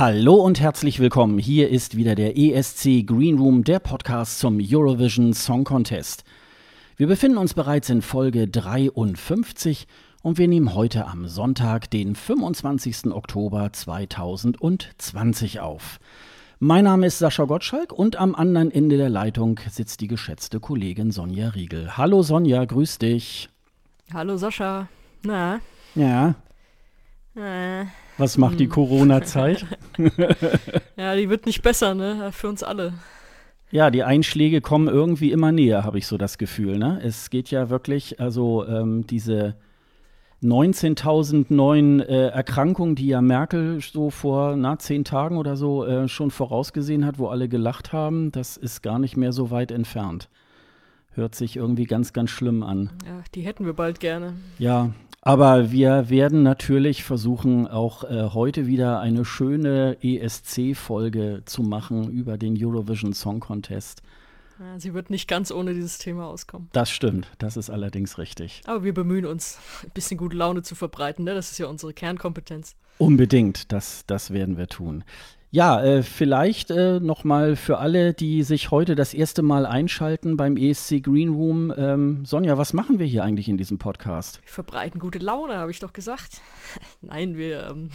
Hallo und herzlich willkommen. Hier ist wieder der ESC Green Room, der Podcast zum Eurovision Song Contest. Wir befinden uns bereits in Folge 53 und wir nehmen heute am Sonntag, den 25. Oktober 2020 auf. Mein Name ist Sascha Gottschalk und am anderen Ende der Leitung sitzt die geschätzte Kollegin Sonja Riegel. Hallo Sonja, grüß dich. Hallo Sascha. Na? Ja. Äh. Was macht die Hm. Corona-Zeit? Ja, die wird nicht besser, ne? Für uns alle. Ja, die Einschläge kommen irgendwie immer näher, habe ich so das Gefühl. Ne? Es geht ja wirklich, also ähm, diese 19.000 neuen äh, Erkrankungen, die ja Merkel so vor na, zehn Tagen oder so äh, schon vorausgesehen hat, wo alle gelacht haben, das ist gar nicht mehr so weit entfernt. Hört sich irgendwie ganz, ganz schlimm an. Ja, die hätten wir bald gerne. Ja, aber wir werden natürlich versuchen, auch äh, heute wieder eine schöne ESC-Folge zu machen über den Eurovision Song Contest. Ja, sie wird nicht ganz ohne dieses Thema auskommen. Das stimmt, das ist allerdings richtig. Aber wir bemühen uns, ein bisschen gute Laune zu verbreiten, ne? Das ist ja unsere Kernkompetenz. Unbedingt, das, das werden wir tun. Ja, äh, vielleicht äh, nochmal für alle, die sich heute das erste Mal einschalten beim ESC Green Room. Ähm, Sonja, was machen wir hier eigentlich in diesem Podcast? Wir verbreiten gute Laune, habe ich doch gesagt. Nein, wir, ähm,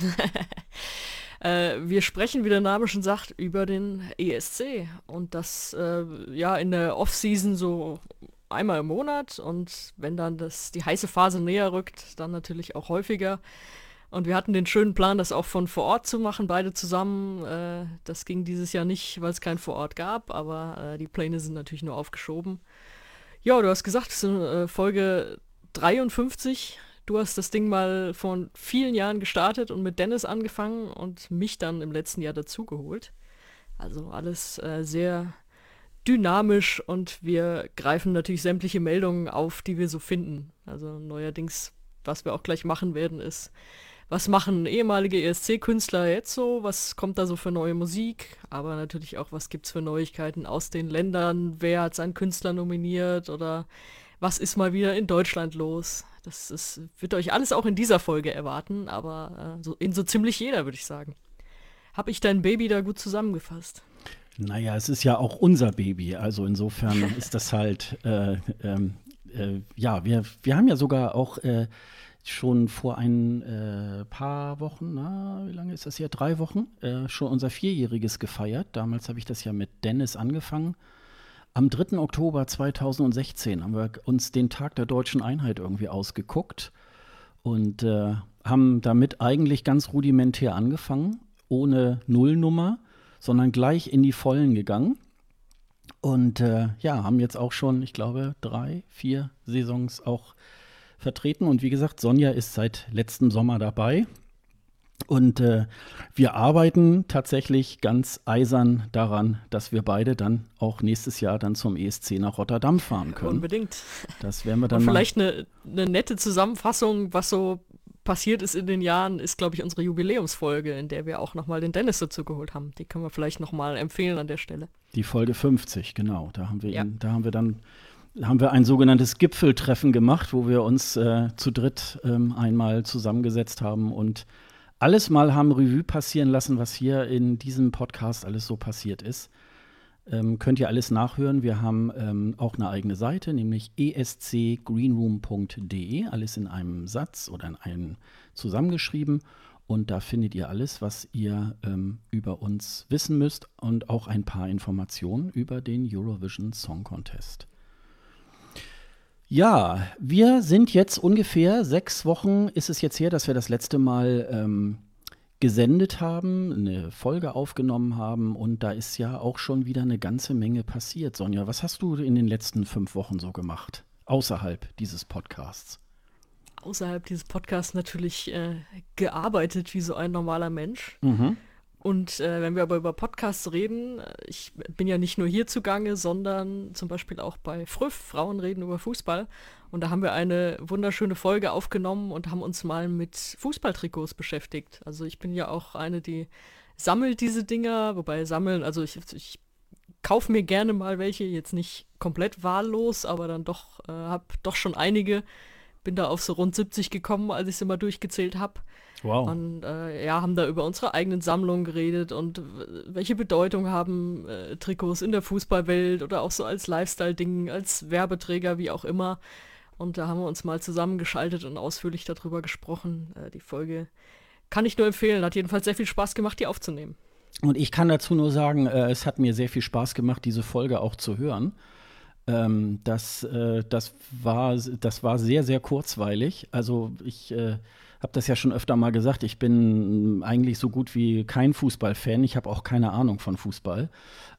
äh, wir sprechen, wie der Name schon sagt, über den ESC. Und das äh, ja in der Off-Season so einmal im Monat. Und wenn dann das, die heiße Phase näher rückt, dann natürlich auch häufiger. Und wir hatten den schönen Plan, das auch von vor Ort zu machen, beide zusammen. Äh, das ging dieses Jahr nicht, weil es kein vor Ort gab, aber äh, die Pläne sind natürlich nur aufgeschoben. Ja, du hast gesagt, es ist äh, Folge 53. Du hast das Ding mal vor vielen Jahren gestartet und mit Dennis angefangen und mich dann im letzten Jahr dazugeholt. Also alles äh, sehr dynamisch und wir greifen natürlich sämtliche Meldungen auf, die wir so finden. Also neuerdings, was wir auch gleich machen werden, ist was machen ehemalige ESC-Künstler jetzt so? Was kommt da so für neue Musik? Aber natürlich auch, was gibt es für Neuigkeiten aus den Ländern? Wer hat seinen Künstler nominiert? Oder was ist mal wieder in Deutschland los? Das ist, wird euch alles auch in dieser Folge erwarten, aber äh, so, in so ziemlich jeder, würde ich sagen. Hab ich dein Baby da gut zusammengefasst? Naja, es ist ja auch unser Baby, also insofern ist das halt, äh, ähm, äh, ja, wir, wir haben ja sogar auch äh, schon vor ein äh, paar Wochen, na, wie lange ist das hier? Drei Wochen, äh, schon unser Vierjähriges gefeiert. Damals habe ich das ja mit Dennis angefangen. Am 3. Oktober 2016 haben wir uns den Tag der deutschen Einheit irgendwie ausgeguckt und äh, haben damit eigentlich ganz rudimentär angefangen, ohne Nullnummer, sondern gleich in die Vollen gegangen. Und äh, ja, haben jetzt auch schon, ich glaube, drei, vier Saisons auch vertreten. Und wie gesagt, Sonja ist seit letztem Sommer dabei. Und äh, wir arbeiten tatsächlich ganz eisern daran, dass wir beide dann auch nächstes Jahr dann zum ESC nach Rotterdam fahren können. Unbedingt. Das werden wir dann Und vielleicht eine, eine nette Zusammenfassung, was so passiert ist in den Jahren, ist, glaube ich, unsere Jubiläumsfolge, in der wir auch nochmal den Dennis dazu geholt haben. Die können wir vielleicht nochmal empfehlen an der Stelle. Die Folge 50, genau. Da haben wir, Ja. ihn, da haben wir dann haben wir ein sogenanntes Gipfeltreffen gemacht, wo wir uns äh, zu dritt ähm, einmal zusammengesetzt haben und alles mal haben Revue passieren lassen, was hier in diesem Podcast alles so passiert ist. Ähm, könnt ihr alles nachhören. Wir haben ähm, auch eine eigene Seite, nämlich escgreenroom.de, alles in einem Satz oder in einem zusammengeschrieben. Und da findet ihr alles, was ihr ähm, über uns wissen müsst und auch ein paar Informationen über den Eurovision Song Contest. Ja, wir sind jetzt ungefähr sechs Wochen, ist es jetzt her, dass wir das letzte Mal ähm, gesendet haben, eine Folge aufgenommen haben und da ist ja auch schon wieder eine ganze Menge passiert. Sonja, was hast du in den letzten fünf Wochen so gemacht, außerhalb dieses Podcasts? außerhalb dieses Podcasts natürlich äh, gearbeitet wie so ein normaler Mensch. Mhm. Und äh, wenn wir aber über Podcasts reden, ich bin ja nicht nur hier zugange, sondern zum Beispiel auch bei Früff, Frauen reden über Fußball. Und da haben wir eine wunderschöne Folge aufgenommen und haben uns mal mit Fußballtrikots beschäftigt. Also ich bin ja auch eine, die sammelt diese Dinger, wobei sammeln, also ich, ich kaufe mir gerne mal welche, jetzt nicht komplett wahllos, aber dann doch, äh, habe doch schon einige. Bin da auf so rund 70 gekommen, als ich sie mal durchgezählt habe. Wow. Und äh, ja, haben da über unsere eigenen Sammlungen geredet und welche Bedeutung haben äh, Trikots in der Fußballwelt oder auch so als Lifestyle-Ding, als Werbeträger, wie auch immer. Und da haben wir uns mal zusammengeschaltet und ausführlich darüber gesprochen. Äh, die Folge kann ich nur empfehlen. Hat jedenfalls sehr viel Spaß gemacht, die aufzunehmen. Und ich kann dazu nur sagen, äh, es hat mir sehr viel Spaß gemacht, diese Folge auch zu hören. Ähm, das, äh, das, war, das war sehr, sehr kurzweilig. Also ich äh, habe das ja schon öfter mal gesagt, ich bin eigentlich so gut wie kein Fußballfan. Ich habe auch keine Ahnung von Fußball.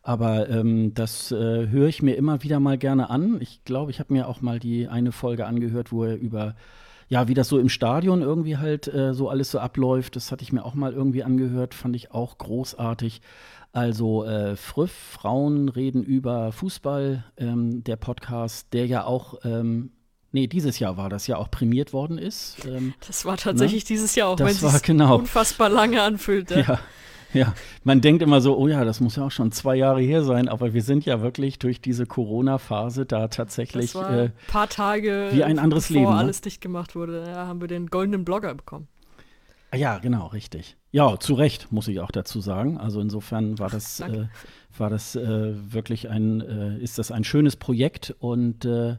Aber ähm, das äh, höre ich mir immer wieder mal gerne an. Ich glaube, ich habe mir auch mal die eine Folge angehört, wo er über, ja, wie das so im Stadion irgendwie halt äh, so alles so abläuft. Das hatte ich mir auch mal irgendwie angehört, fand ich auch großartig. Also äh, Früff, Frauen reden über Fußball, ähm, der Podcast, der ja auch ähm, nee, dieses Jahr war das ja auch prämiert worden ist. Ähm, das war tatsächlich ne? dieses Jahr, auch das wenn es genau. unfassbar lange anfühlte. Ja, ja, man denkt immer so, oh ja, das muss ja auch schon zwei Jahre her sein, aber wir sind ja wirklich durch diese Corona-Phase da tatsächlich das war ein äh, paar Tage wie ein anderes bevor Leben. Ne? alles dicht gemacht wurde, ja, haben wir den goldenen Blogger bekommen. Ah ja, genau, richtig. Ja, zu Recht, muss ich auch dazu sagen. Also insofern war das, äh, war das äh, wirklich ein, äh, ist das ein schönes Projekt und äh,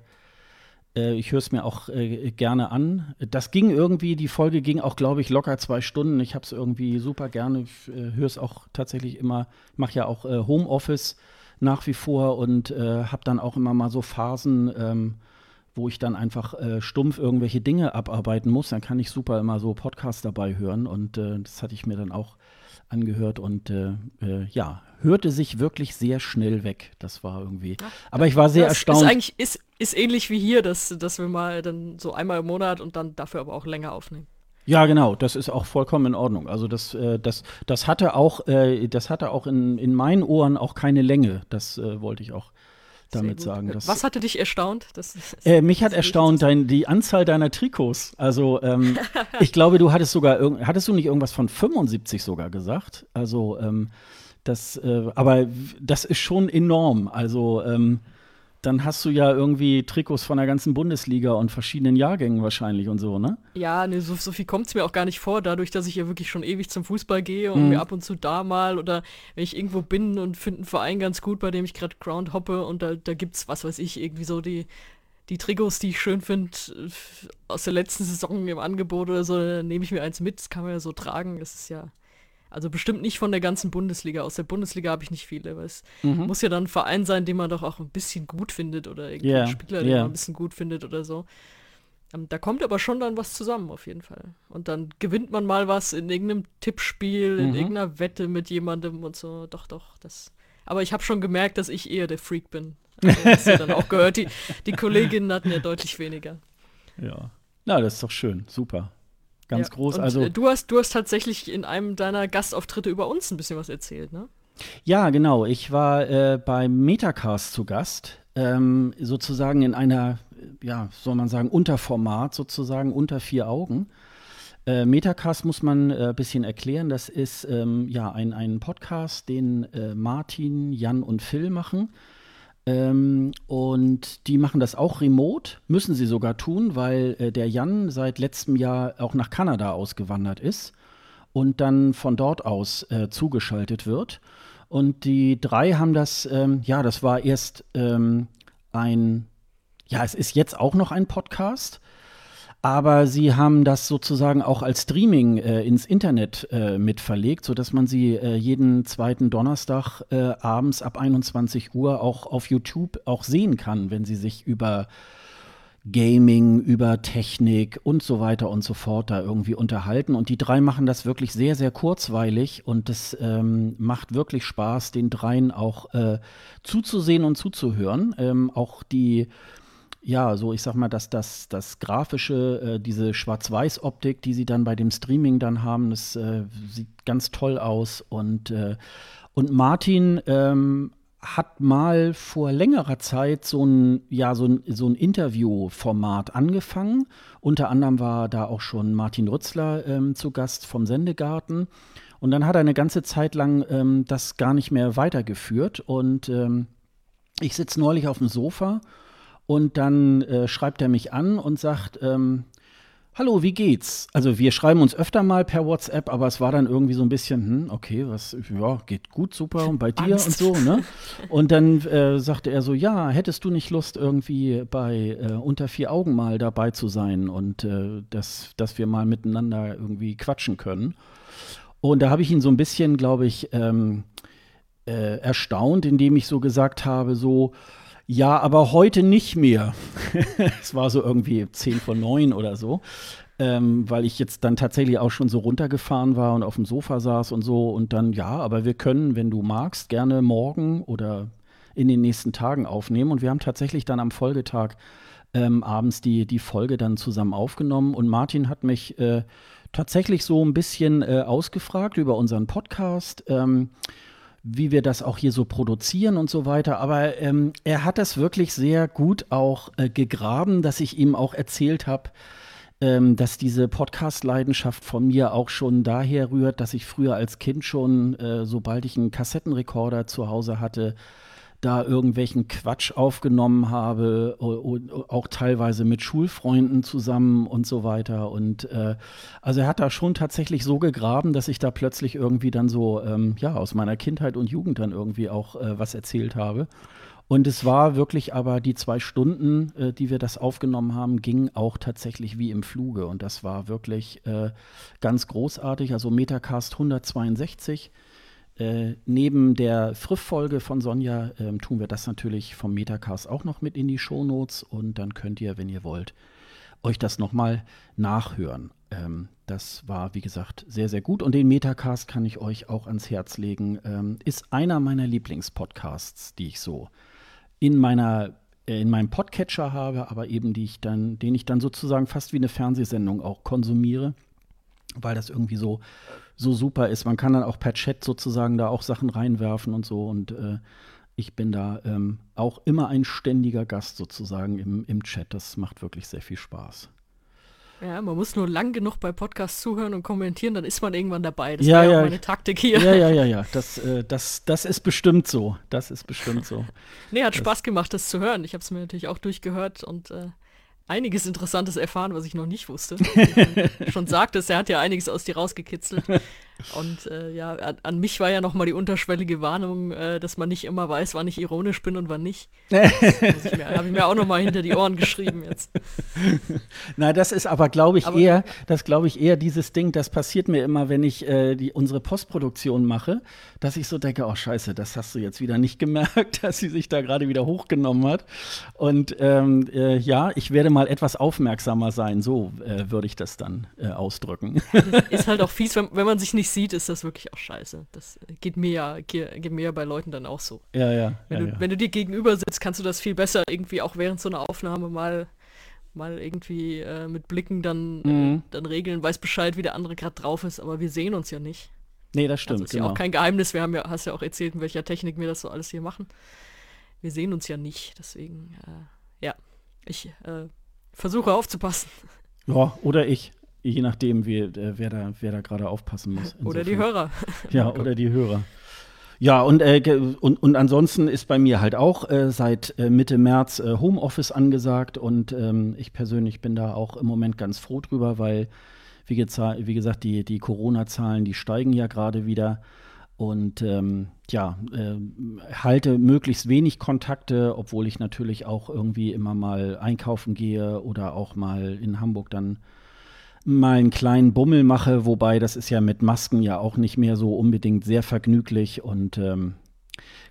äh, ich höre es mir auch äh, gerne an. Das ging irgendwie, die Folge ging auch, glaube ich, locker zwei Stunden. Ich habe es irgendwie super gerne. Ich höre es auch tatsächlich immer, mache ja auch Homeoffice nach wie vor und habe dann auch immer mal so Phasen, ähm, wo ich dann einfach äh, stumpf irgendwelche Dinge abarbeiten muss. Dann kann ich super immer so Podcasts dabei hören und das hatte ich mir dann auch angehört und äh, äh, ja, hörte sich wirklich sehr schnell weg. Das war irgendwie. Ja, aber ich war sehr erstaunt. Ist eigentlich ist, ist ähnlich wie hier, dass, dass wir mal dann so einmal im Monat und dann dafür aber auch länger aufnehmen. Ja, genau, das ist auch vollkommen in Ordnung. Also das, äh, das, das hatte auch, äh, das hatte auch in, in meinen Ohren auch keine Länge. Das äh, wollte ich auch damit sagen. Was hatte dich erstaunt? Das, äh, mich hat erstaunt dein, die Anzahl deiner Trikots. Also ähm, ich glaube, du hattest sogar, hattest du nicht irgendwas von 75 sogar gesagt? Also ähm, das, äh, aber das ist schon enorm. Also ähm, dann hast du ja irgendwie Trikots von der ganzen Bundesliga und verschiedenen Jahrgängen wahrscheinlich und so, ne? Ja, ne, so, so viel kommt es mir auch gar nicht vor, dadurch, dass ich ja wirklich schon ewig zum Fußball gehe und mhm. mir ab und zu da mal oder wenn ich irgendwo bin und finde einen Verein ganz gut, bei dem ich gerade Ground hoppe und da, da es, was weiß ich, irgendwie so die, die Trikots, die ich schön finde, aus der letzten Saison im Angebot oder so, nehme ich mir eins mit, das kann man ja so tragen, das ist ja also bestimmt nicht von der ganzen Bundesliga. Aus der Bundesliga habe ich nicht viele, weil es mhm. muss ja dann ein Verein sein, den man doch auch ein bisschen gut findet oder irgendwie yeah. Spieler, den yeah. man ein bisschen gut findet oder so. Ähm, da kommt aber schon dann was zusammen auf jeden Fall. Und dann gewinnt man mal was in irgendeinem Tippspiel, in mhm. irgendeiner Wette mit jemandem und so. Doch, doch, das. Aber ich habe schon gemerkt, dass ich eher der Freak bin. Also, das ja dann auch gehört. Die, die Kolleginnen hatten ja deutlich weniger. Ja. Na, das ist doch schön. Super. Ganz ja, groß. also äh, du hast, du hast tatsächlich in einem deiner Gastauftritte über uns ein bisschen was erzählt, ne? Ja, genau. Ich war äh, beim Metacast zu Gast, ähm, sozusagen in einer, ja, soll man sagen, Unterformat, sozusagen unter vier Augen. Äh, Metacast muss man ein äh, bisschen erklären. Das ist ähm, ja ein, ein Podcast, den äh, Martin, Jan und Phil machen. Ähm, und die machen das auch remote, müssen sie sogar tun, weil äh, der Jan seit letztem Jahr auch nach Kanada ausgewandert ist und dann von dort aus äh, zugeschaltet wird. Und die drei haben das, ähm, ja, das war erst ähm, ein, ja, es ist jetzt auch noch ein Podcast, aber sie haben das sozusagen auch als Streaming äh, ins Internet äh, mit sodass man sie äh, jeden zweiten Donnerstag äh, abends ab 21 Uhr auch auf YouTube auch sehen kann, wenn sie sich über Gaming, über Technik und so weiter und so fort da irgendwie unterhalten. Und die drei machen das wirklich sehr, sehr kurzweilig und es ähm, macht wirklich Spaß, den dreien auch äh, zuzusehen und zuzuhören. Ähm, auch die ja, so ich sag mal, dass das, das grafische, äh, diese Schwarz-Weiß-Optik, die sie dann bei dem Streaming dann haben, das äh, sieht ganz toll aus. Und, äh, und Martin ähm, hat mal vor längerer Zeit so ein, ja, so ein, so ein Interviewformat angefangen. Unter anderem war da auch schon Martin Rützler ähm, zu Gast vom Sendegarten. Und dann hat er eine ganze Zeit lang ähm, das gar nicht mehr weitergeführt. Und ähm, ich sitze neulich auf dem Sofa und dann äh, schreibt er mich an und sagt, ähm, Hallo, wie geht's? Also wir schreiben uns öfter mal per WhatsApp, aber es war dann irgendwie so ein bisschen, hm, okay, was, ja, geht gut, super und bei dir Angst. und so, ne? Und dann äh, sagte er so, ja, hättest du nicht Lust irgendwie bei äh, unter vier Augen mal dabei zu sein und äh, dass, dass wir mal miteinander irgendwie quatschen können? Und da habe ich ihn so ein bisschen, glaube ich, ähm, äh, erstaunt, indem ich so gesagt habe, so, ja, aber heute nicht mehr. es war so irgendwie 10 vor 9 oder so. Ähm, weil ich jetzt dann tatsächlich auch schon so runtergefahren war und auf dem Sofa saß und so. Und dann, ja, aber wir können, wenn du magst, gerne morgen oder in den nächsten Tagen aufnehmen. Und wir haben tatsächlich dann am Folgetag ähm, abends die, die Folge dann zusammen aufgenommen. Und Martin hat mich äh, tatsächlich so ein bisschen äh, ausgefragt über unseren Podcast. Ähm, wie wir das auch hier so produzieren und so weiter. Aber ähm, er hat das wirklich sehr gut auch äh, gegraben, dass ich ihm auch erzählt habe, ähm, dass diese Podcast-Leidenschaft von mir auch schon daher rührt, dass ich früher als Kind schon, äh, sobald ich einen Kassettenrekorder zu Hause hatte, da irgendwelchen Quatsch aufgenommen habe, auch teilweise mit Schulfreunden zusammen und so weiter. Und äh, also er hat da schon tatsächlich so gegraben, dass ich da plötzlich irgendwie dann so, ähm, ja, aus meiner Kindheit und Jugend dann irgendwie auch äh, was erzählt habe. Und es war wirklich aber die zwei Stunden, äh, die wir das aufgenommen haben, gingen auch tatsächlich wie im Fluge. Und das war wirklich äh, ganz großartig. Also Metacast 162 äh, neben der Friff-Folge von Sonja äh, tun wir das natürlich vom Metacast auch noch mit in die Shownotes und dann könnt ihr, wenn ihr wollt, euch das nochmal nachhören. Ähm, das war, wie gesagt, sehr, sehr gut und den Metacast kann ich euch auch ans Herz legen. Ähm, ist einer meiner Lieblingspodcasts, die ich so in meiner äh, in meinem Podcatcher habe, aber eben die ich dann, den ich dann sozusagen fast wie eine Fernsehsendung auch konsumiere, weil das irgendwie so so super ist. Man kann dann auch per Chat sozusagen da auch Sachen reinwerfen und so. Und äh, ich bin da ähm, auch immer ein ständiger Gast sozusagen im, im Chat. Das macht wirklich sehr viel Spaß. Ja, man muss nur lang genug bei Podcasts zuhören und kommentieren, dann ist man irgendwann dabei. Das ja, ja, auch meine Taktik hier. Ja, ja, ja, ja. Das, äh, das, das ist bestimmt so. Das ist bestimmt so. nee, hat das Spaß gemacht, das zu hören. Ich habe es mir natürlich auch durchgehört und äh, einiges Interessantes erfahren, was ich noch nicht wusste. schon sagtest, er hat ja einiges aus dir rausgekitzelt. Und äh, ja, an, mich war ja nochmal die unterschwellige Warnung, äh, dass man nicht immer weiß, wann ich ironisch bin und wann nicht. Das habe ich mir auch nochmal hinter die Ohren geschrieben jetzt. Na, das ist aber, glaube ich, aber, eher, das glaube ich eher dieses Ding, das passiert mir immer, wenn ich äh, die, unsere Postproduktion mache, dass ich so denke, oh scheiße, das hast du jetzt wieder nicht gemerkt, dass sie sich da gerade wieder hochgenommen hat. Und ähm, äh, ja, ich werde mal etwas aufmerksamer sein, so äh, würde ich das dann äh, ausdrücken. Das ist halt auch fies, wenn, wenn man sich nicht sieht, ist das wirklich auch scheiße. Das geht mir ja, geht mir ja bei Leuten dann auch so. Ja, ja. Wenn, ja, du, ja. wenn du dir gegenüber sitzt, kannst du das viel besser irgendwie auch während so einer Aufnahme mal mal irgendwie äh, mit Blicken dann, mhm. äh, dann regeln, weiß Bescheid, wie der andere gerade drauf ist, aber wir sehen uns ja nicht. Nee, das stimmt. Also ist genau. ja auch kein Geheimnis, wir haben ja, hast ja auch erzählt, in welcher Technik wir das so alles hier machen. Wir sehen uns ja nicht, deswegen, äh, ja, ich äh, versuche aufzupassen. Ja, oder ich. Je nachdem, wie, äh, wer da, wer da gerade aufpassen muss. Insofern. Oder die Hörer. Ja, oder die Hörer. Ja, und, äh, und, und ansonsten ist bei mir halt auch äh, seit äh, Mitte März äh, Homeoffice angesagt und ähm, ich persönlich bin da auch im Moment ganz froh drüber, weil, wie, wie gesagt, die, die Corona-Zahlen, die steigen ja gerade wieder und ähm, ja, äh, halte möglichst wenig Kontakte, obwohl ich natürlich auch irgendwie immer mal einkaufen gehe oder auch mal in Hamburg dann mal einen kleinen Bummel mache, wobei das ist ja mit Masken ja auch nicht mehr so unbedingt sehr vergnüglich und ähm,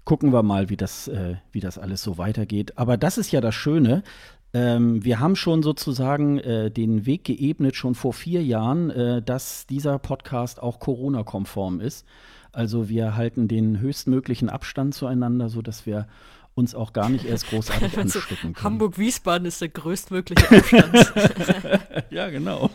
gucken wir mal, wie das, äh, wie das alles so weitergeht. Aber das ist ja das Schöne. Ähm, wir haben schon sozusagen äh, den Weg geebnet, schon vor vier Jahren, äh, dass dieser Podcast auch Corona-konform ist. Also wir halten den höchstmöglichen Abstand zueinander, sodass wir uns auch gar nicht erst großartig also, anstecken können. Hamburg-Wiesbaden ist der größtmögliche Abstand. ja, genau.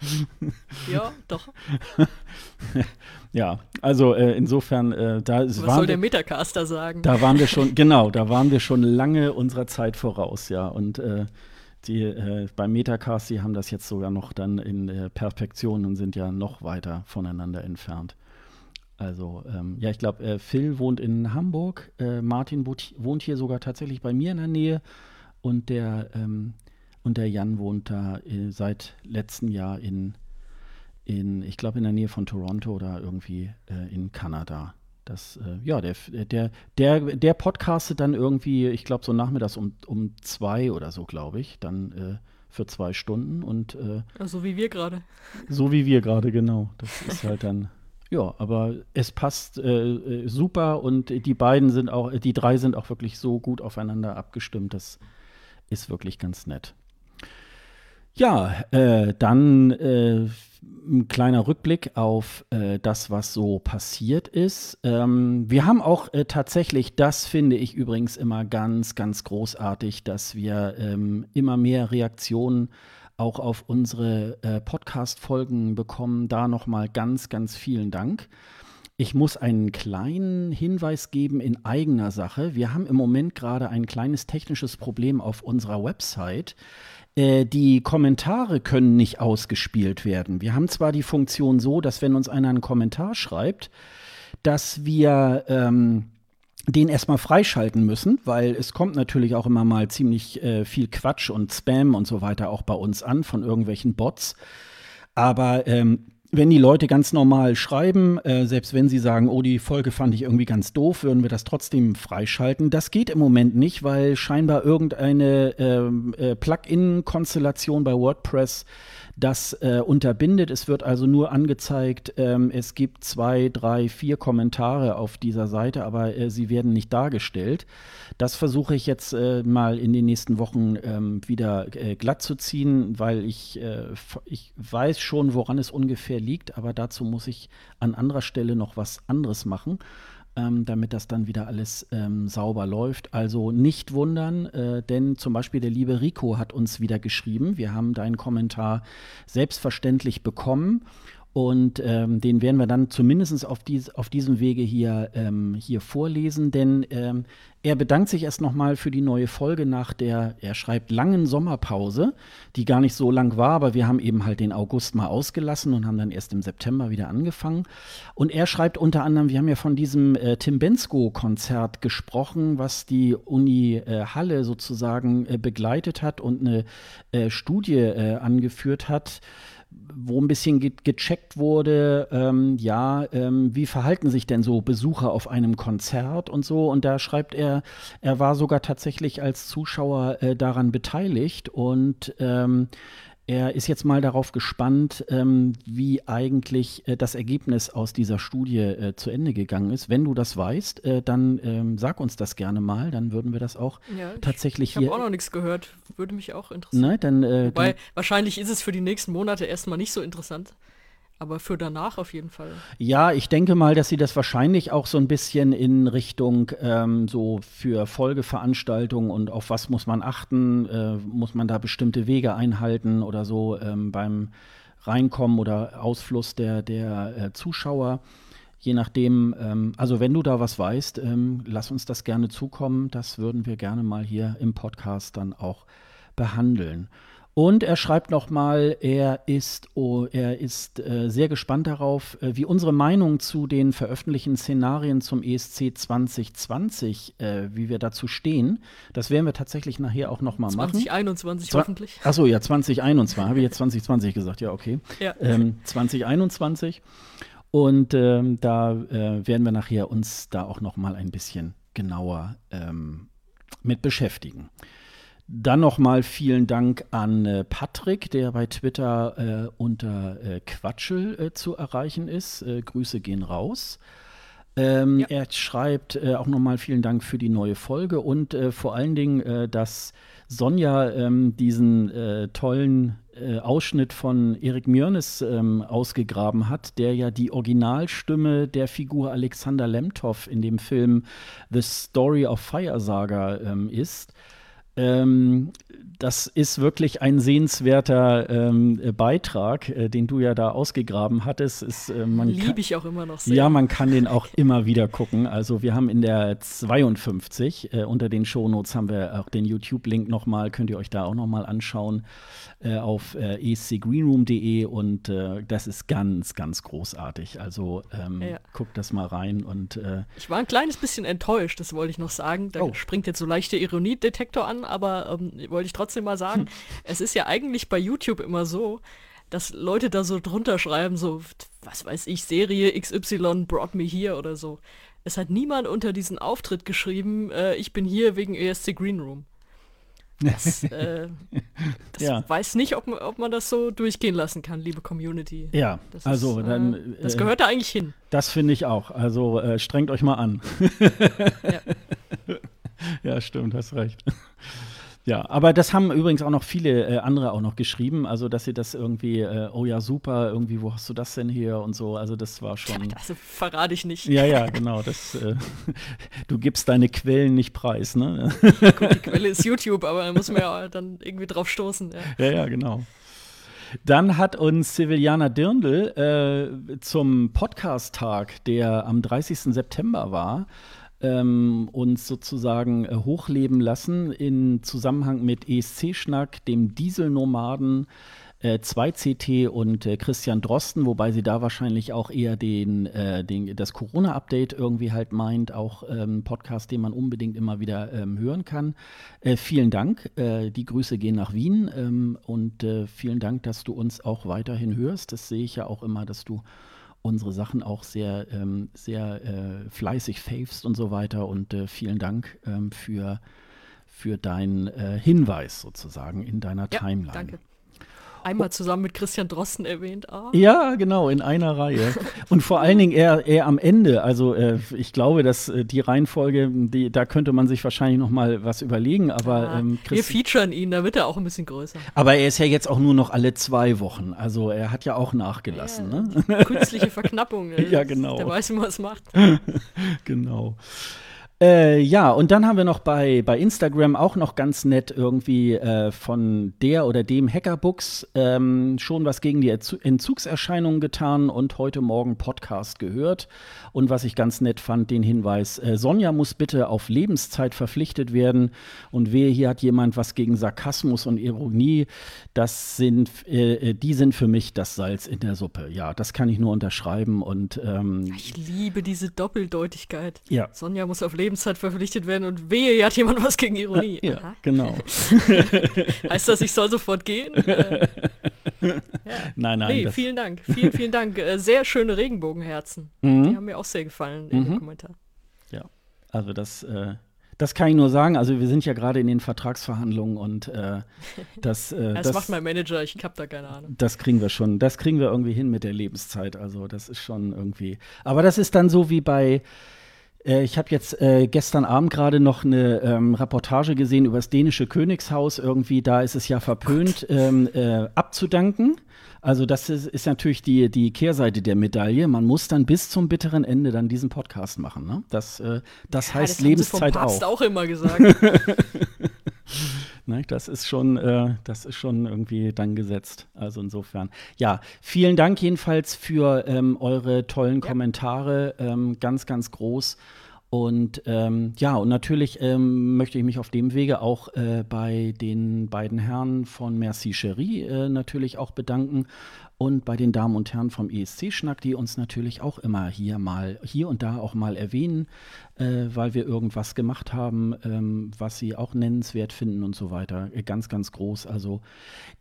ja, doch. ja, also äh, insofern, äh, da Was soll der Metacaster sagen? Da waren wir schon, genau, da waren wir schon lange unserer Zeit voraus, ja. Und äh, die äh, beim Metacast, die haben das jetzt sogar noch dann in äh, Perfektion und sind ja noch weiter voneinander entfernt. Also, ähm, ja, ich glaube, äh, Phil wohnt in Hamburg, äh, Martin wohnt hier sogar tatsächlich bei mir in der Nähe und der, ähm, und der Jan wohnt da äh, seit letztem Jahr in, in ich glaube, in der Nähe von Toronto oder irgendwie äh, in Kanada. Das, äh, ja, der, der, der, der podcastet dann irgendwie, ich glaube, so nachmittags um, um zwei oder so, glaube ich, dann äh, für zwei Stunden und äh, so wie wir gerade. So wie wir gerade, genau. Das ist halt dann. Ja, aber es passt äh, äh, super und die beiden sind auch, die drei sind auch wirklich so gut aufeinander abgestimmt. Das ist wirklich ganz nett. Ja, äh, dann äh, ein kleiner Rückblick auf äh, das, was so passiert ist. Ähm, wir haben auch äh, tatsächlich, das finde ich übrigens immer ganz, ganz großartig, dass wir ähm, immer mehr Reaktionen auch auf unsere äh, Podcast-Folgen bekommen. Da nochmal ganz, ganz vielen Dank. Ich muss einen kleinen Hinweis geben in eigener Sache. Wir haben im Moment gerade ein kleines technisches Problem auf unserer Website. Äh, die Kommentare können nicht ausgespielt werden. Wir haben zwar die Funktion so, dass wenn uns einer einen Kommentar schreibt, dass wir ähm, den erstmal freischalten müssen, weil es kommt natürlich auch immer mal ziemlich äh, viel Quatsch und Spam und so weiter auch bei uns an von irgendwelchen Bots. Aber ähm, wenn die Leute ganz normal schreiben, äh, selbst wenn sie sagen, oh, die Folge fand ich irgendwie ganz doof, würden wir das trotzdem freischalten. Das geht im Moment nicht, weil scheinbar irgendeine ähm, äh, Plugin-Konstellation bei WordPress das äh, unterbindet. Es wird also nur angezeigt, ähm, es gibt zwei, drei, vier Kommentare auf dieser Seite, aber äh, sie werden nicht dargestellt. Das versuche ich jetzt äh, mal in den nächsten Wochen ähm, wieder äh, glatt zu ziehen, weil ich, äh, ich weiß schon, woran es ungefähr liegt, aber dazu muss ich an anderer Stelle noch was anderes machen ähm, damit das dann wieder alles ähm, sauber läuft. Also nicht wundern, äh, denn zum Beispiel der liebe Rico hat uns wieder geschrieben. Wir haben deinen Kommentar selbstverständlich bekommen und ähm, den werden wir dann zumindest auf, dies, auf diesem Wege hier, ähm, hier vorlesen, denn ähm, er bedankt sich erst nochmal für die neue Folge nach der, er schreibt, langen Sommerpause, die gar nicht so lang war, aber wir haben eben halt den August mal ausgelassen und haben dann erst im September wieder angefangen. Und er schreibt unter anderem, wir haben ja von diesem äh, Tim Bensko-Konzert gesprochen, was die Uni äh, Halle sozusagen äh, begleitet hat und eine äh, Studie äh, angeführt hat wo ein bisschen ge gecheckt wurde, ähm, ja, ähm, wie verhalten sich denn so Besucher auf einem Konzert und so. Und da schreibt er, er war sogar tatsächlich als Zuschauer äh, daran beteiligt und ähm, er ist jetzt mal darauf gespannt, ähm, wie eigentlich äh, das Ergebnis aus dieser Studie äh, zu Ende gegangen ist. Wenn du das weißt, äh, dann ähm, sag uns das gerne mal, dann würden wir das auch ja, tatsächlich ich, hier. Ich habe auch noch nichts gehört, würde mich auch interessieren. Nein, dann, äh, Wobei, dann, wahrscheinlich ist es für die nächsten Monate erstmal nicht so interessant. Aber für danach auf jeden Fall. Ja, ich denke mal, dass sie das wahrscheinlich auch so ein bisschen in Richtung ähm, so für Folgeveranstaltungen und auf was muss man achten, äh, muss man da bestimmte Wege einhalten oder so ähm, beim Reinkommen oder Ausfluss der, der äh, Zuschauer. Je nachdem, ähm, also wenn du da was weißt, ähm, lass uns das gerne zukommen. Das würden wir gerne mal hier im Podcast dann auch behandeln. Und er schreibt nochmal, er ist, oh, er ist äh, sehr gespannt darauf, äh, wie unsere Meinung zu den veröffentlichten Szenarien zum ESC 2020, äh, wie wir dazu stehen. Das werden wir tatsächlich nachher auch nochmal machen. 2021 Zwa hoffentlich. Achso, ja, 2021. Habe ich jetzt 2020 gesagt? Ja, okay. Ja. Ähm, 2021. Und ähm, da äh, werden wir nachher uns da auch nochmal ein bisschen genauer ähm, mit beschäftigen. Dann nochmal vielen Dank an äh, Patrick, der bei Twitter äh, unter äh, Quatschel äh, zu erreichen ist. Äh, Grüße gehen raus. Ähm, ja. Er schreibt äh, auch nochmal vielen Dank für die neue Folge und vor allen Dingen, dass Sonja ähm, diesen tollen äh, Ausschnitt von Erik Mjörnes ähm, ausgegraben hat, der ja die Originalstimme der Figur Alexander Lemtov in dem Film The Story of Fire Saga ähm, ist. Ähm, das ist wirklich ein sehenswerter ähm, Beitrag, äh, den du ja da ausgegraben hattest. Ist, äh, Liebe ich auch immer noch sehr. Ja, man kann den auch immer wieder gucken. Also wir haben in der 52, äh, unter den Shownotes haben wir auch den YouTube-Link nochmal, könnt ihr euch da auch nochmal anschauen äh, auf äh, escgreenroom.de und äh, das ist ganz, ganz großartig. Also ähm, ja. guckt das mal rein und äh, Ich war ein kleines bisschen enttäuscht, das wollte ich noch sagen. Da oh. springt jetzt so leichte Ironiedetektor an, aber ähm, wollte ich trotzdem mal sagen, hm. es ist ja eigentlich bei YouTube immer so, dass Leute da so drunter schreiben, so, was weiß ich, Serie XY brought me here oder so. Es hat niemand unter diesen Auftritt geschrieben, äh, ich bin hier wegen ESC Green Room. Das, äh, das ja. weiß nicht, ob, ob man das so durchgehen lassen kann, liebe Community. Ja, das also ist, dann. Äh, das gehört da eigentlich hin. Das finde ich auch. Also äh, strengt euch mal an. ja. ja, stimmt, hast recht. Ja, aber das haben übrigens auch noch viele äh, andere auch noch geschrieben, also dass sie das irgendwie, äh, oh ja, super, irgendwie, wo hast du das denn hier und so, also das war schon. Das verrate ich nicht. Ja, ja, genau, das, äh, du gibst deine Quellen nicht preis, ne? Gut, die Quelle ist YouTube, aber da muss man ja dann irgendwie drauf stoßen. Ja, ja, ja genau. Dann hat uns Seviliana Dirndl äh, zum Podcast-Tag, der am 30. September war, ähm, uns sozusagen äh, hochleben lassen in Zusammenhang mit ESC-Schnack, dem Dieselnomaden, äh, 2CT und äh, Christian Drosten, wobei sie da wahrscheinlich auch eher den, äh, den das Corona-Update irgendwie halt meint, auch ähm, Podcast, den man unbedingt immer wieder ähm, hören kann. Äh, vielen Dank, äh, die Grüße gehen nach Wien ähm, und äh, vielen Dank, dass du uns auch weiterhin hörst. Das sehe ich ja auch immer, dass du unsere Sachen auch sehr, ähm, sehr äh, fleißig favest und so weiter. Und äh, vielen Dank ähm, für, für deinen äh, Hinweis sozusagen in deiner ja, Timeline. Danke einmal zusammen mit Christian Drosten erwähnt. Oh. Ja, genau, in einer Reihe. Und vor allen Dingen eher, eher am Ende. Also äh, ich glaube, dass äh, die Reihenfolge, die, da könnte man sich wahrscheinlich noch mal was überlegen. Aber ja, ähm, wir featuren ihn, da wird er auch ein bisschen größer. Aber er ist ja jetzt auch nur noch alle zwei Wochen. Also er hat ja auch nachgelassen. Ja, ne? Künstliche Verknappung. ja, genau. Der weiß, wie man es macht. genau. Äh, ja, und dann haben wir noch bei, bei Instagram auch noch ganz nett irgendwie äh, von der oder dem Hackerbooks ähm, schon was gegen die Entzugserscheinungen getan und heute Morgen Podcast gehört. Und was ich ganz nett fand, den Hinweis, äh, Sonja muss bitte auf Lebenszeit verpflichtet werden. Und wehe, hier hat jemand was gegen Sarkasmus und Ironie. Das sind, äh, äh, die sind für mich das Salz in der Suppe. Ja, das kann ich nur unterschreiben. Und ähm, ich liebe diese Doppeldeutigkeit. Ja. Sonja muss auf Lebenszeit verpflichtet werden und wehe, hier hat jemand was gegen Ironie. Ja, genau. heißt das, ich soll sofort gehen? Äh, ja. Nein, nein. Nee, vielen Dank. Vielen, vielen Dank. Äh, sehr schöne Regenbogenherzen. Mhm. Die haben mir auch sehr gefallen in mhm. dem Kommentar. Ja, also das, äh, das kann ich nur sagen. Also wir sind ja gerade in den Vertragsverhandlungen und äh, das, äh, das, das macht mein Manager. Ich habe da keine Ahnung. Das kriegen wir schon. Das kriegen wir irgendwie hin mit der Lebenszeit. Also das ist schon irgendwie. Aber das ist dann so wie bei äh, ich habe jetzt äh, gestern Abend gerade noch eine ähm, Reportage gesehen über das dänische Königshaus. Irgendwie, da ist es ja verpönt, ähm, äh, abzudanken. Also das ist, ist, natürlich die, die Kehrseite der Medaille. Man muss dann bis zum bitteren Ende dann diesen Podcast machen. Ne? Das, äh, das ja, heißt das Lebenszeit auch. auch immer gesagt. ne, das ist schon, äh, das ist schon irgendwie dann gesetzt. Also insofern. Ja, vielen Dank jedenfalls für ähm, eure tollen ja. Kommentare. Ähm, ganz, ganz groß. Und ähm, ja, und natürlich ähm, möchte ich mich auf dem Wege auch äh, bei den beiden Herren von Merci Cherie äh, natürlich auch bedanken und bei den Damen und Herren vom ESC-Schnack, die uns natürlich auch immer hier mal, hier und da auch mal erwähnen, äh, weil wir irgendwas gemacht haben, ähm, was sie auch nennenswert finden und so weiter. Ganz, ganz groß. Also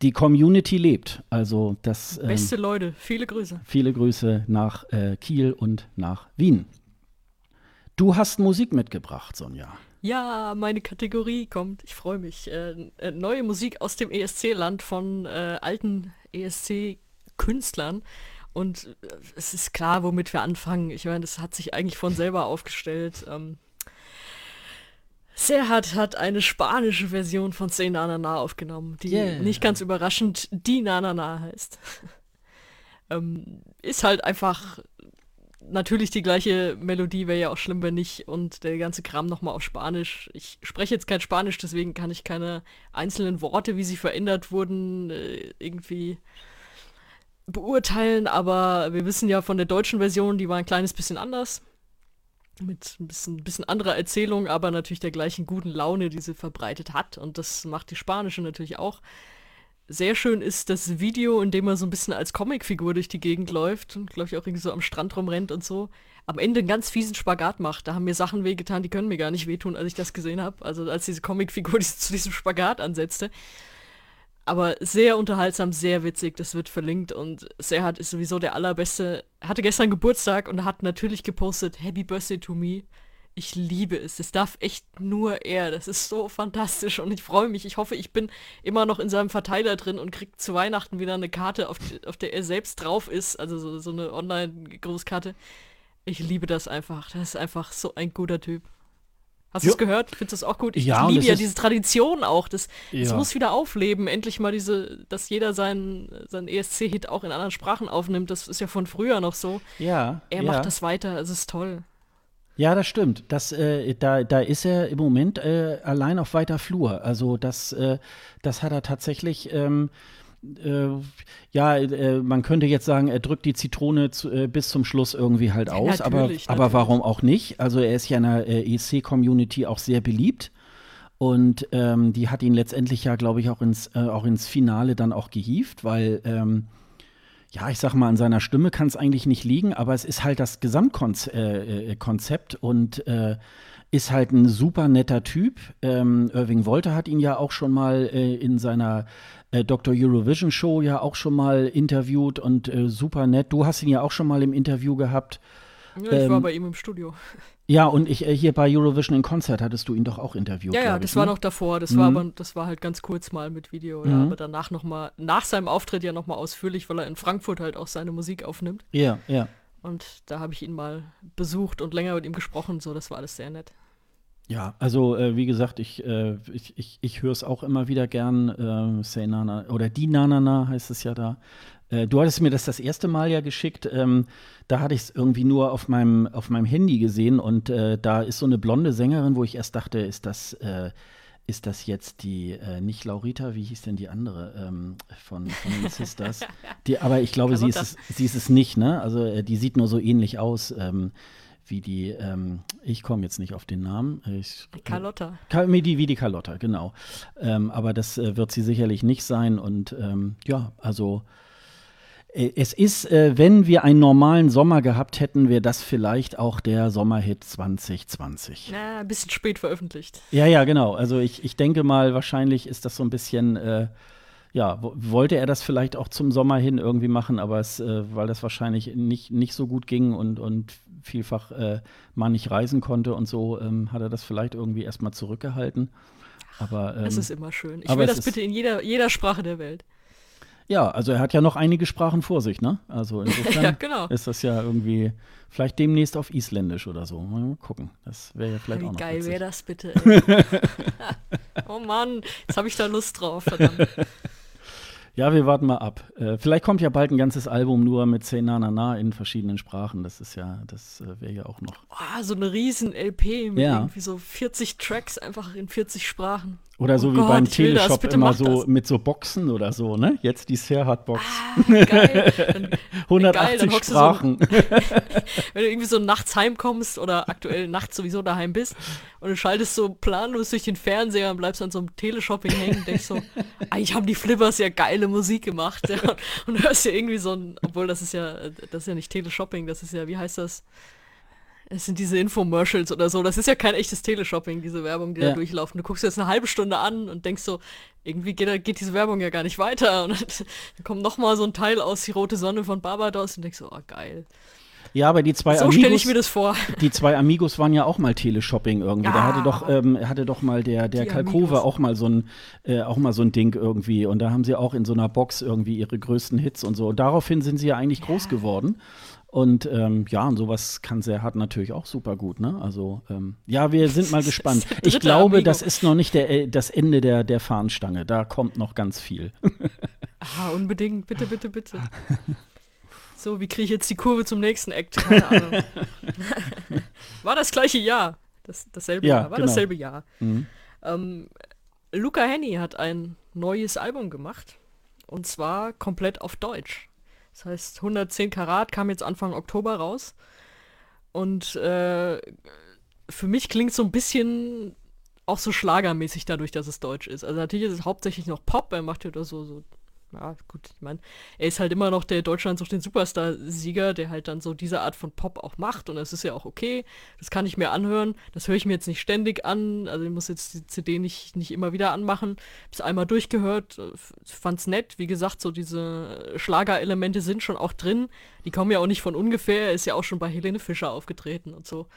die Community lebt. Also das. Ähm, Beste Leute, viele Grüße. Viele Grüße nach äh, Kiel und nach Wien. Du hast Musik mitgebracht, Sonja. Ja, meine Kategorie kommt. Ich freue mich. Äh, äh, neue Musik aus dem ESC-Land von äh, alten ESC-Künstlern. Und äh, es ist klar, womit wir anfangen. Ich meine, das hat sich eigentlich von selber aufgestellt. Ähm, Serhat hat eine spanische Version von Se Na Na Na aufgenommen, die Yeah. nicht ganz überraschend die Na Na Na heißt. ähm, ist halt einfach natürlich die gleiche Melodie, wäre ja auch schlimm, wenn nicht. Und der ganze Kram nochmal auf Spanisch. Ich spreche jetzt kein Spanisch, deswegen kann ich keine einzelnen Worte, wie sie verändert wurden, äh, irgendwie beurteilen. Aber wir wissen ja von der deutschen Version, die war ein kleines bisschen anders. Mit ein bisschen, bisschen anderer Erzählung, aber natürlich der gleichen guten Laune, die sie verbreitet hat. Und das macht die spanische natürlich auch. Sehr schön ist das Video, in dem er so ein bisschen als Comicfigur durch die Gegend läuft und, glaube ich, auch irgendwie so am Strand rumrennt und so. Am Ende einen ganz fiesen Spagat macht. Da haben mir Sachen wehgetan, die können mir gar nicht wehtun, als ich das gesehen habe. Also als diese Comicfigur die zu diesem Spagat ansetzte. Aber sehr unterhaltsam, sehr witzig, das wird verlinkt und Serhat ist sowieso der allerbeste. Er hatte gestern Geburtstag und hat natürlich gepostet, Happy Birthday to me. Ich liebe es. Das darf echt nur er. Das ist so fantastisch und ich freue mich. Ich hoffe, ich bin immer noch in seinem Verteiler drin und krieg zu Weihnachten wieder eine Karte, auf, auf der er selbst drauf ist. Also so, so eine Online-Großkarte. Ich liebe das einfach. Das ist einfach so ein guter Typ. Hast du es gehört? Findest du es auch gut? Ich, Ja, ich liebe ja diese Tradition auch. Das, das Ja. muss wieder aufleben. Endlich mal diese, dass jeder seinen, seinen ESC-Hit auch in anderen Sprachen aufnimmt. Das ist ja von früher noch so. Ja. Er ja. macht das weiter. Es ist toll. Ja, das stimmt. Das, äh, da, da ist er im Moment äh, allein auf weiter Flur. Also das, äh, das hat er tatsächlich. Ähm, äh, ja, äh, man könnte jetzt sagen, er drückt die Zitrone zu, äh, bis zum Schluss irgendwie halt aus, aber, natürlich, aber natürlich. warum auch nicht? Also er ist ja in der äh, ESC-Community auch sehr beliebt und ähm, die hat ihn letztendlich ja, glaube ich, auch ins, äh, auch ins Finale dann auch gehievt, weil ähm, ja, ich sag mal, an seiner Stimme kann es eigentlich nicht liegen, aber es ist halt das Gesamtkonzept äh, äh, und äh, ist halt ein super netter Typ. Ähm, Irving Wolter hat ihn ja auch schon mal äh, in seiner äh, Dr. Eurovision Show ja auch schon mal interviewt und äh, super nett. Du hast ihn ja auch schon mal im Interview gehabt. Ja, ich war Ähm, bei ihm im Studio. Ja, und ich äh, hier bei Eurovision in Konzert hattest du ihn doch auch interviewt. Ja, ja, das ich, war ne? noch davor. Das war Mhm. aber, das war halt ganz kurz mal mit Video. Ja, Mhm. aber danach noch mal, nach seinem Auftritt ja noch mal ausführlich, weil er in Frankfurt halt auch seine Musik aufnimmt. Ja, ja. Und da habe ich ihn mal besucht und länger mit ihm gesprochen. So, das war alles sehr nett. Ja, also äh, wie gesagt, ich, äh, ich, ich, ich höre es auch immer wieder gern. Äh, Say Nana oder die Nanana heißt es ja da. Äh, du hattest mir das das erste Mal ja geschickt. Ähm, da hatte ich es irgendwie nur auf meinem, auf meinem Handy gesehen und äh, da ist so eine blonde Sängerin, wo ich erst dachte, ist das, äh, ist das jetzt die, äh, nicht Laurita, wie hieß denn die andere ähm, von, von den Sisters? Die, aber ich glaube, sie ist, es, sie ist es nicht, ne? Also äh, die sieht nur so ähnlich aus. Ähm, wie die, ähm, ich komme jetzt nicht auf den Namen. Ich, Carlotta. Ka- wie die, wie die Carlotta, genau. Ähm, aber das äh, wird sie sicherlich nicht sein. Und ähm, ja, also äh, es ist, äh, wenn wir einen normalen Sommer gehabt hätten, wäre das vielleicht auch der Sommerhit 2020. Na, ein bisschen spät veröffentlicht. Ja, ja, genau. Also ich, ich denke mal, wahrscheinlich ist das so ein bisschen, äh, ja, wo- wollte er das vielleicht auch zum Sommer hin irgendwie machen, aber es, äh, weil das wahrscheinlich nicht, nicht so gut ging und, und vielfach äh, man nicht reisen konnte und so, ähm, hat er das vielleicht irgendwie erstmal zurückgehalten. Aber ähm, Es ist immer schön. Ich will das bitte in jeder, jeder Sprache der Welt. ja, also er hat ja noch einige Sprachen vor sich, ne? Also insofern Ja, genau. ist das ja irgendwie vielleicht demnächst auf Isländisch oder so. Mal gucken. Das wäre ja vielleicht auch Wie noch geil wäre das bitte, oh Mann, jetzt habe ich da Lust drauf, verdammt. Ja, wir warten mal ab. Äh, vielleicht kommt ja bald ein ganzes Album nur mit Say Na Na Na in verschiedenen Sprachen. Das ist ja, das äh, wäre ja auch noch. Oh, so eine riesen LP mit Ja. irgendwie so 40 Tracks einfach in 40 Sprachen. Oder so Oh wie Gott, beim das, Teleshop immer so das. mit so Boxen oder so, ne? Jetzt die Serhat-Box. Ah, geil. Dann, 180 dann hockst du so- Sprachen. wenn du irgendwie so nachts heimkommst oder aktuell nachts sowieso daheim bist und du schaltest so planlos durch den Fernseher und bleibst an so einem Teleshopping hängen und denkst so, eigentlich haben die Flippers ja geile Musik gemacht. Ja, und, und hörst ja irgendwie so ein, obwohl das ist ja, das ist ja nicht Teleshopping, das ist ja, wie heißt das? Es sind diese Infomercials oder so. Das ist ja kein echtes Teleshopping, diese Werbung, die Ja. da durchlaufen. Du guckst jetzt eine halbe Stunde an und denkst so, irgendwie geht, da- geht diese Werbung ja gar nicht weiter. Und dann kommt noch mal so ein Teil aus die rote Sonne von Barbados und denkst so, oh geil. Ja, aber die zwei So stelle ich Amigos, mir das vor. die zwei Amigos waren ja auch mal Teleshopping irgendwie. Da Ja. hatte doch, ähm, hatte doch mal der, der Kalkove Amigos. auch mal so ein, äh, auch mal so ein Ding irgendwie. Und da haben sie auch in so einer Box irgendwie ihre größten Hits und so. Und daraufhin sind sie ja eigentlich groß geworden. Und ähm, ja, und sowas kann Serhat natürlich auch super gut, ne? Also ähm, ja, wir sind mal gespannt. Ich glaube, Amigo. das ist noch nicht der, äh, das Ende der, der Fahnenstange. Da kommt noch ganz viel. ah, unbedingt, bitte, bitte, bitte. So, wie kriege ich jetzt die Kurve zum nächsten Act? Keine Ahnung. War das gleiche Jahr. Das, dasselbe ja, Jahr. War genau. dasselbe Jahr. Mhm. Ähm, Luca Henny hat ein neues Album gemacht. Und zwar komplett auf Deutsch. Das heißt, 110 Karat kam jetzt Anfang Oktober raus. Und äh, für mich klingt so ein bisschen auch so schlagermäßig dadurch, dass es deutsch ist. Also natürlich ist es hauptsächlich noch Pop, er macht ja da so, so ja, gut, ich meine, er ist halt immer noch der Deutschland sucht den Superstar-Sieger, der halt dann so diese Art von Pop auch macht und das ist ja auch okay. Das kann ich mir anhören. Das höre ich mir jetzt nicht ständig an. Also ich muss jetzt die CD nicht, nicht immer wieder anmachen. Hab's einmal durchgehört, äh, fand's nett. Wie gesagt, so diese Schlagerelemente sind schon auch drin. Die kommen ja auch nicht von ungefähr. Er ist ja auch schon bei Helene Fischer aufgetreten und so.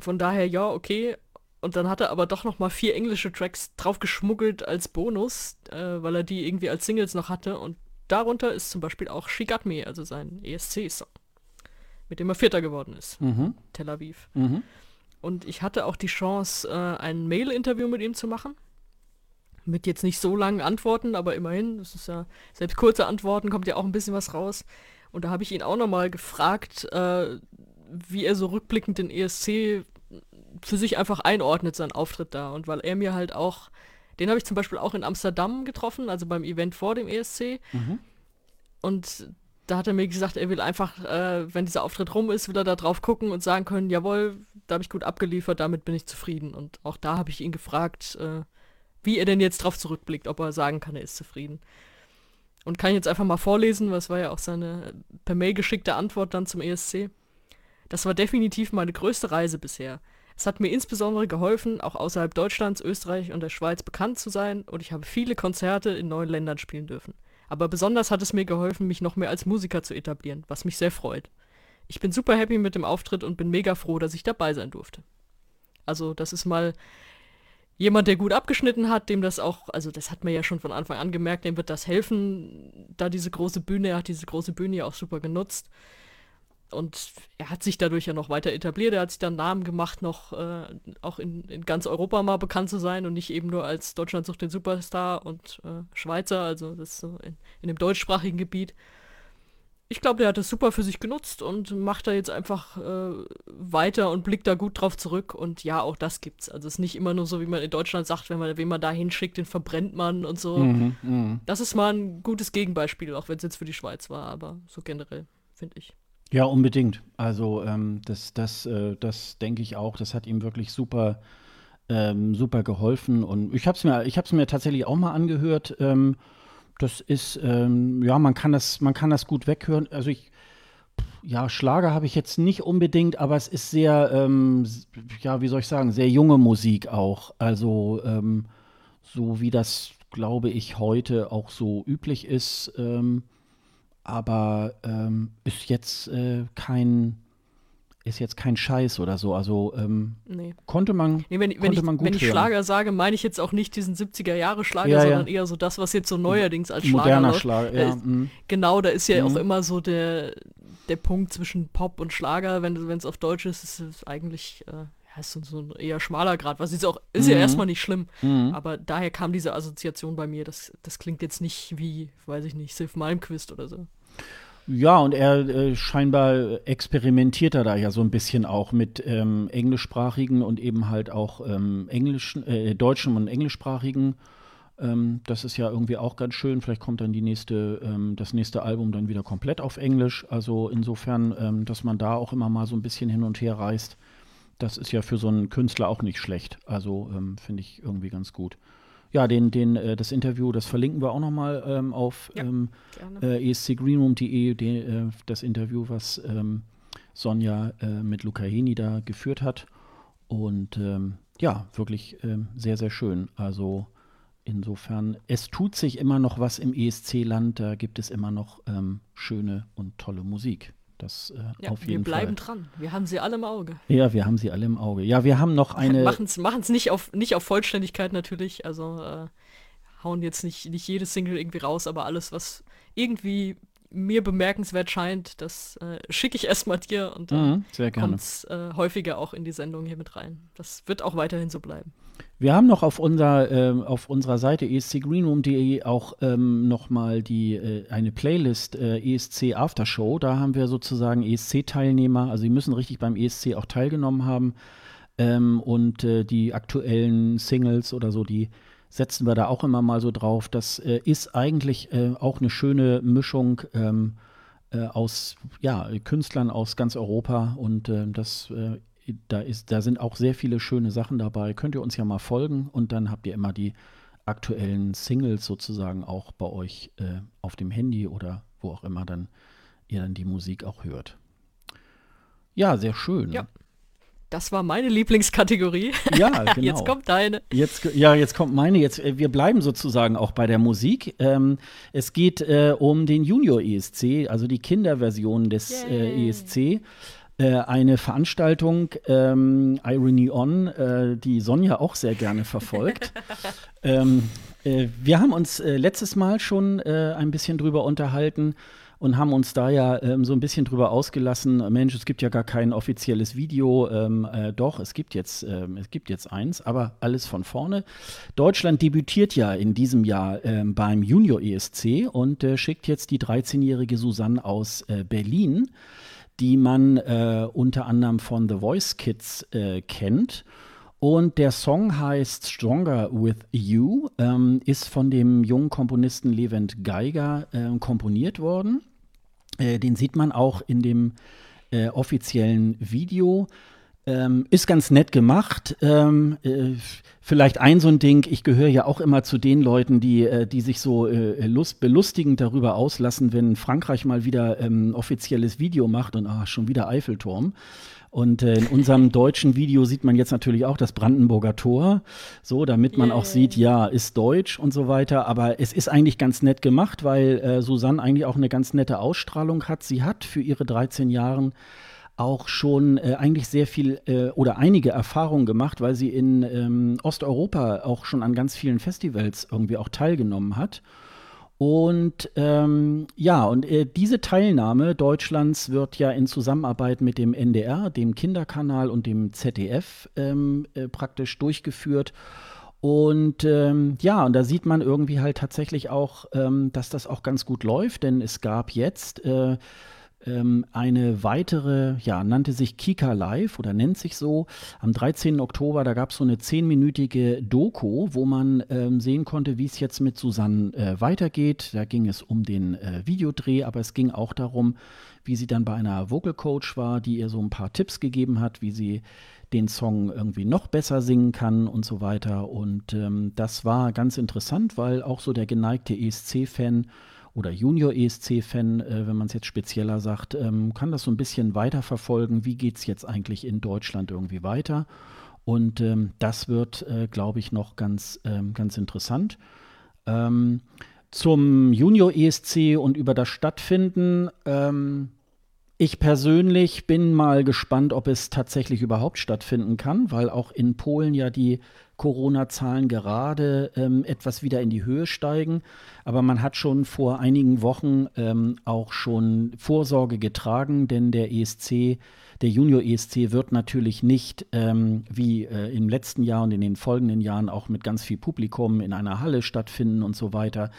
Von daher, ja, okay. Und dann hat er aber doch noch mal vier englische Tracks draufgeschmuggelt als Bonus, äh, weil er die irgendwie als Singles noch hatte. Und darunter ist zum Beispiel auch She Got Me, also sein ESC-Song, mit dem er Vierter geworden ist. Mhm. Tel Aviv. Mhm. Und ich hatte auch die Chance, äh, ein Mail-Interview mit ihm zu machen. Mit jetzt nicht so langen Antworten, aber immerhin, das ist ja, selbst kurze Antworten kommt ja auch ein bisschen was raus. Und da habe ich ihn auch noch mal gefragt, äh, wie er so rückblickend den ESC für sich einfach einordnet, sein Auftritt da. Und weil er mir halt auch, den habe ich zum Beispiel auch in Amsterdam getroffen, also beim Event vor dem ESC. Mhm. Und da hat er mir gesagt, er will einfach, äh, wenn dieser Auftritt rum ist, will er da drauf gucken und sagen können, jawohl, da habe ich gut abgeliefert, damit bin ich zufrieden. Und auch da habe ich ihn gefragt, äh, wie er denn jetzt drauf zurückblickt, ob er sagen kann, er ist zufrieden. Und kann ich jetzt einfach mal vorlesen, was war ja auch seine per Mail geschickte Antwort dann zum ESC. Das war definitiv meine größte Reise bisher. Es hat mir insbesondere geholfen, auch außerhalb Deutschlands, Österreich und der Schweiz bekannt zu sein und ich habe viele Konzerte in neuen Ländern spielen dürfen. Aber besonders hat es mir geholfen, mich noch mehr als Musiker zu etablieren, was mich sehr freut. Ich bin super happy mit dem Auftritt und bin mega froh, dass ich dabei sein durfte. Also das ist mal jemand, der gut abgeschnitten hat, dem das auch, also das hat man ja schon von Anfang an gemerkt, dem wird das helfen, da diese große Bühne, er hat diese große Bühne ja auch super genutzt und er hat sich dadurch ja noch weiter etabliert. Er hat sich dann Namen gemacht, noch äh, auch in, in, ganz Europa mal bekannt zu sein und nicht eben nur als Deutschland sucht den Superstar und äh, Schweizer, also das so in, in dem deutschsprachigen Gebiet. Ich glaube, der hat das super für sich genutzt und macht da jetzt einfach äh, weiter und blickt da gut drauf zurück. Und ja, auch das gibt's. Also es ist nicht immer nur so, wie man in Deutschland sagt, wenn man wen man da hinschickt, den verbrennt man und so. Mhm, mh. Das ist mal ein gutes Gegenbeispiel, auch wenn es jetzt für die Schweiz war, aber so generell, finde ich. Ja, unbedingt. Also ähm, das, das, äh, das denke ich auch. Das hat ihm wirklich super, ähm, super geholfen. Und ich habe es mir, ich habe mir tatsächlich auch mal angehört. Ähm, das ist, ähm, ja, man kann das, man kann das gut weghören. Also ich, ja, Schlager habe ich jetzt nicht unbedingt, aber es ist sehr, ähm, ja, wie soll ich sagen, sehr junge Musik auch. Also ähm, so wie das, glaube ich, heute auch so üblich ist aber ähm, ist jetzt äh, kein ist jetzt kein Scheiß oder so. Also ähm, nee. konnte man, nee, wenn, konnte wenn ich, man gut Wenn ich hören. Schlager sage, meine ich jetzt auch nicht diesen 70er-Jahre-Schlager, Ja, ja. sondern eher so das, was jetzt so neuerdings als Schlager Moderner läuft. Schlager, Äh, ja. mhm. Genau, da ist ja Mhm. auch immer so der, der Punkt zwischen Pop und Schlager. Wenn es auf Deutsch ist, ist es eigentlich äh, ja, ist so, so ein eher schmaler Grad. Was ist auch, ist ja Mhm. erstmal nicht schlimm. Mhm. Aber daher kam diese Assoziation bei mir. Das, das klingt jetzt nicht wie, weiß ich nicht, Sif Malmquist oder so. Ja, und er äh, scheinbar experimentiert er da ja so ein bisschen auch mit ähm, englischsprachigen und eben halt auch ähm, englischen, äh, deutschen und englischsprachigen. Ähm, das ist ja irgendwie auch ganz schön. Vielleicht kommt dann die nächste, ähm, das nächste Album dann wieder komplett auf Englisch. Also insofern, ähm, dass man da auch immer mal so ein bisschen hin und her reist. Das ist ja für so einen Künstler auch nicht schlecht. Also ähm, finde ich irgendwie ganz gut. Ja, den, den, äh, das Interview, das verlinken wir auch nochmal ähm, auf Ja. ähm, äh, escgreenroom.de, de, äh, das Interview, was ähm, Sonja äh, mit Luca Heni da geführt hat. Und ähm, ja, wirklich ähm, sehr, sehr schön. Also insofern, es tut sich immer noch was im ESC-Land, da gibt es immer noch ähm, schöne und tolle Musik. Das äh, ja, auf wir jeden bleiben Fall. dran. Wir haben sie alle im Auge. Ja, wir haben sie alle im Auge. Ja, wir haben noch eine. Machen es nicht auf, nicht auf Vollständigkeit natürlich. Also äh, hauen jetzt nicht, nicht jede Single irgendwie raus, aber alles, was irgendwie mir bemerkenswert scheint, das äh, schicke ich erstmal dir und dann mhm, kommt es äh, häufiger auch in die Sendung hier mit rein. Das wird auch weiterhin so bleiben. Wir haben noch auf, unser, äh, auf unserer Seite escgreenroom.de auch ähm, nochmal äh, eine Playlist äh, ESC Aftershow. Da haben wir sozusagen ESC-Teilnehmer, also die müssen richtig beim ESC auch teilgenommen haben. Ähm, und äh, die aktuellen Singles oder so, die setzen wir da auch immer mal so drauf. Das äh, ist eigentlich äh, auch eine schöne Mischung ähm, äh, aus ja, Künstlern aus ganz Europa und das da, ist, da sind auch sehr viele schöne Sachen dabei. Könnt ihr uns ja mal folgen und dann habt ihr immer die aktuellen Singles sozusagen auch bei euch äh, auf dem Handy oder wo auch immer dann ihr dann die Musik auch hört. Ja, sehr schön. Ja. Das war meine Lieblingskategorie. Ja, genau. Jetzt kommt deine. Jetzt, ja, jetzt kommt meine. Jetzt, äh, wir bleiben sozusagen auch bei der Musik. Ähm, es geht äh, um den Junior ESC, also die Kinderversion des äh, ESC. Äh, eine Veranstaltung, ähm, Irony On, äh, die Sonja auch sehr gerne verfolgt. ähm, äh, wir haben uns letztes Mal schon ein bisschen drüber unterhalten und haben uns da ja ähm, so ein bisschen drüber ausgelassen. Mensch, es gibt ja gar kein offizielles Video. Ähm, äh, doch, es gibt jetzt, ähm, es gibt jetzt eins, aber alles von vorne. Deutschland debütiert ja in diesem Jahr ähm, beim Junior ESC und äh, schickt jetzt die 13-jährige Susanne aus äh, Berlin, die man äh, unter anderem von The Voice Kids äh, kennt. Und der Song heißt Stronger with You, ähm, ist von dem jungen Komponisten Levent Geiger äh, komponiert worden. Äh, den sieht man auch in dem äh, offiziellen Video. Ähm, ist ganz nett gemacht. Ähm, äh, vielleicht ein so ein Ding, ich gehöre ja auch immer zu den Leuten, die, äh, die sich so äh, lust, belustigend darüber auslassen, wenn Frankreich mal wieder ähm, offizielles Video macht und ah, schon wieder Eiffelturm. Und äh, in unserem deutschen Video sieht man jetzt natürlich auch das Brandenburger Tor, so damit man yeah. auch sieht, ja, ist deutsch und so weiter. Aber es ist eigentlich ganz nett gemacht, weil äh, Susanne eigentlich auch eine ganz nette Ausstrahlung hat. Sie hat für ihre 13 Jahre auch schon äh, eigentlich sehr viel äh, oder einige Erfahrungen gemacht, weil sie in ähm, Osteuropa auch schon an ganz vielen Festivals irgendwie auch teilgenommen hat. Und ähm, ja, und äh, diese Teilnahme Deutschlands wird ja in Zusammenarbeit mit dem NDR, dem Kinderkanal und dem ZDF ähm, äh, praktisch durchgeführt. Und ähm, ja, und da sieht man irgendwie halt tatsächlich auch, ähm, dass das auch ganz gut läuft, denn es gab jetzt äh, ähm, eine weitere, ja, nannte sich Kika Live oder nennt sich so. Am 13. Oktober, da gab es so eine zehnminütige Doku, wo man ähm, sehen konnte, wie es jetzt mit Susanne äh, weitergeht. Da ging es um den äh, Videodreh, aber es ging auch darum, wie sie dann bei einer Vocal Coach war, die ihr so ein paar Tipps gegeben hat, wie sie den Song irgendwie noch besser singen kann und so weiter. Und ähm, das war ganz interessant, weil auch so der geneigte ESC-Fan oder Junior-ESC-Fan, äh, wenn man es jetzt spezieller sagt, ähm, kann das so ein bisschen weiterverfolgen. Wie geht es jetzt eigentlich in Deutschland irgendwie weiter? Und ähm, das wird, äh, glaube ich, noch ganz, ähm, ganz interessant. Ähm, zum Junior-ESC und über das Stattfinden. Ähm, ich persönlich bin mal gespannt, ob es tatsächlich überhaupt stattfinden kann, weil auch in Polen ja die Corona-Zahlen gerade ähm, etwas wieder in die Höhe steigen. Aber man hat schon vor einigen Wochen ähm, auch schon Vorsorge getragen, denn der ESC, der Junior ESC wird natürlich nicht ähm, wie äh, im letzten Jahr und in den folgenden Jahren auch mit ganz viel Publikum in einer Halle stattfinden und so weiter.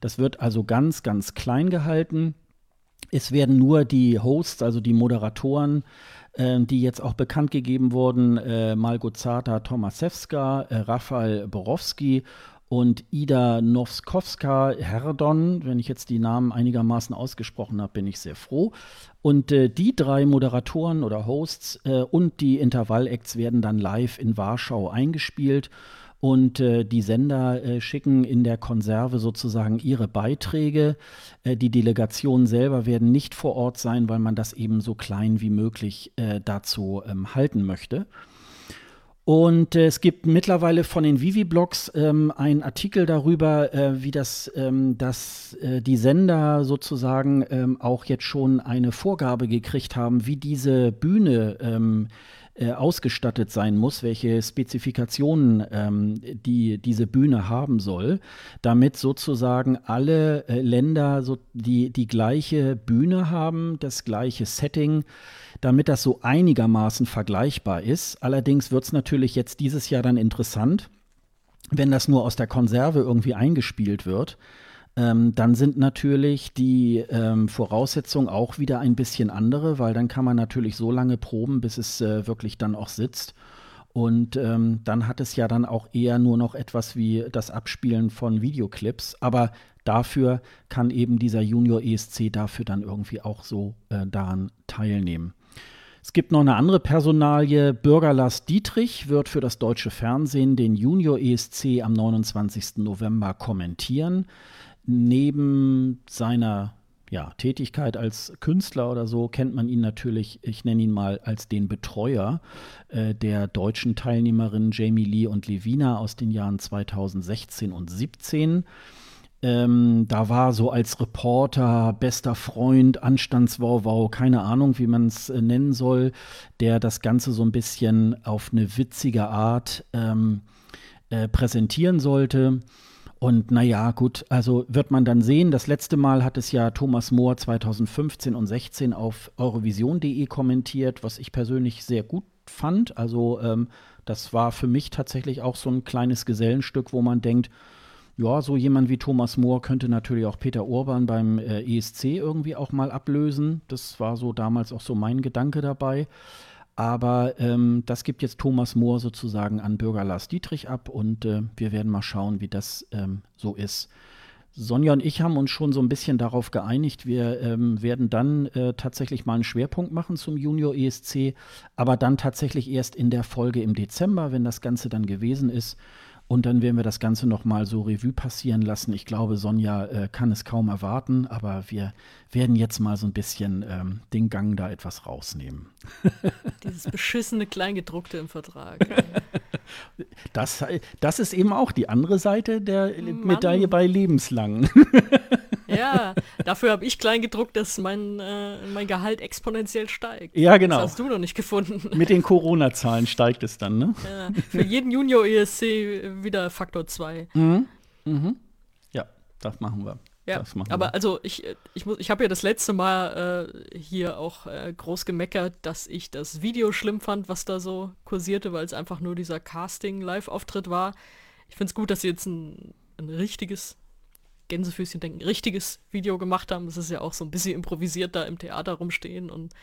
Das wird also ganz, ganz klein gehalten. Es werden nur die Hosts, also die Moderatoren, äh, die jetzt auch bekannt gegeben wurden, äh, Malgozata Tomasewska, äh, Rafael Borowski und Ida Nowskowska Herdon. Wenn ich jetzt die Namen einigermaßen ausgesprochen habe, bin ich sehr froh. Und äh, die drei Moderatoren oder Hosts äh, und die Intervall-Acts werden dann live in Warschau eingespielt. Und äh, die Sender äh, schicken in der Konserve sozusagen ihre Beiträge. Äh, die Delegationen selber werden nicht vor Ort sein, weil man das eben so klein wie möglich äh, dazu ähm, halten möchte. Und äh, es gibt mittlerweile von den Vivi-Blogs ähm, einen Artikel darüber, äh, wie das, ähm, dass äh, die Sender sozusagen ähm, auch jetzt schon eine Vorgabe gekriegt haben, wie diese Bühne ähm, äh, ausgestattet sein muss, welche Spezifikationen ähm, die diese Bühne haben soll, damit sozusagen alle äh, Länder so die, die gleiche Bühne haben, das gleiche Setting, damit das so einigermaßen vergleichbar ist. Allerdings wird es natürlich jetzt dieses Jahr dann interessant, wenn das nur aus der Konserve irgendwie eingespielt wird ähm, dann sind natürlich die ähm, Voraussetzungen auch wieder ein bisschen andere, weil dann kann man natürlich so lange proben, bis es äh, wirklich dann auch sitzt. Und ähm, dann hat es ja dann auch eher nur noch etwas wie das Abspielen von Videoclips. Aber dafür kann eben dieser Junior ESC dafür dann irgendwie auch so äh, daran teilnehmen. Es gibt noch eine andere Personalie. Bürger Lars Dietrich wird für das deutsche Fernsehen den Junior ESC am 29. November kommentieren neben seiner ja, Tätigkeit als Künstler oder so kennt man ihn natürlich, ich nenne ihn mal als den Betreuer äh, der deutschen Teilnehmerinnen Jamie Lee und Levina aus den Jahren 2016 und 2017. Ähm, da war so als Reporter, bester Freund, Anstandswauwau, keine Ahnung, wie man es äh, nennen soll, der das Ganze so ein bisschen auf eine witzige Art ähm, äh, präsentieren sollte. Und naja, gut, also wird man dann sehen. Das letzte Mal hat es ja Thomas Mohr 2015 und 16 auf eurovision.de kommentiert, was ich persönlich sehr gut fand. Also ähm, das war für mich tatsächlich auch so ein kleines Gesellenstück, wo man denkt, ja, so jemand wie Thomas Mohr könnte natürlich auch Peter Urban beim äh, ESC irgendwie auch mal ablösen. Das war so damals auch so mein Gedanke dabei. Aber ähm, das gibt jetzt Thomas Mohr sozusagen an Bürger Lars Dietrich ab und äh, wir werden mal schauen, wie das ähm, so ist. Sonja und ich haben uns schon so ein bisschen darauf geeinigt. Wir ähm, werden dann äh, tatsächlich mal einen Schwerpunkt machen zum Junior ESC, aber dann tatsächlich erst in der Folge im Dezember, wenn das Ganze dann gewesen ist. Und dann werden wir das Ganze nochmal so Revue passieren lassen. Ich glaube, Sonja äh, kann es kaum erwarten, aber wir werden jetzt mal so ein bisschen ähm, den Gang da etwas rausnehmen. Dieses beschissene Kleingedruckte im Vertrag. das, das ist eben auch die andere Seite der Mann. Medaille bei lebenslang. Ja, dafür habe ich klein gedruckt, dass mein, äh, mein Gehalt exponentiell steigt. Ja, genau. Das hast du noch nicht gefunden. Mit den Corona-Zahlen steigt es dann, ne? Ja, für jeden Junior ESC wieder Faktor 2. Mhm. Mhm. Ja, das machen wir. Ja, aber wir. also ich, ich, ich habe ja das letzte Mal äh, hier auch äh, groß gemeckert, dass ich das Video schlimm fand, was da so kursierte, weil es einfach nur dieser Casting-Live-Auftritt war. Ich finde es gut, dass sie jetzt ein, ein richtiges Gänsefüßchen denken, richtiges Video gemacht haben. Das ist ja auch so ein bisschen improvisiert da im Theater rumstehen und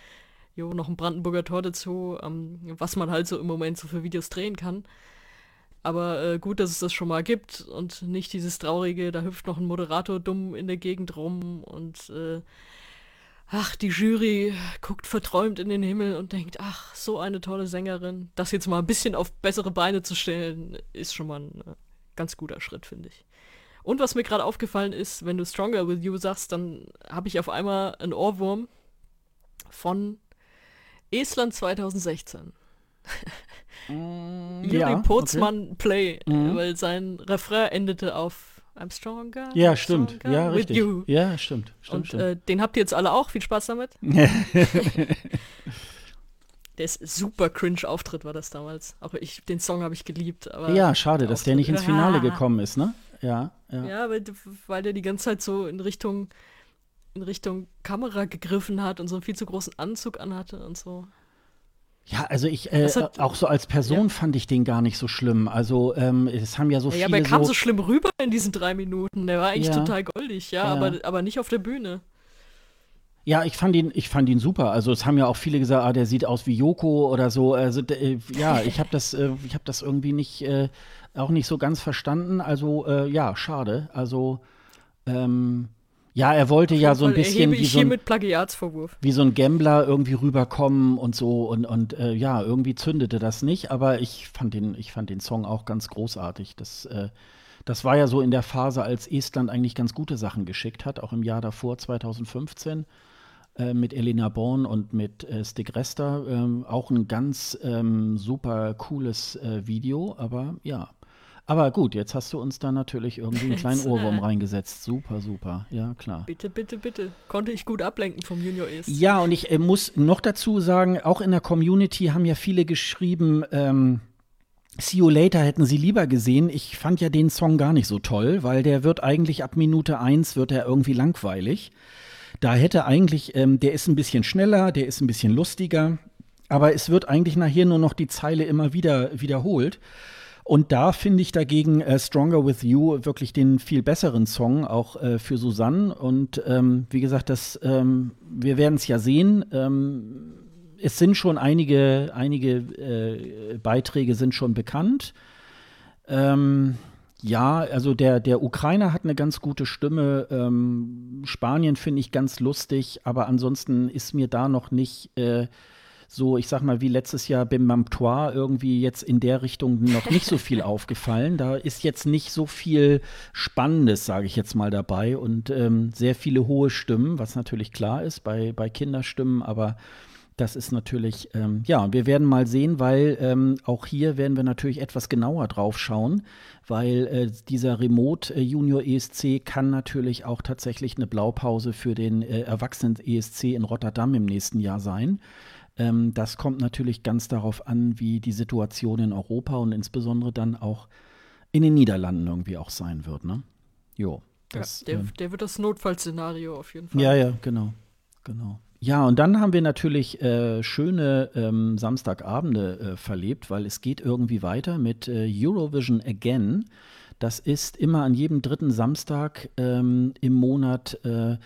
jo, noch ein Brandenburger Tor dazu, ähm, was man halt so im Moment so für Videos drehen kann. Aber äh, gut, dass es das schon mal gibt und nicht dieses traurige, da hüpft noch ein Moderator dumm in der Gegend rum und äh, ach, die Jury guckt verträumt in den Himmel und denkt, ach, so eine tolle Sängerin. Das jetzt mal ein bisschen auf bessere Beine zu stellen, ist schon mal ein äh, ganz guter Schritt, finde ich. Und was mir gerade aufgefallen ist, wenn du Stronger With You sagst, dann habe ich auf einmal einen Ohrwurm von Estland 2016. mm, Juri ja, Potzmann okay. Play, mhm. weil sein Refrain endete auf I'm stronger. Ja, I'm stimmt. Stronger ja, richtig. You. Ja, stimmt. stimmt, Und stimmt. Äh, den habt ihr jetzt alle auch. Viel Spaß damit. Der ist super cringe Auftritt war das damals. Auch ich, den Song habe ich geliebt. ja, schade, dass der nicht ins Finale gekommen ist, ne? Ja, ja. Ja, weil, weil der die ganze Zeit so in Richtung in Richtung Kamera gegriffen hat und so einen viel zu großen Anzug anhatte und so. Ja, also ich, äh, hat, auch so als Person ja. fand ich den gar nicht so schlimm. Also ähm, es haben ja so ja, viele. Ja, aber er kam so, so, schlimm rüber in diesen drei Minuten. Der war eigentlich ja. total goldig, ja, Aber, aber nicht auf der Bühne. Ja, ich fand ihn, ich fand ihn super. Also es haben ja auch viele gesagt, ah, der sieht aus wie Yoko oder so. Also äh, ja, ich habe das, äh, ich habe das irgendwie nicht, äh, auch nicht so ganz verstanden. Also äh, ja, schade. Also ähm, ja, er wollte ja so ein bisschen wie so ein, Plagiatsvorwurf. wie so ein Gambler irgendwie rüberkommen und so und und äh, ja, irgendwie zündete das nicht. Aber ich fand den, ich fand den Song auch ganz großartig. Das äh, das war ja so in der Phase, als Estland eigentlich ganz gute Sachen geschickt hat, auch im Jahr davor, 2015. Äh, mit Elena Born und mit äh, Stig Rester. Ähm, auch ein ganz ähm, super cooles äh, Video, aber ja. Aber gut, jetzt hast du uns da natürlich irgendwie einen kleinen Ohrwurm reingesetzt. Super, super. Ja, klar. Bitte, bitte, bitte. Konnte ich gut ablenken vom Junior ESC. Ja, und ich äh, muss noch dazu sagen, auch in der Community haben ja viele geschrieben, ähm, See You Later hätten sie lieber gesehen. Ich fand ja den Song gar nicht so toll, weil der wird eigentlich ab Minute 1 wird er irgendwie langweilig. Da hätte eigentlich, ähm, der ist ein bisschen schneller, der ist ein bisschen lustiger, aber es wird eigentlich nachher nur noch die Zeile immer wieder wiederholt. Und da finde ich dagegen äh, Stronger With You wirklich den viel besseren Song, auch äh, für Susanne. Und ähm, wie gesagt, das, ähm, wir werden es ja sehen. Ähm, es sind schon einige, einige äh, Beiträge sind schon bekannt. Ähm, ja, also der, der Ukrainer hat eine ganz gute Stimme. Ähm, Spanien finde ich ganz lustig, aber ansonsten ist mir da noch nicht äh, so, ich sag mal, wie letztes Jahr beim Mamptoir irgendwie jetzt in der Richtung noch nicht so viel aufgefallen. Da ist jetzt nicht so viel Spannendes, sage ich jetzt mal, dabei und ähm, sehr viele hohe Stimmen, was natürlich klar ist bei, bei Kinderstimmen, aber das ist natürlich, ähm, ja, wir werden mal sehen, weil ähm, auch hier werden wir natürlich etwas genauer drauf schauen, weil äh, dieser Remote äh, Junior ESC kann natürlich auch tatsächlich eine Blaupause für den äh, Erwachsenen ESC in Rotterdam im nächsten Jahr sein. Ähm, das kommt natürlich ganz darauf an, wie die Situation in Europa und insbesondere dann auch in den Niederlanden irgendwie auch sein wird. Ne? Jo. Das, ja, der, ähm, der, wird das Notfallszenario auf jeden Fall. Ja, ja, genau. Genau. Ja, und dann haben wir natürlich äh, schöne ähm, Samstagabende äh, verlebt, weil es geht irgendwie weiter mit äh, Eurovision Again. Das ist immer an jedem dritten Samstag ähm, im Monat äh,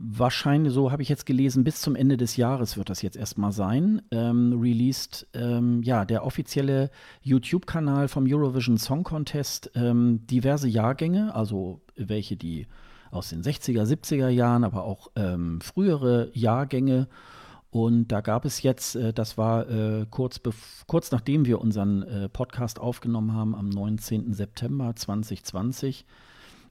Wahrscheinlich, so habe ich jetzt gelesen, bis zum Ende des Jahres wird das jetzt erstmal sein. Ähm, released, ähm, ja, der offizielle YouTube-Kanal vom Eurovision Song Contest, ähm, diverse Jahrgänge, also welche, die aus den 60er, 70er Jahren, aber auch ähm, frühere Jahrgänge. Und da gab es jetzt, äh, das war äh, kurz, kurz nachdem wir unseren äh, Podcast aufgenommen haben, am 19. September 2020,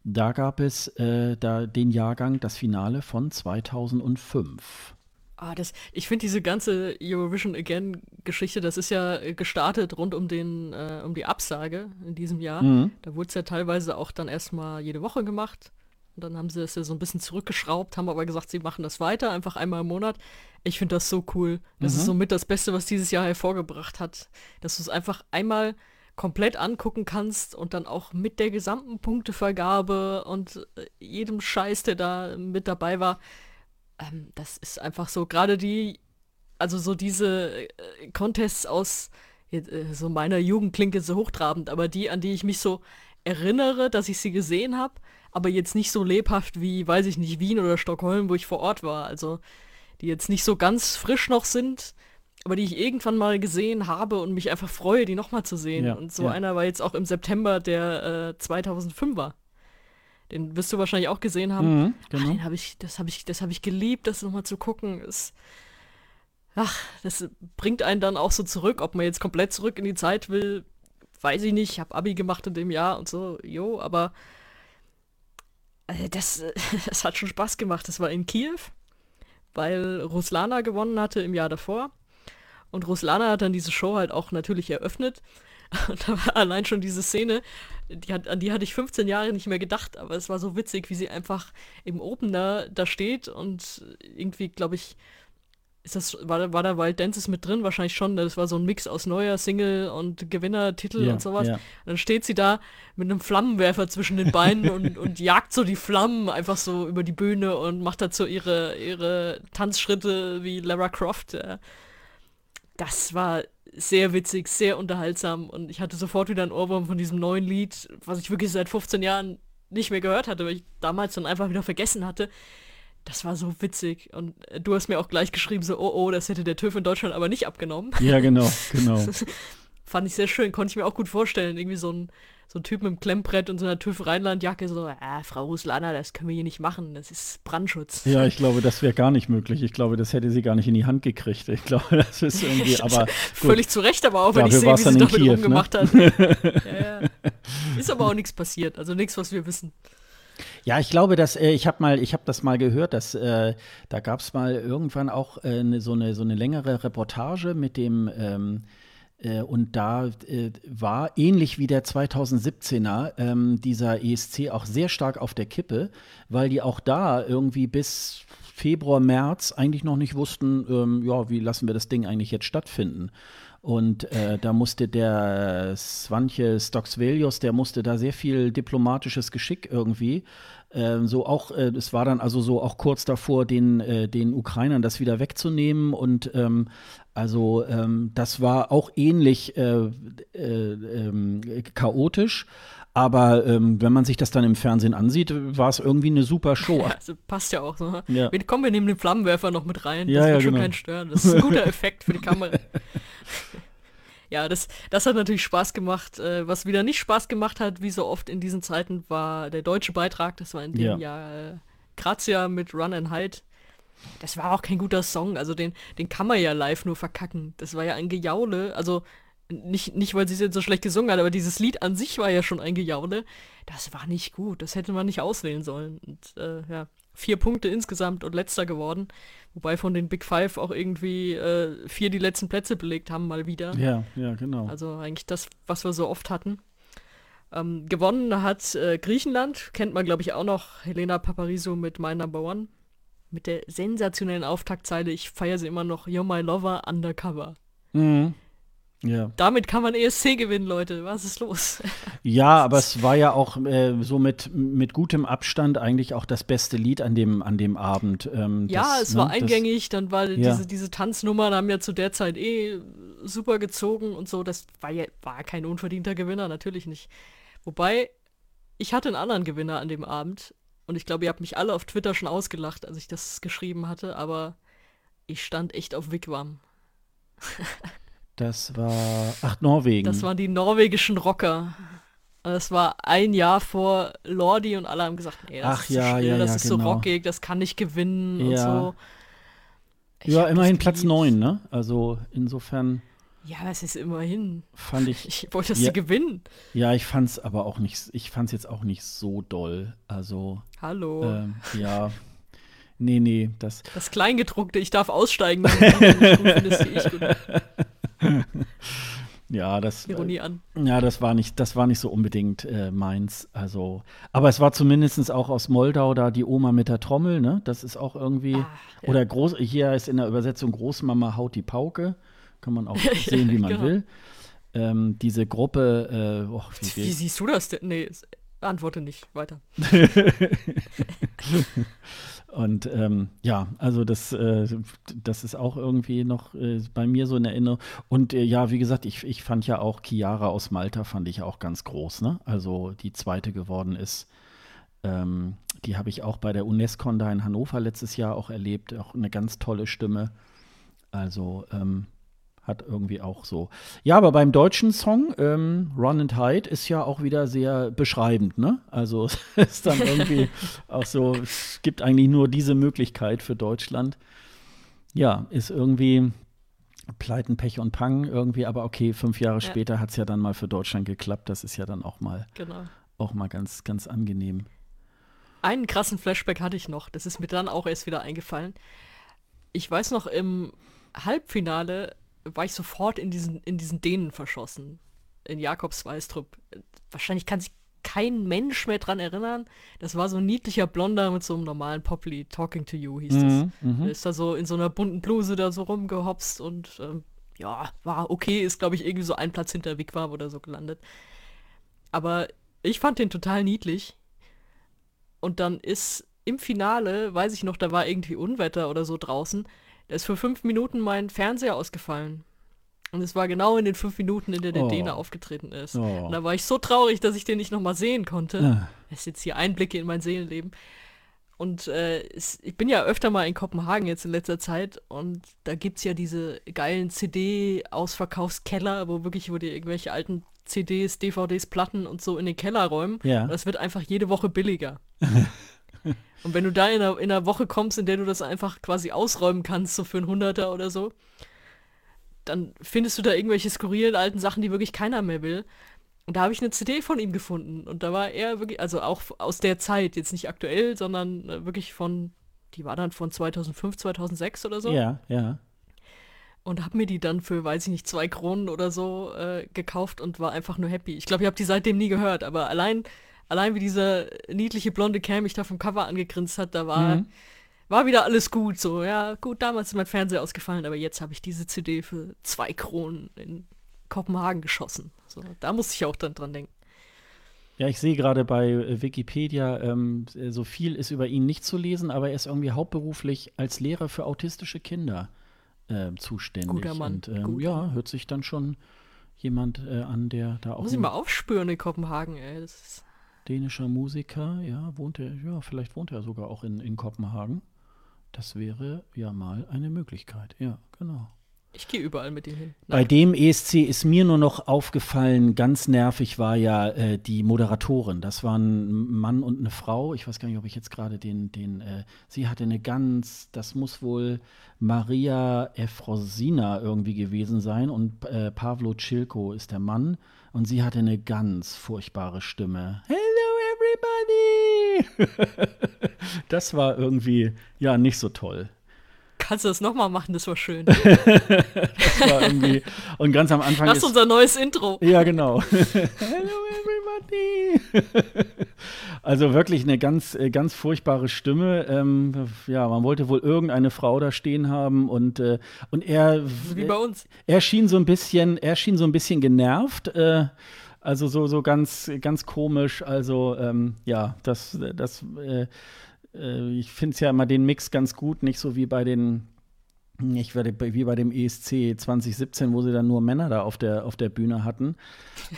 da gab es äh, da den Jahrgang, das Finale von 2005. Ah, das, ich finde diese ganze Eurovision Again Geschichte, das ist ja gestartet rund um den, äh, um die Absage in diesem Jahr. Mhm. Da wurde es ja teilweise auch dann erstmal jede Woche gemacht. Und dann haben sie es ja so ein bisschen zurückgeschraubt, haben aber gesagt, sie machen das weiter, einfach einmal im Monat. Ich finde das so cool. Das mhm. ist somit das Beste, was dieses Jahr hervorgebracht hat. Dass du es einfach einmal komplett angucken kannst und dann auch mit der gesamten Punktevergabe und äh, jedem Scheiß, der da mit dabei war. Ähm, das ist einfach so, gerade die, also so diese äh, Contests aus äh, so meiner Jugend klingt jetzt so hochtrabend, aber die, an die ich mich so erinnere, dass ich sie gesehen habe, aber jetzt nicht so lebhaft wie, weiß ich nicht, Wien oder Stockholm, wo ich vor Ort war. Also die jetzt nicht so ganz frisch noch sind, aber die ich irgendwann mal gesehen habe und mich einfach freue, die nochmal zu sehen. Ja, und so ja. einer war jetzt auch im September, der äh, 2005 war. Den wirst du wahrscheinlich auch gesehen haben. Mhm, genau. Ach, den habe ich, das habe ich, das habe ich geliebt, das nochmal zu gucken. Ist, ach, das bringt einen dann auch so zurück, ob man jetzt komplett zurück in die Zeit will, weiß ich nicht. Ich habe Abi gemacht in dem Jahr und so, jo, aber äh, das, das hat schon Spaß gemacht. Das war in Kiew, weil Ruslana gewonnen hatte im Jahr davor. Und Ruslana hat dann diese Show halt auch natürlich eröffnet. Und da war allein schon diese Szene, die hat, an die hatte ich 15 Jahre nicht mehr gedacht, aber es war so witzig, wie sie einfach im Opener da steht und irgendwie, glaube ich, ist das, war, war da Wild Dances mit drin? Wahrscheinlich schon. Das war so ein Mix aus neuer Single und Gewinnertitel ja, und sowas. Ja. Und dann steht sie da mit einem Flammenwerfer zwischen den Beinen und, und jagt so die Flammen einfach so über die Bühne und macht dazu ihre, ihre Tanzschritte wie Lara Croft. Ja das war sehr witzig, sehr unterhaltsam und ich hatte sofort wieder ein Ohrwurm von diesem neuen Lied, was ich wirklich seit 15 Jahren nicht mehr gehört hatte, weil ich damals dann einfach wieder vergessen hatte. Das war so witzig und du hast mir auch gleich geschrieben, so, oh, oh, das hätte der TÜV in Deutschland aber nicht abgenommen. Ja, genau, genau. Fand ich sehr schön, konnte ich mir auch gut vorstellen, irgendwie so ein so ein Typ mit einem Klemmbrett und so einer TÜV Rheinlandjacke so, äh, Frau Ruslana, das können wir hier nicht machen, das ist Brandschutz. Ja, ich glaube, das wäre gar nicht möglich. Ich glaube, das hätte sie gar nicht in die Hand gekriegt. Ich glaube, das ist irgendwie, aber Völlig zu Recht, aber auch wenn ich sehe, wie sie damit Kiew, rumgemacht ne? hat. ja, ja. Ist aber auch nichts passiert, also nichts, was wir wissen. Ja, ich glaube, dass äh, ich habe mal, ich habe das mal gehört, dass äh, da gab es mal irgendwann auch äh, ne, so eine so eine längere Reportage mit dem ähm, Äh, und da äh, war ähnlich wie der 2017er ähm, dieser ESC auch sehr stark auf der Kippe, weil die auch da irgendwie bis Februar, März eigentlich noch nicht wussten, ähm, ja, wie lassen wir das Ding eigentlich jetzt stattfinden. Und äh, da musste der Svantje Stoksvelius, der musste da sehr viel diplomatisches Geschick irgendwie. Äh, so auch, äh, es war dann also so auch kurz davor, den, äh, den Ukrainern das wieder wegzunehmen. Und ähm, also ähm, das war auch ähnlich äh, äh, ähm, chaotisch. Aber ähm, wenn man sich das dann im Fernsehen ansieht, war es irgendwie eine super Show. Ja, also passt ja auch so. Ne? Ja. Komm, wir nehmen den Flammenwerfer noch mit rein. Ja, das wird schon genau. keinen stören. Das ist ein guter Effekt für die Kamera. ja, das, das hat natürlich Spaß gemacht. Äh, was wieder nicht Spaß gemacht hat, wie so oft in diesen Zeiten, war der deutsche Beitrag. Das war in dem ja. Jahr äh, Grazia mit Run and Hide. Das war auch kein guter Song. Also den, den kann man ja live nur verkacken. Das war ja ein Gejaule. Also nicht, nicht weil sie es jetzt so schlecht gesungen hat, aber dieses Lied an sich war ja schon ein Gejaule. Das war nicht gut. Das hätte man nicht auswählen sollen. Und äh, ja, vier Punkte insgesamt und letzter geworden. Wobei von den Big Five auch irgendwie äh, vier die letzten Plätze belegt haben, mal wieder. Ja, ja, genau. Also eigentlich das, was wir so oft hatten. Ähm, gewonnen hat äh, Griechenland, kennt man glaube ich auch noch, Helena Paparizou mit My Number One. Mit der sensationellen Auftaktzeile, ich feiere sie immer noch, You're My Lover Undercover. Mhm. Ja. Damit kann man ESC gewinnen, Leute. Was ist los? Ja, aber es war ja auch äh, so mit, mit gutem Abstand eigentlich auch das beste Lied an dem, an dem Abend. Ähm, ja, das, es ne, war eingängig, dann war ja. diese, diese Tanznummern haben ja zu der Zeit eh super gezogen und so. Das war ja war kein unverdienter Gewinner, natürlich nicht. Wobei, ich hatte einen anderen Gewinner an dem Abend und ich glaube, ihr habt mich alle auf Twitter schon ausgelacht, als ich das geschrieben hatte, aber ich stand echt auf Wigwam. Das war, ach, Norwegen. Das waren die norwegischen Rocker. Das war ein Jahr vor Lordi und alle haben gesagt, nee, das ach, ist ja, so ja, das ja, ist genau. so rockig, das kann nicht gewinnen ja. und so. Ich ja, immerhin Platz 9, ne? Also insofern. Ja, es ist immerhin. Fand ich. Ich wollte, dass ja, sie gewinnen. Ja, ich fand's aber auch nicht, ich fand's jetzt auch nicht so doll. Also. Hallo. Ähm, ja. Nee, nee, das. Das Kleingedruckte, ich darf aussteigen. das gut. ja, das. Ironie an. Ja, das war nicht, das war nicht so unbedingt äh, meins. Also, aber es war zumindest auch aus Moldau da die Oma mit der Trommel, ne? Das ist auch irgendwie. Ah, ja. Oder groß, hier ist in der Übersetzung Großmama haut die Pauke. Kann man auch sehen, wie man genau. will. Ähm, diese Gruppe, äh, oh, wie, wie, siehst du das denn? Nee, antworte nicht. Weiter. Und ähm, ja, also das, äh, das ist auch irgendwie noch äh, bei mir so in Erinnerung. Und äh, ja, wie gesagt, ich, ich fand ja auch Chiara aus Malta, fand ich auch ganz groß, ne? Also die zweite geworden ist. Ähm, die habe ich auch bei der UNESCO da in Hannover letztes Jahr auch erlebt. Auch eine ganz tolle Stimme. Also ähm, hat irgendwie auch so. Ja, aber beim deutschen Song, ähm, Run and Hide, ist ja auch wieder sehr beschreibend, ne? Also es ist dann irgendwie auch so, es gibt eigentlich nur diese Möglichkeit für Deutschland. Ja, ist irgendwie Pleiten, Pech und Pang irgendwie, aber okay, fünf Jahre ja. später hat es ja dann mal für Deutschland geklappt. Das ist ja dann auch mal, genau. auch mal ganz, ganz angenehm. Einen krassen Flashback hatte ich noch, das ist mir dann auch erst wieder eingefallen. Ich weiß noch, im Halbfinale war ich sofort in diesen, in diesen Dänen verschossen. In Jakobs Weistrup. Wahrscheinlich kann sich kein Mensch mehr dran erinnern. Das war so ein niedlicher Blonder mit so einem normalen Poplied. Talking to You hieß das. Mhm, mhm. Ist da so in so einer bunten Bluse da so rumgehopst und ähm, ja, war okay, ist glaube ich irgendwie so ein Platz hinter Wigwam oder so gelandet. Aber ich fand den total niedlich. Und dann ist im Finale, weiß ich noch, da war irgendwie Unwetter oder so draußen. Da ist für fünf Minuten mein Fernseher ausgefallen. Und es war genau in den fünf Minuten, in der der oh. Däne aufgetreten ist. Oh. Und da war ich so traurig, dass ich den nicht nochmal sehen konnte. Ja. Das ist jetzt hier Einblicke in mein Seelenleben. Und äh, es, ich bin ja öfter mal in Kopenhagen jetzt in letzter Zeit und da gibt es ja diese geilen CD-Ausverkaufskeller, wo wirklich, wo die irgendwelche alten CDs, DVDs, Platten und so in den Keller räumen. Ja. Und das wird einfach jede Woche billiger. Und wenn du da in einer, in einer Woche kommst, in der du das einfach quasi ausräumen kannst, so für einen Hunderter oder so, dann findest du da irgendwelche skurrilen alten Sachen, die wirklich keiner mehr will. Und da habe ich eine CD von ihm gefunden. Und da war er wirklich, also auch aus der Zeit, jetzt nicht aktuell, sondern äh, wirklich von, die war dann von 2005, 2006 oder so. Ja, ja. und habe mir die dann für, weiß ich nicht, zwei Kronen oder so äh, gekauft und war einfach nur happy. Ich glaube, ich habe die seitdem nie gehört, aber allein, allein wie dieser niedliche blonde Kerl mich da vom Cover angegrinst hat, da war, mhm. war wieder alles gut. So, ja, gut, damals ist mein Fernseher ausgefallen, aber jetzt habe ich diese CD für zwei Kronen in Kopenhagen geschossen. So, da musste ich auch dann dran denken. Ja, ich sehe gerade bei äh, Wikipedia, ähm, so viel ist über ihn nicht zu lesen, aber er ist irgendwie hauptberuflich als Lehrer für autistische Kinder äh, zuständig. Guter Mann. Und, ähm, Guter. Ja, hört sich dann schon jemand äh, an, der da auch. Muss ich mal aufspüren in Kopenhagen, ey. Das ist dänischer Musiker, ja, wohnt er, ja, vielleicht wohnt er sogar auch in, in Kopenhagen. Das wäre ja mal eine Möglichkeit, ja, genau. Ich gehe überall mit ihm hin. Nein. Bei dem ESC ist mir nur noch aufgefallen, ganz nervig war ja äh, die Moderatorin. Das waren ein Mann und eine Frau. Ich weiß gar nicht, ob ich jetzt gerade den, den, äh, sie hatte eine ganz, das muss wohl Maria Efrosina irgendwie gewesen sein und äh, Pavlo Chilko ist der Mann und sie hatte eine ganz furchtbare Stimme. Hello everybody! das war irgendwie, ja, nicht so toll kannst du das nochmal machen, das war schön. das war irgendwie. Und ganz am Anfang. Das ist unser neues Intro. Ja, genau. Hello everybody. also wirklich eine ganz, äh, ganz furchtbare Stimme. Ähm, ja, man wollte wohl irgendeine Frau da stehen haben und, äh, und er. Wie bei uns. Er schien so ein bisschen, er schien so ein bisschen genervt. Äh, also so, so ganz, ganz komisch. Also ähm, ja, das, das äh, äh, ich finde es ja immer den Mix ganz gut, nicht so wie bei den ich werde wie bei dem ESC 2017, wo sie dann nur Männer da auf der, auf der Bühne hatten.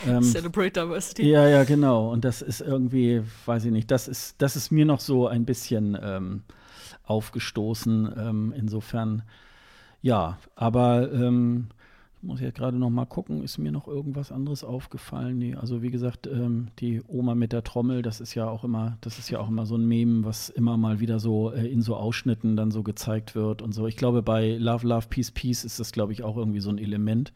Ähm, Celebrate Diversity. Ja, ja, genau. Und das ist irgendwie, weiß ich nicht, das ist, das ist mir noch so ein bisschen ähm, aufgestoßen. Ähm, insofern, ja, aber muss jetzt gerade noch mal gucken, ist mir noch irgendwas anderes aufgefallen? Nee, also wie gesagt, ähm, die Oma mit der Trommel, das ist ja auch immer, das ist ja auch immer so ein Meme, was immer mal wieder so äh, in so Ausschnitten dann so gezeigt wird und so. Ich glaube, bei Love, Love, Peace, Peace ist das, glaube ich, auch irgendwie so ein Element.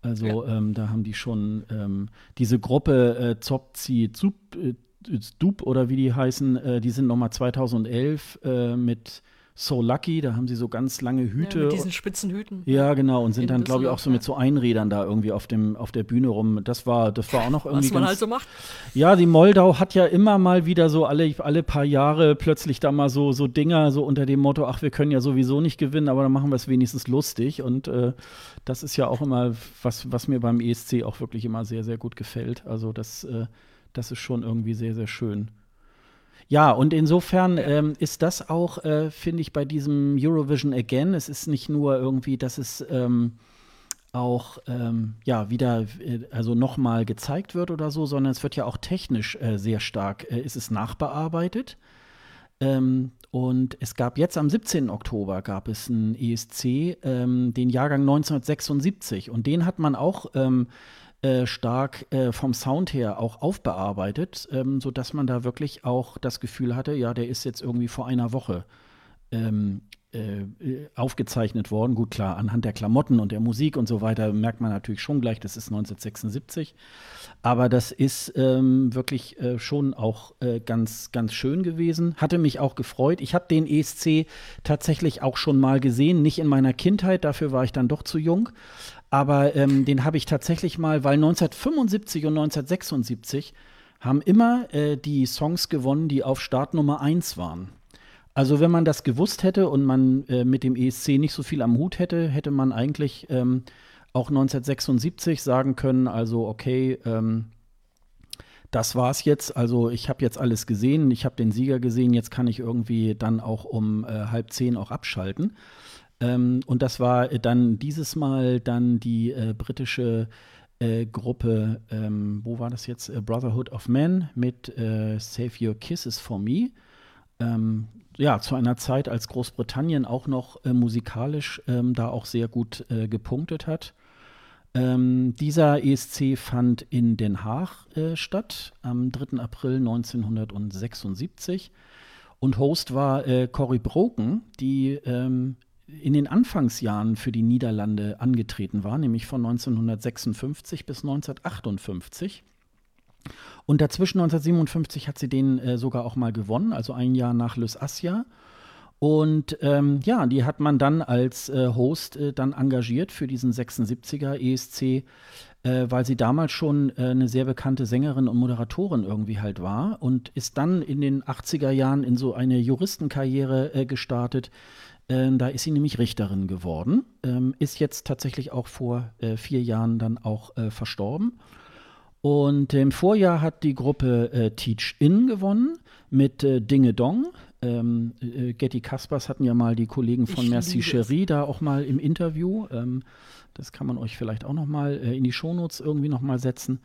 Also ja. ähm, da haben die schon ähm, diese Gruppe äh, Zopzi Zup, äh, Stup oder wie die heißen, äh, die sind nochmal 2011 äh, mit So Lucky, da haben sie so ganz lange Hüte. Ja, mit diesen spitzen Hüten. Ja, genau. Und sind dann, glaube ich, auch so mit so Einrädern da irgendwie auf, dem, auf der Bühne rum. Das war, das war auch noch irgendwie. Was man ganz, halt so macht. Ja, die Moldau hat ja immer mal wieder so alle, alle paar Jahre plötzlich da mal so, so Dinger, so unter dem Motto, ach, wir können ja sowieso nicht gewinnen, aber dann machen wir es wenigstens lustig. Und äh, das ist ja auch immer was, was mir beim ESC auch wirklich immer sehr, sehr gut gefällt. Also das, äh, das ist schon irgendwie sehr, sehr schön. Ja, und insofern ähm, ist das auch, äh, finde ich, bei diesem Eurovision Again, es ist nicht nur irgendwie, dass es ähm, auch ähm, ja wieder äh, also nochmal gezeigt wird oder so, sondern es wird ja auch technisch äh, sehr stark, äh, ist es nachbearbeitet. Ähm, und es gab jetzt am 17. Oktober gab es einen ESC, ähm, den Jahrgang 1976 und den hat man auch ähm, äh, stark äh, vom Sound her auch aufbearbeitet, ähm, sodass man da wirklich auch das Gefühl hatte, ja, der ist jetzt irgendwie vor einer Woche ähm, äh, aufgezeichnet worden. Gut, klar, anhand der Klamotten und der Musik und so weiter merkt man natürlich schon gleich, das ist 1976. Aber das ist ähm, wirklich äh, schon auch äh, ganz, ganz schön gewesen. Hatte mich auch gefreut. Ich habe den ESC tatsächlich auch schon mal gesehen, nicht in meiner Kindheit, dafür war ich dann doch zu jung. Aber ähm, den habe ich tatsächlich mal, weil 1975 und 1976 haben immer äh, die Songs gewonnen, die auf Startnummer 1 waren. Also wenn man das gewusst hätte und man äh, mit dem ESC nicht so viel am Hut hätte, hätte man eigentlich ähm, auch 1976 sagen können, also okay, ähm, das war's jetzt. Also ich habe jetzt alles gesehen, ich habe den Sieger gesehen, jetzt kann ich irgendwie dann auch um äh, halb zehn auch abschalten. Ähm, und das war dann dieses Mal dann die äh, britische äh, Gruppe, ähm, wo war das jetzt? Äh, Brotherhood of Men mit äh, Save Your Kisses for Me. Ähm, ja, zu einer Zeit, als Großbritannien auch noch äh, musikalisch ähm, da auch sehr gut äh, gepunktet hat. Ähm, dieser ESC fand in Den Haag statt am 3. April 1976. Und Host war äh, Cory Broken, die ähm, in den Anfangsjahren für die Niederlande angetreten war, nämlich von 1956 bis 1958. Und dazwischen 1957 hat sie den äh, sogar auch mal gewonnen, also ein Jahr nach Lys Assia. Und ähm, ja, die hat man dann als äh, Host äh, dann engagiert für diesen 76er ESC, äh, weil sie damals schon äh, eine sehr bekannte Sängerin und Moderatorin irgendwie halt war und ist dann in den 80er Jahren in so eine Juristenkarriere äh, gestartet. Ähm, da ist sie nämlich Richterin geworden, ähm, ist jetzt tatsächlich auch vor äh, vier Jahren dann auch verstorben. Und im Vorjahr hat die Gruppe Teach In gewonnen mit Dinge Dong ähm, äh, Getty Kaspers hatten ja mal die Kollegen von ich Merci Cherie da auch mal im Interview. Ähm, das kann man euch vielleicht auch noch mal äh, in die Shownotes irgendwie noch mal setzen.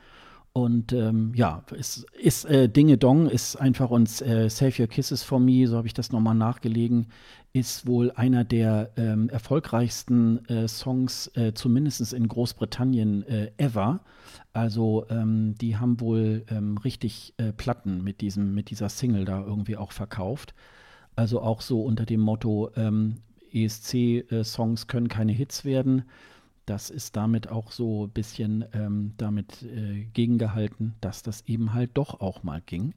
Und ähm, ja, ist, ist äh, Dinge Dong ist einfach uns äh, Save Your Kisses for Me, so habe ich das nochmal nachgelegen, ist wohl einer der ähm, erfolgreichsten äh, Songs, äh, zumindest in Großbritannien äh, ever. Also ähm, die haben wohl ähm, richtig äh, Platten mit, diesem, mit dieser Single da irgendwie auch verkauft. Also auch so unter dem Motto, ähm, ESC-Songs können keine Hits werden. Das ist damit auch so ein bisschen ähm, damit äh, gegengehalten, dass das eben halt doch auch mal ging.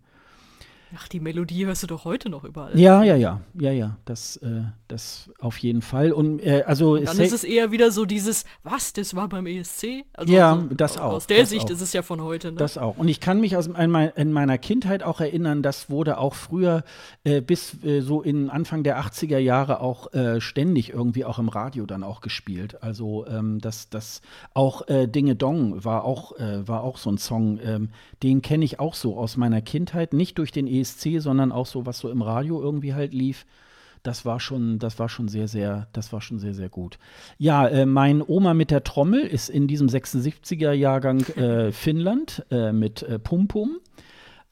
Ach, die Melodie hörst du doch heute noch überall. Ja, ja, ja, ja, ja, das, äh, das auf jeden Fall. Und äh, also Und dann ist es eher wieder so dieses, was, das war beim ESC? Also ja, also, das auch. Aus der Sicht auch. ist es ja von heute. Ne? Das auch. Und ich kann mich aus in meiner Kindheit auch erinnern, das wurde auch früher äh, bis äh, so in Anfang der 80er Jahre auch äh, ständig irgendwie auch im Radio dann auch gespielt. Also ähm, das, das auch äh, Dinge Dong war auch, war auch so ein Song, ähm, den kenne ich auch so aus meiner Kindheit, nicht durch den ESC, sondern auch so, was so im Radio irgendwie halt lief. Das war schon, das war schon sehr, sehr, das war schon sehr, sehr gut. Ja, äh, mein Oma mit der Trommel ist in diesem 76er-Jahrgang äh, Finnland äh, mit äh, Pum Pum.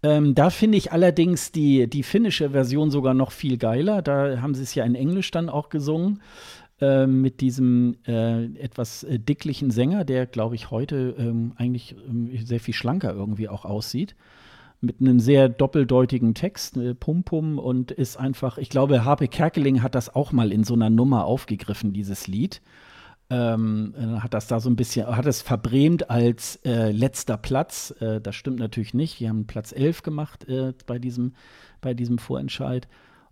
Ähm, da finde ich allerdings die, die finnische Version sogar noch viel geiler. Da haben sie es ja in Englisch dann auch gesungen. Äh, mit diesem äh, etwas äh, dicklichen Sänger, der, glaube ich, heute ähm, eigentlich ähm, sehr viel schlanker irgendwie auch aussieht mit einem sehr doppeldeutigen Text, äh, Pum Pum und ist einfach, ich glaube, Harpe Kerkeling hat das auch mal in so einer Nummer aufgegriffen, dieses Lied. Ähm, äh, hat das da so ein bisschen, hat es verbrämt als äh, letzter Platz. Äh, das stimmt natürlich nicht. Die haben Platz 11 gemacht äh, bei, diesem, bei diesem Vorentscheid.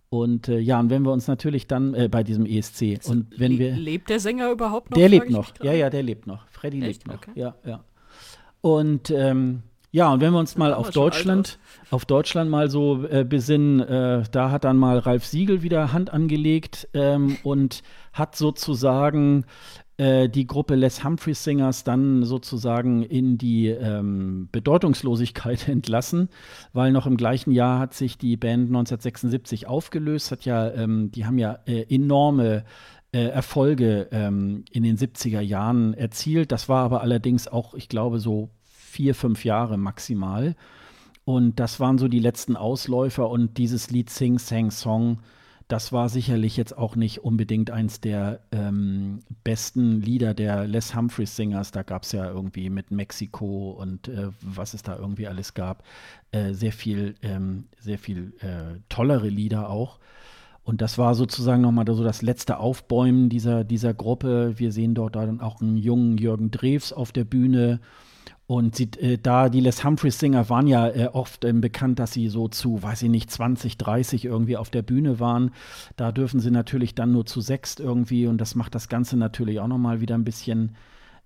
Und äh, ja, und wenn wir uns natürlich dann äh, bei diesem ESC und wenn wir lebt der Sänger überhaupt noch? Der lebt noch. Ja, ja, der lebt noch. Freddy lebt noch. Okay. Ja, ja. Und ähm, ja, und wenn wir uns mal auf Deutschland, auf Deutschland mal so äh, besinnen, äh, da hat dann mal Ralf Siegel wieder Hand angelegt ähm, und hat sozusagen äh, die Gruppe Les Humphreys Singers dann sozusagen in die ähm, Bedeutungslosigkeit entlassen, weil noch im gleichen Jahr hat sich die Band 1976 aufgelöst, hat ja, ähm, die haben ja äh, enorme äh, Erfolge ähm, in den 70er Jahren erzielt. Das war aber allerdings auch, ich glaube, so vier, fünf Jahre maximal. Und das waren so die letzten Ausläufer und dieses Lied Sing Sang Song, das war sicherlich jetzt auch nicht unbedingt eins der ähm, besten Lieder der Les Humphreys Singers. Da gab es ja irgendwie mit Mexiko und äh, was es da irgendwie alles gab, äh, sehr viel, ähm, sehr viel äh, tollere Lieder auch. Und das war sozusagen nochmal so das letzte Aufbäumen dieser, dieser Gruppe. Wir sehen dort dann auch einen jungen Jürgen Drews auf der Bühne. Und sie, äh, da die Les Humphreys Singer waren ja äh, oft äh, bekannt, dass sie so zu, weiß ich nicht, 20, 30 irgendwie auf der Bühne waren. Da dürfen sie natürlich dann nur zu sechst irgendwie und das macht das Ganze natürlich auch nochmal wieder ein bisschen,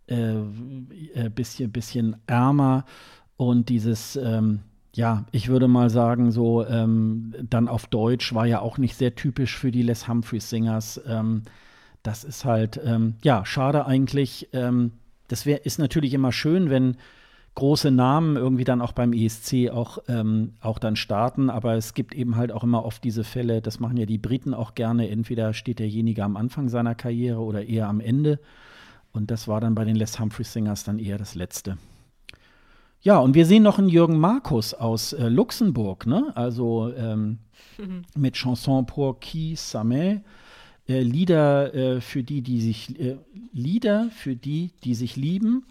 äh, äh, bisschen, bisschen ärmer. Und dieses, ähm, ja, ich würde mal sagen, so ähm, dann auf Deutsch war ja auch nicht sehr typisch für die Les Humphreys Singers. Ähm, das ist halt, ähm, ja, schade eigentlich. Das wär, ist natürlich immer schön, wenn große Namen irgendwie dann auch beim ESC auch, ähm, auch dann starten, aber es gibt eben halt auch immer oft diese Fälle, das machen ja die Briten auch gerne, entweder steht derjenige am Anfang seiner Karriere oder eher am Ende. Und das war dann bei den Les Humphrey Singers dann eher das Letzte. Ja, und wir sehen noch einen Jürgen Markus aus äh, Luxemburg, ne? Also ähm, mhm. mit Chanson pour qui Samet äh, Lieder äh, für die, die sich äh, Lieder für die, die sich lieben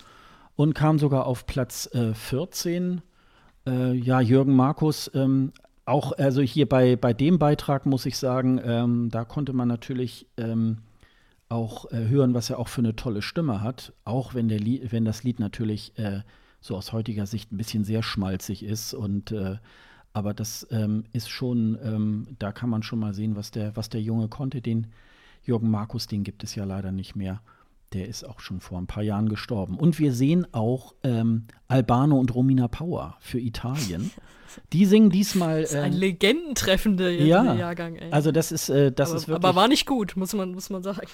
und kam sogar auf Platz 14. Äh, äh, ja, Jürgen Markus, ähm, auch also hier bei, bei dem Beitrag muss ich sagen, ähm, da konnte man natürlich ähm, auch äh, hören, was er auch für eine tolle Stimme hat, auch wenn, der Lied, wenn das Lied natürlich so aus heutiger Sicht ein bisschen sehr schmalzig ist und Aber das ähm, ist schon, ähm, da kann man schon mal sehen, was der, was der Junge konnte. Den Jürgen Markus, den gibt es ja leider nicht mehr. Der ist auch schon vor ein paar Jahren gestorben. Und wir sehen auch ähm, Albano und Romina Power für Italien. Die singen diesmal. Das ist ein ähm, legendentreffender ja, Jahrgang, ey. Also das ist, äh, das aber, ist wirklich. Aber war nicht gut, muss man, muss man sagen.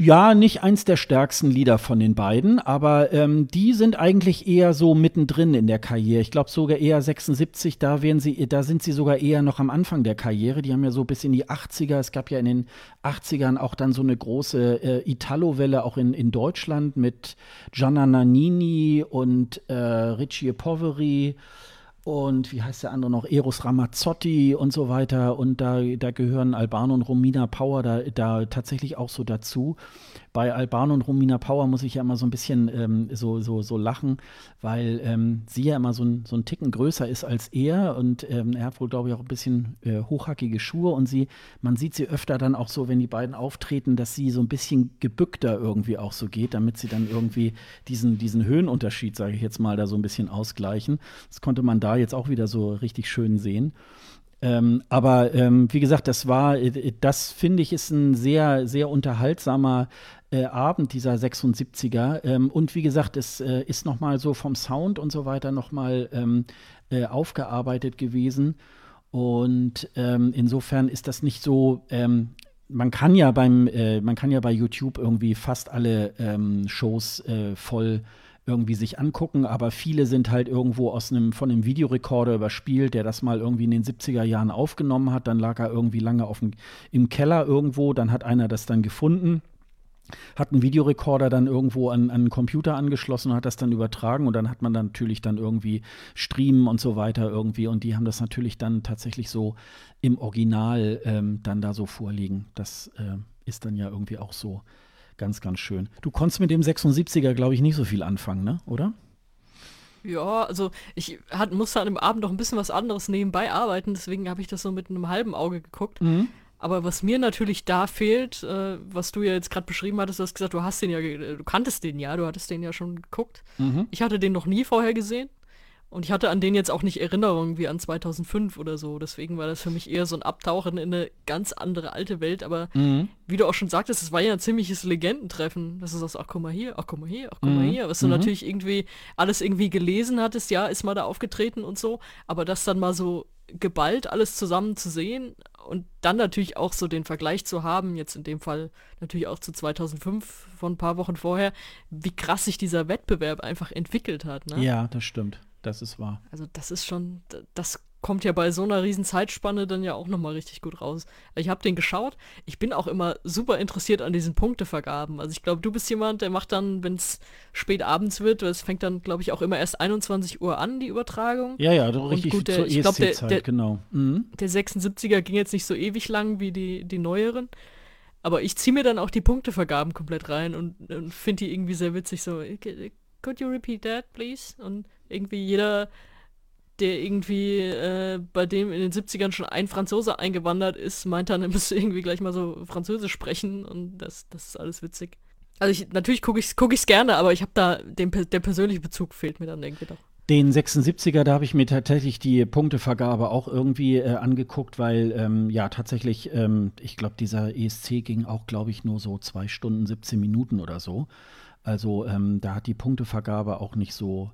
Ja, nicht eins der stärksten Lieder von den beiden, aber ähm, die sind eigentlich eher so mittendrin in der Karriere. Ich glaube sogar eher 76, da werden sie, da sind sie sogar eher noch am Anfang der Karriere. Die haben ja so bis in die 80er, es gab ja in den 80ern auch dann so eine große äh, Italo-Welle auch in, in Deutschland mit Gianna Nannini und äh, Ricci Poveri und wie heißt der andere noch, Eros Ramazzotti und so weiter. Und da, da gehören Albano und Romina Power da, da tatsächlich auch so dazu bei Albano und Romina Power muss ich ja immer so ein bisschen ähm, so, so, so lachen, weil ähm, sie ja immer so ein, so ein Ticken größer ist als er und ähm, er hat wohl, glaube ich, auch ein bisschen äh, hochhackige Schuhe und sie, man sieht sie öfter dann auch so, wenn die beiden auftreten, dass sie so ein bisschen gebückter irgendwie auch so geht, damit sie dann irgendwie diesen, diesen Höhenunterschied, sage ich jetzt mal, da so ein bisschen ausgleichen. Das konnte man da jetzt auch wieder so richtig schön sehen. Ähm, aber ähm, wie gesagt, das war, äh, das finde ich, ist ein sehr, sehr unterhaltsamer äh, Abend dieser 76er. Ähm, und wie gesagt, es äh, ist nochmal so vom Sound und so weiter nochmal ähm, äh, aufgearbeitet gewesen. Und ähm, insofern ist das nicht so. Ähm, man kann ja beim, äh, man kann ja bei YouTube irgendwie fast alle ähm, Shows äh, voll irgendwie sich angucken, aber viele sind halt irgendwo aus einem, von einem Videorekorder überspielt, der das mal irgendwie in den 70er Jahren aufgenommen hat, dann lag er irgendwie lange auf dem, im Keller irgendwo, dann hat einer das dann gefunden hat einen Videorekorder dann irgendwo an, an einen Computer angeschlossen und hat das dann übertragen. Und dann hat man dann natürlich dann irgendwie Streamen und so weiter irgendwie. Und die haben das natürlich dann tatsächlich so im Original ähm, dann da so vorliegen. Das äh, ist dann ja irgendwie auch so ganz, ganz schön. Du konntest mit dem 76er, glaube ich, nicht so viel anfangen, ne? Oder? Ja, also ich hat, musste an dem Abend noch ein bisschen was anderes nebenbei arbeiten, deswegen habe ich das so mit einem halben Auge geguckt. Mhm. Aber was mir natürlich da fehlt, äh, was du ja jetzt gerade beschrieben hattest, du hast gesagt, du hast den ja, du kanntest den ja, du hattest den ja schon geguckt. Mhm. Ich hatte den noch nie vorher gesehen. Und ich hatte an den jetzt auch nicht Erinnerungen wie an 2005 oder so. Deswegen war das für mich eher so ein Abtauchen in eine ganz andere alte Welt. Aber mhm. wie du auch schon sagtest, es war ja ein ziemliches Legendentreffen. Das ist das, ach guck mal hier, ach guck mal hier, ach guck mhm. mal hier. Was du mhm. natürlich irgendwie alles irgendwie gelesen hattest, ja, ist mal da aufgetreten und so. Aber das dann mal so geballt alles zusammen zu sehen und dann natürlich auch so den Vergleich zu haben, jetzt in dem Fall natürlich auch zu 2005 von ein paar Wochen vorher, wie krass sich dieser Wettbewerb einfach entwickelt hat. Ne? Ja, das stimmt. Das ist wahr. Also das ist schon, das kommt ja bei so einer riesen Zeitspanne dann ja auch nochmal richtig gut raus. Ich habe den geschaut. Ich bin auch immer super interessiert an diesen Punktevergaben. Also ich glaube, du bist jemand, der macht dann, wenn es spät abends wird, es fängt dann, glaube ich, auch immer erst 21 Uhr an, die Übertragung. Ja, ja, richtig gut, der, zur ich glaube, der, der, genau. Mhm. der 76er ging jetzt nicht so ewig lang wie die, die neueren. Aber ich ziehe mir dann auch die Punktevergaben komplett rein und, und finde die irgendwie sehr witzig. So, could you repeat that, please? Und irgendwie jeder der irgendwie äh, bei dem in den 70ern schon ein Franzose eingewandert ist, meint dann, er müsste irgendwie gleich mal so Französisch sprechen und das, das ist alles witzig. Also ich, natürlich gucke ich es guck gerne, aber ich habe da, den, der persönliche Bezug fehlt mir dann irgendwie doch. Den 76er, da habe ich mir tatsächlich die Punktevergabe auch irgendwie äh, angeguckt, weil ähm, ja tatsächlich, ähm, ich glaube, dieser ESC ging auch, glaube ich, nur so zwei Stunden, 17 Minuten oder so. Also ähm, da hat die Punktevergabe auch nicht so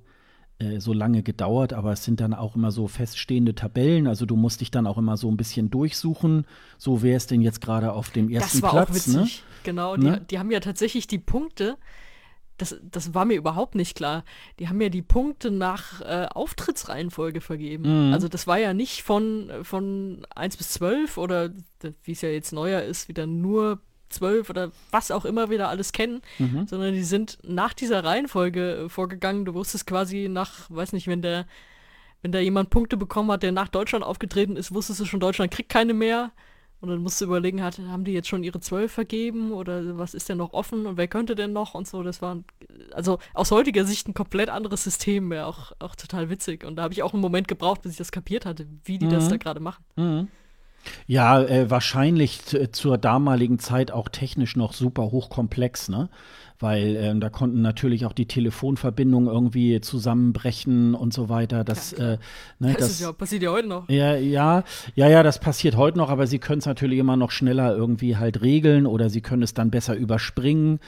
äh, so lange gedauert, aber es sind dann auch immer so feststehende Tabellen. Also du musst dich dann auch immer so ein bisschen durchsuchen. So wer ist denn jetzt gerade auf dem ersten Platz. Das war Platz, auch witzig. Ne? Genau, die, ne? die haben ja tatsächlich die Punkte. Das, das war mir überhaupt nicht klar. Die haben ja die Punkte nach äh, Auftrittsreihenfolge vergeben. Mhm. Also das war ja nicht von, von 1 bis 12 oder wie es ja jetzt neuer ist, wieder nur zwölf oder was auch immer wir da alles kennen, mhm. sondern die sind nach dieser Reihenfolge äh, vorgegangen. Du wusstest quasi nach, weiß nicht, wenn der, wenn da jemand Punkte bekommen hat, der nach Deutschland aufgetreten ist, wusstest du schon, Deutschland kriegt keine mehr. Und dann musst du überlegen, hat, haben die jetzt schon ihre zwölf vergeben oder was ist denn noch offen und wer könnte denn noch und so. Das war, also aus heutiger Sicht ein komplett anderes System, wäre auch, auch total witzig. Und da habe ich auch einen Moment gebraucht, bis ich das kapiert hatte, wie die mhm. das da gerade machen. Mhm. Ja, äh, wahrscheinlich zur damaligen Zeit auch technisch noch super hochkomplex, ne? weil ähm, da konnten natürlich auch die Telefonverbindungen irgendwie zusammenbrechen und so weiter. Das, ja, äh, ne, das, das ja, passiert ja heute noch. Ja, ja, ja, ja, das passiert heute noch, aber sie können es natürlich immer noch schneller irgendwie halt regeln oder sie können es dann besser überspringen.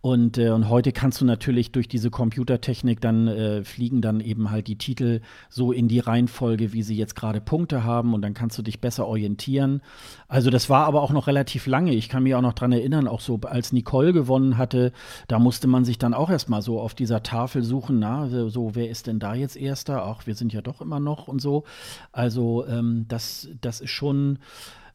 Und, äh, und heute kannst du natürlich durch diese Computertechnik dann äh, fliegen dann eben halt die Titel so in die Reihenfolge, wie sie jetzt gerade Punkte haben und dann kannst du dich besser orientieren. Also das war aber auch noch relativ lange. Ich kann mich auch noch dran erinnern, auch so als Nicole gewonnen hatte, da musste man sich dann auch erstmal so auf dieser Tafel suchen, na, so wer ist denn da jetzt Erster? Ach, wir sind ja doch immer noch und so. Also ähm, das, das ist schon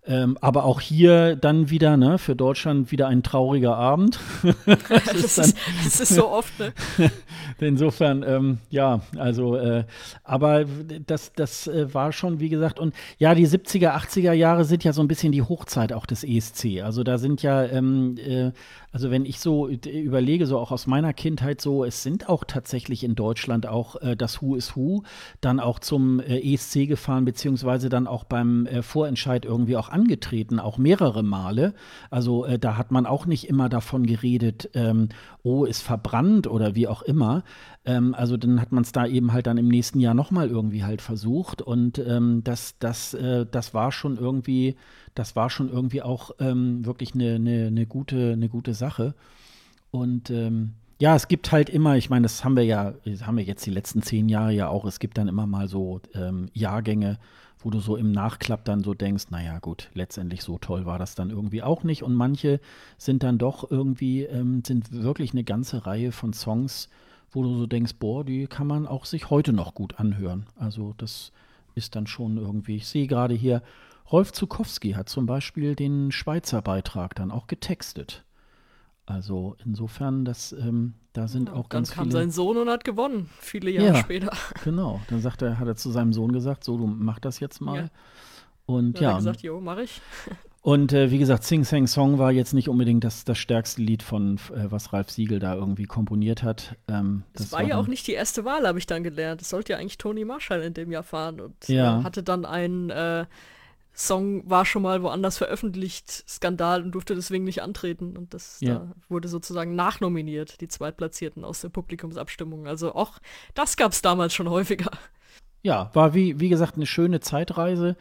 ähm, aber auch hier dann wieder, ne, für Deutschland wieder ein trauriger Abend. das, das, ist, das, ist, so oft, ne? Insofern, ähm, ja, also, äh, aber das, das äh, war schon, wie gesagt, und ja, die 70er, 80er Jahre sind ja so ein bisschen die Hochzeit auch des ESC. Also da sind ja, ähm, äh, also wenn ich so überlege, so auch aus meiner Kindheit so, es sind auch tatsächlich in Deutschland auch äh, das Who is Who dann auch zum äh, ESC gefahren, beziehungsweise dann auch beim äh, Vorentscheid irgendwie auch angetreten, auch mehrere Male. Also äh, da hat man auch nicht immer davon geredet, ähm, oh, ist verbrannt oder wie auch immer. Ähm, also dann hat man es da eben halt dann im nächsten Jahr nochmal irgendwie halt versucht. Und ähm, das, das, äh, das war schon irgendwie, das war schon irgendwie auch ähm, wirklich eine, eine, eine, gute, eine gute Sache. Und ähm, ja, es gibt halt immer, ich meine, das haben wir ja, haben wir jetzt die letzten zehn Jahre ja auch, es gibt dann immer mal so ähm, Jahrgänge, wo du so im Nachklapp dann so denkst, naja gut, letztendlich so toll war das dann irgendwie auch nicht. Und manche sind dann doch irgendwie, ähm, sind wirklich eine ganze Reihe von Songs, wo du so denkst, boah, die kann man auch sich heute noch gut anhören. Also das ist dann schon irgendwie, ich sehe gerade hier, Rolf Zukowski hat zum Beispiel den Schweizer Beitrag dann auch getextet. Also insofern, das, ähm, da sind ja, auch ganz viele. Dann kam sein Sohn und hat gewonnen, viele Jahre ja, später. Genau, dann sagt er, hat er zu seinem Sohn gesagt, so, du mach das jetzt mal. Ja. Und ja. Hat er gesagt, jo, mach ich. Und äh, wie gesagt, Sing Sang Song war jetzt nicht unbedingt das, das stärkste Lied von, äh, was Ralf Siegel da irgendwie komponiert hat. Ähm, das, das war, war ja auch nicht die erste Wahl, habe ich dann gelernt. Es sollte ja eigentlich Tony Marshall in dem Jahr fahren und ja. hatte dann einen äh, Song war schon mal woanders veröffentlicht, Skandal und durfte deswegen nicht antreten. Und das ja. da wurde sozusagen nachnominiert, die Zweitplatzierten aus der Publikumsabstimmung. Also auch das gab es damals schon häufiger. Ja, war wie, wie gesagt eine schöne Zeitreise.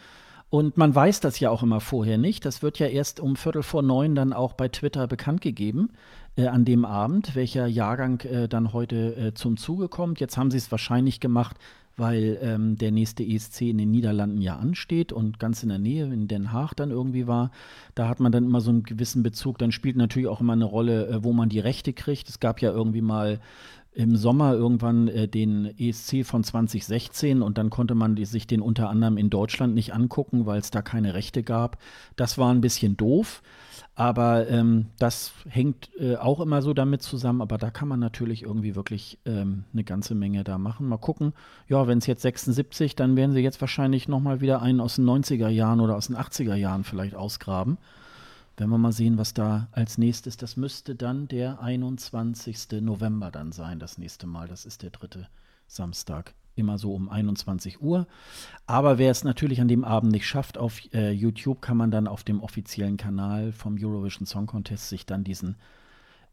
Und man weiß das ja auch immer vorher nicht. Das wird ja erst um Viertel vor neun dann auch bei Twitter bekannt gegeben, äh, an dem Abend, welcher Jahrgang äh, dann heute äh, zum Zuge kommt. Jetzt haben sie es wahrscheinlich gemacht, weil ähm, der nächste ESC in den Niederlanden ja ansteht und ganz in der Nähe in Den Haag dann irgendwie war. Da hat man dann immer so einen gewissen Bezug. Dann spielt natürlich auch immer eine Rolle, äh, wo man die Rechte kriegt. Es gab ja irgendwie mal im Sommer irgendwann äh, den ESC von 2016 und dann konnte man die, sich den unter anderem in Deutschland nicht angucken, weil es da keine Rechte gab. Das war ein bisschen doof. Aber ähm, das hängt äh, auch immer so damit zusammen. Aber da kann man natürlich irgendwie wirklich ähm, eine ganze Menge da machen. Mal gucken. Ja, wenn es jetzt 76, dann werden sie jetzt wahrscheinlich nochmal wieder einen aus den 90er Jahren oder aus den 80er Jahren vielleicht ausgraben. Wenn wir mal sehen, was da als nächstes, das müsste dann der 21. November dann sein, das nächste Mal. Das ist der dritte Samstag immer so um 21 Uhr. Aber wer es natürlich an dem Abend nicht schafft, auf äh, YouTube kann man dann auf dem offiziellen Kanal vom Eurovision Song Contest sich dann diesen,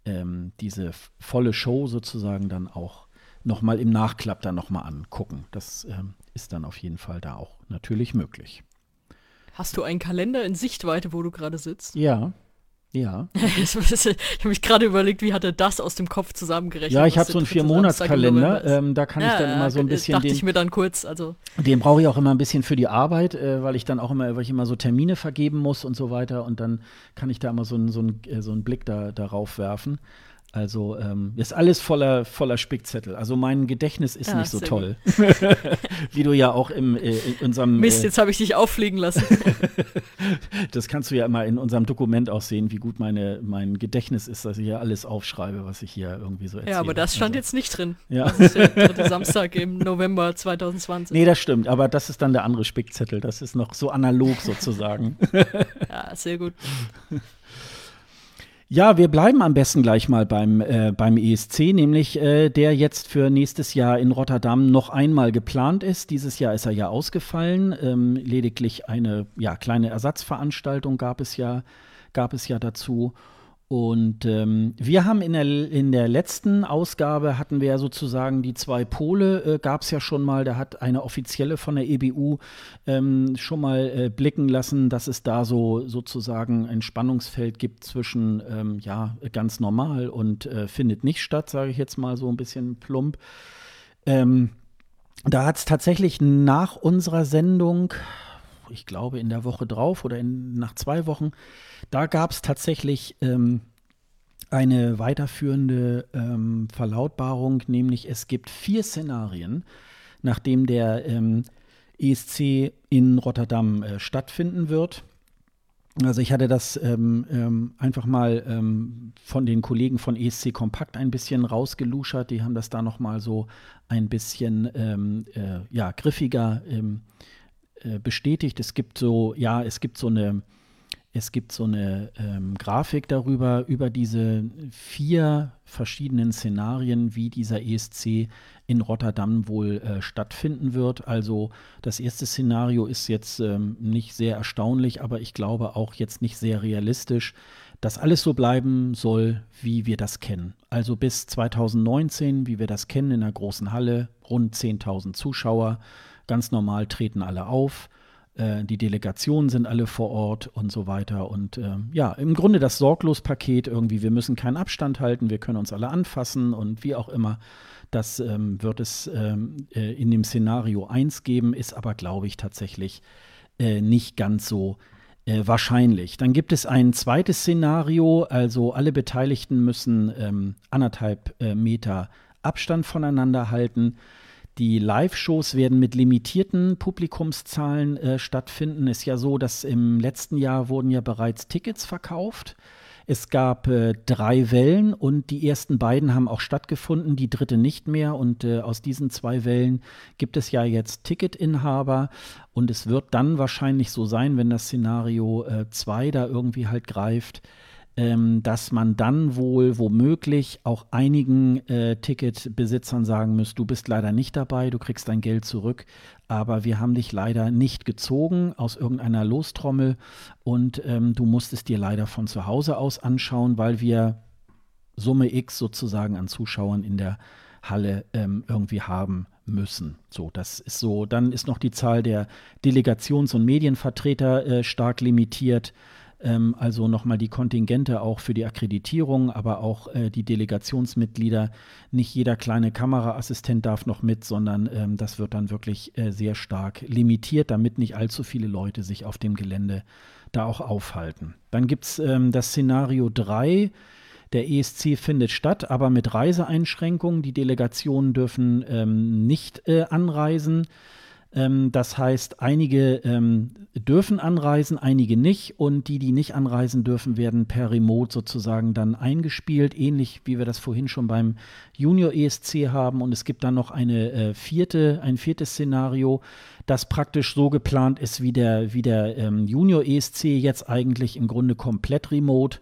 ähm, diese volle Show sozusagen dann auch nochmal im Nachklapp dann nochmal angucken. Das ähm, ist dann auf jeden Fall da auch natürlich möglich. Hast du einen Kalender in Sichtweite, wo du gerade sitzt? Ja. Ja. ich habe mich gerade überlegt, wie hat er das aus dem Kopf zusammengerechnet? Ja, ich habe so einen Vier-Monats-Kalender. Ähm, da kann ja, ich dann immer so ein bisschen. Dachte den, ich mir dann kurz. Also. Den brauche ich auch immer ein bisschen für die Arbeit, äh, weil ich dann auch immer, weil ich immer so Termine vergeben muss und so weiter. Und dann kann ich da immer so, einen, so, einen, äh, so einen Blick da, darauf werfen. Also ähm, ist alles voller, voller Spickzettel. Also mein Gedächtnis ist ja, nicht so toll. Wie du ja auch im, äh, in unserem. Mist, äh, jetzt habe ich dich auffliegen lassen. das kannst du ja immer in unserem Dokument auch sehen, wie gut meine, mein Gedächtnis ist, dass ich hier alles aufschreibe, was ich hier irgendwie so erzähle. Ja, aber das stand also. jetzt nicht drin. Ja. Das ist der dritte Samstag im November 2020. Nee, das stimmt. Aber das ist dann der andere Spickzettel. Das ist noch so analog sozusagen. ja, sehr gut. Ja, wir bleiben am besten gleich mal beim, äh, beim ESC, nämlich äh, der jetzt für nächstes Jahr in Rotterdam noch einmal geplant ist. Dieses Jahr ist er ja ausgefallen. Ähm, lediglich eine ja, kleine Ersatzveranstaltung gab es ja, gab es ja dazu. Und ähm, wir haben in der, in der letzten Ausgabe hatten wir ja sozusagen die zwei Pole, äh, gab es ja schon mal, da hat eine offizielle von der EBU ähm, schon mal äh, blicken lassen, dass es da so sozusagen ein Spannungsfeld gibt zwischen ähm, ja ganz normal und äh, findet nicht statt, sage ich jetzt mal so ein bisschen plump. Ähm, da hat es tatsächlich nach unserer Sendung, ich glaube in der Woche drauf oder in, nach zwei Wochen, da gab es tatsächlich ähm, eine weiterführende ähm, Verlautbarung, nämlich es gibt vier Szenarien, nachdem der ähm, ESC in Rotterdam äh, stattfinden wird. Also ich hatte das ähm, ähm, einfach mal ähm, von den Kollegen von ESC Kompakt ein bisschen rausgeluschert. Die haben das da noch mal so ein bisschen ähm, äh, ja, griffiger ähm, äh, bestätigt. Es gibt so, ja, es gibt so eine es gibt so eine ähm, Grafik darüber, über diese vier verschiedenen Szenarien, wie dieser ESC in Rotterdam wohl äh, stattfinden wird. Also das erste Szenario ist jetzt ähm, nicht sehr erstaunlich, aber ich glaube auch jetzt nicht sehr realistisch, dass alles so bleiben soll, wie wir das kennen. Also bis 2019, wie wir das kennen, in einer großen Halle, rund 10.000 Zuschauer, ganz normal treten alle auf äh, die Delegationen sind alle vor Ort und so weiter. Und äh, ja, im Grunde das Sorglos-Paket irgendwie, wir müssen keinen Abstand halten, wir können uns alle anfassen und wie auch immer. Das ähm, wird es ähm, äh, in dem Szenario 1 geben, ist aber, glaube ich, tatsächlich äh, nicht ganz so äh, wahrscheinlich. Dann gibt es ein zweites Szenario, also alle Beteiligten müssen ähm, anderthalb Meter Abstand voneinander halten. Die Live-Shows werden mit limitierten Publikumszahlen äh, stattfinden. Ist ja so, dass im letzten Jahr wurden ja bereits Tickets verkauft. Es gab äh, drei Wellen und die ersten beiden haben auch stattgefunden, die dritte nicht mehr. Und äh, aus diesen zwei Wellen gibt es ja jetzt Ticketinhaber. Und es wird dann wahrscheinlich so sein, wenn das Szenario 2 äh, da irgendwie halt greift, ähm, dass man dann wohl womöglich auch einigen äh, Ticketbesitzern sagen muss, du bist leider nicht dabei, du kriegst dein Geld zurück, aber wir haben dich leider nicht gezogen aus irgendeiner Lostrommel und ähm, du musst es dir leider von zu Hause aus anschauen, weil wir Summe X sozusagen an Zuschauern in der Halle ähm, irgendwie haben müssen. So, das ist so. Dann ist noch die Zahl der Delegations- und Medienvertreter äh, stark limitiert. Ähm, also nochmal die Kontingente auch für die Akkreditierung, aber auch äh, die Delegationsmitglieder. Nicht jeder kleine Kameraassistent darf noch mit, sondern ähm, das wird dann wirklich äh, sehr stark limitiert, damit nicht allzu viele Leute sich auf dem Gelände da auch aufhalten. Dann gibt es ähm, das Szenario 3. Der ESC findet statt, aber mit Reiseeinschränkungen. Die Delegationen dürfen ähm, nicht äh, anreisen. Ähm, das heißt, einige ähm, dürfen anreisen, einige nicht. Und die, die nicht anreisen dürfen, werden per Remote sozusagen dann eingespielt, ähnlich wie wir das vorhin schon beim Junior ESC haben. Und es gibt dann noch eine äh, vierte, ein viertes Szenario, das praktisch so geplant ist wie der, wie der ähm, Junior ESC jetzt eigentlich im Grunde komplett remote.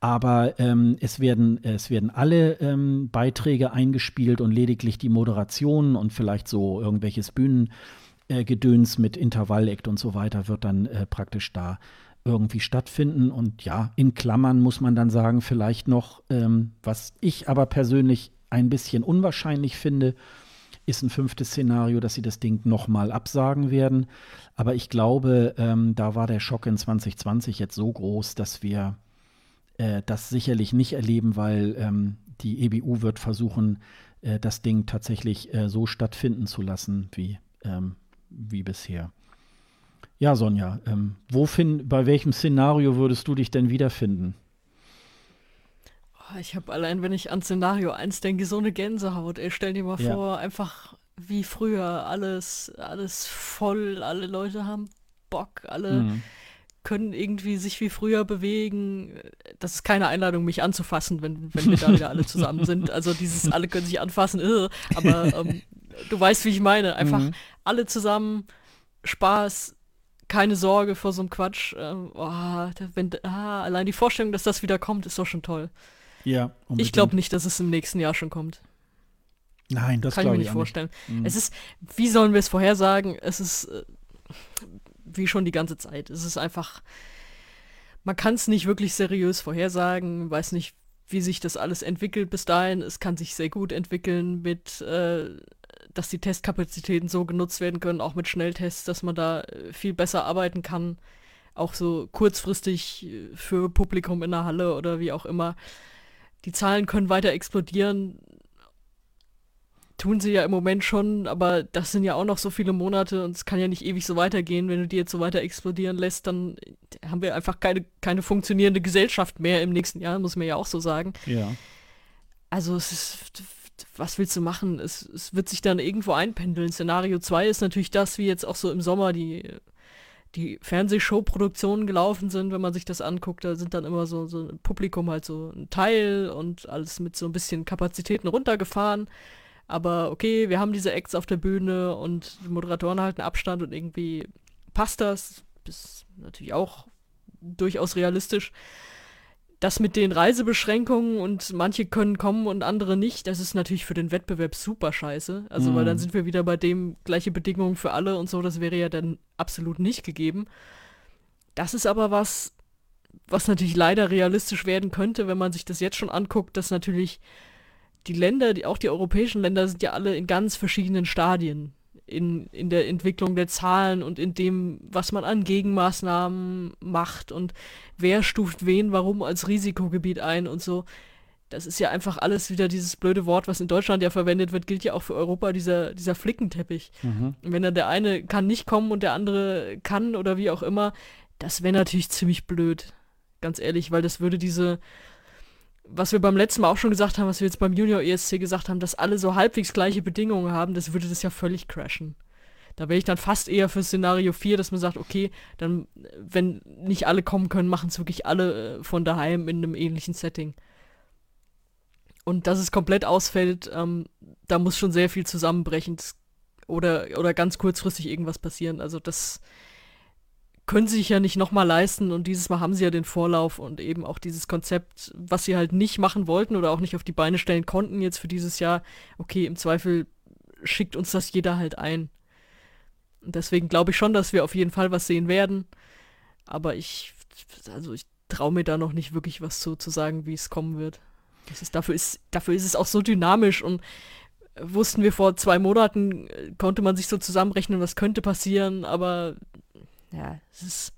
Aber ähm, es, werden, es werden alle ähm, Beiträge eingespielt und lediglich die Moderationen und vielleicht so irgendwelches Bühnen, äh, mit Intervallakt und so weiter wird dann äh, praktisch da irgendwie stattfinden. Und ja, in Klammern muss man dann sagen, vielleicht noch, ähm, was ich aber persönlich ein bisschen unwahrscheinlich finde, ist ein fünftes Szenario, dass sie das Ding nochmal absagen werden. Aber ich glaube, ähm, da war der Schock in 2020 jetzt so groß, dass wir äh, das sicherlich nicht erleben, weil ähm, die EBU wird versuchen, äh, das Ding tatsächlich äh, so stattfinden zu lassen, wie ähm, wie bisher. Ja, Sonja, ähm, wo find, bei welchem Szenario würdest du dich denn wiederfinden? Oh, ich habe allein, wenn ich an Szenario 1 denke, so eine Gänsehaut. Ey, stell dir mal ja. vor, einfach wie früher, alles, alles voll, alle Leute haben Bock, alle mhm. Können irgendwie sich wie früher bewegen. Das ist keine Einladung, mich anzufassen, wenn, wenn wir da wieder alle zusammen sind. Also dieses alle können sich anfassen, irre, aber ähm, du weißt, wie ich meine. Einfach mhm. alle zusammen, Spaß, keine Sorge vor so einem Quatsch. Ähm, oh, wenn, ah, allein die Vorstellung, dass das wieder kommt, ist doch schon toll. Ja, unbedingt. Ich glaube nicht, dass es im nächsten Jahr schon kommt. Nein, das kann ich mir nicht vorstellen. Nicht. Mhm. Es ist, wie sollen wir es vorhersagen? Es ist äh, wie schon die ganze Zeit. Es ist einfach, man kann es nicht wirklich seriös vorhersagen, weiß nicht, wie sich das alles entwickelt bis dahin. Es kann sich sehr gut entwickeln mit, äh, dass die Testkapazitäten so genutzt werden können, auch mit Schnelltests, dass man da äh, viel besser arbeiten kann. Auch so kurzfristig äh, für Publikum in der Halle oder wie auch immer. Die Zahlen können weiter explodieren tun sie ja im Moment schon, aber das sind ja auch noch so viele Monate und es kann ja nicht ewig so weitergehen. Wenn du die jetzt so weiter explodieren lässt, dann haben wir einfach keine, keine funktionierende Gesellschaft mehr im nächsten Jahr, muss man ja auch so sagen. Ja. Also es ist, was willst du machen? Es, es wird sich dann irgendwo einpendeln. Szenario 2 ist natürlich das, wie jetzt auch so im Sommer die, die Fernsehshow-Produktionen gelaufen sind, wenn man sich das anguckt, da sind dann immer so, so ein Publikum halt so ein Teil und alles mit so ein bisschen Kapazitäten runtergefahren. Aber okay, wir haben diese Acts auf der Bühne und die Moderatoren halten Abstand und irgendwie passt das. Ist natürlich auch durchaus realistisch. Das mit den Reisebeschränkungen und manche können kommen und andere nicht, das ist natürlich für den Wettbewerb super scheiße. Also, mhm. weil dann mhm. sind wir wieder bei dem gleiche Bedingungen für alle und so, das wäre ja dann absolut nicht gegeben. Das ist aber was, was natürlich leider realistisch werden könnte, wenn man sich das jetzt schon anguckt, dass natürlich die Länder, die, auch die europäischen Länder sind ja alle in ganz verschiedenen Stadien in, in der Entwicklung der Zahlen und in dem, was man an Gegenmaßnahmen macht und wer stuft wen warum als Risikogebiet ein und so. Das ist ja einfach alles wieder dieses blöde Wort, was in Deutschland ja verwendet wird, gilt ja auch für Europa, dieser, dieser Flickenteppich. Mhm. wenn dann der eine kann nicht kommen und der andere kann oder wie auch immer, das wäre natürlich ziemlich blöd. Ganz ehrlich, weil das würde diese, was wir beim letzten Mal auch schon gesagt haben, was wir jetzt beim Junior ESC gesagt haben, dass alle so halbwegs gleiche Bedingungen haben, das würde das ja völlig crashen. Da wäre ich dann fast eher für Szenario 4, dass man sagt, okay, dann, wenn nicht alle kommen können, machen es wirklich alle äh, von daheim in einem ähnlichen Setting. Und dass es komplett ausfällt, ähm, da muss schon sehr viel zusammenbrechen oder, oder ganz kurzfristig irgendwas passieren. Also das, können sie sich ja nicht nochmal leisten und dieses Mal haben sie ja den Vorlauf und eben auch dieses Konzept, was sie halt nicht machen wollten oder auch nicht auf die Beine stellen konnten jetzt für dieses Jahr. Okay, im Zweifel schickt uns das jeder halt ein. Und deswegen glaube ich schon, dass wir auf jeden Fall was sehen werden. Aber ich, also ich traue mir da noch nicht wirklich was zu, zu sagen, wie es kommen wird. Das ist, dafür, ist, dafür ist es auch so dynamisch und wussten wir vor zwei Monaten, äh, konnte man sich so zusammenrechnen, was könnte passieren, aber ja, es ist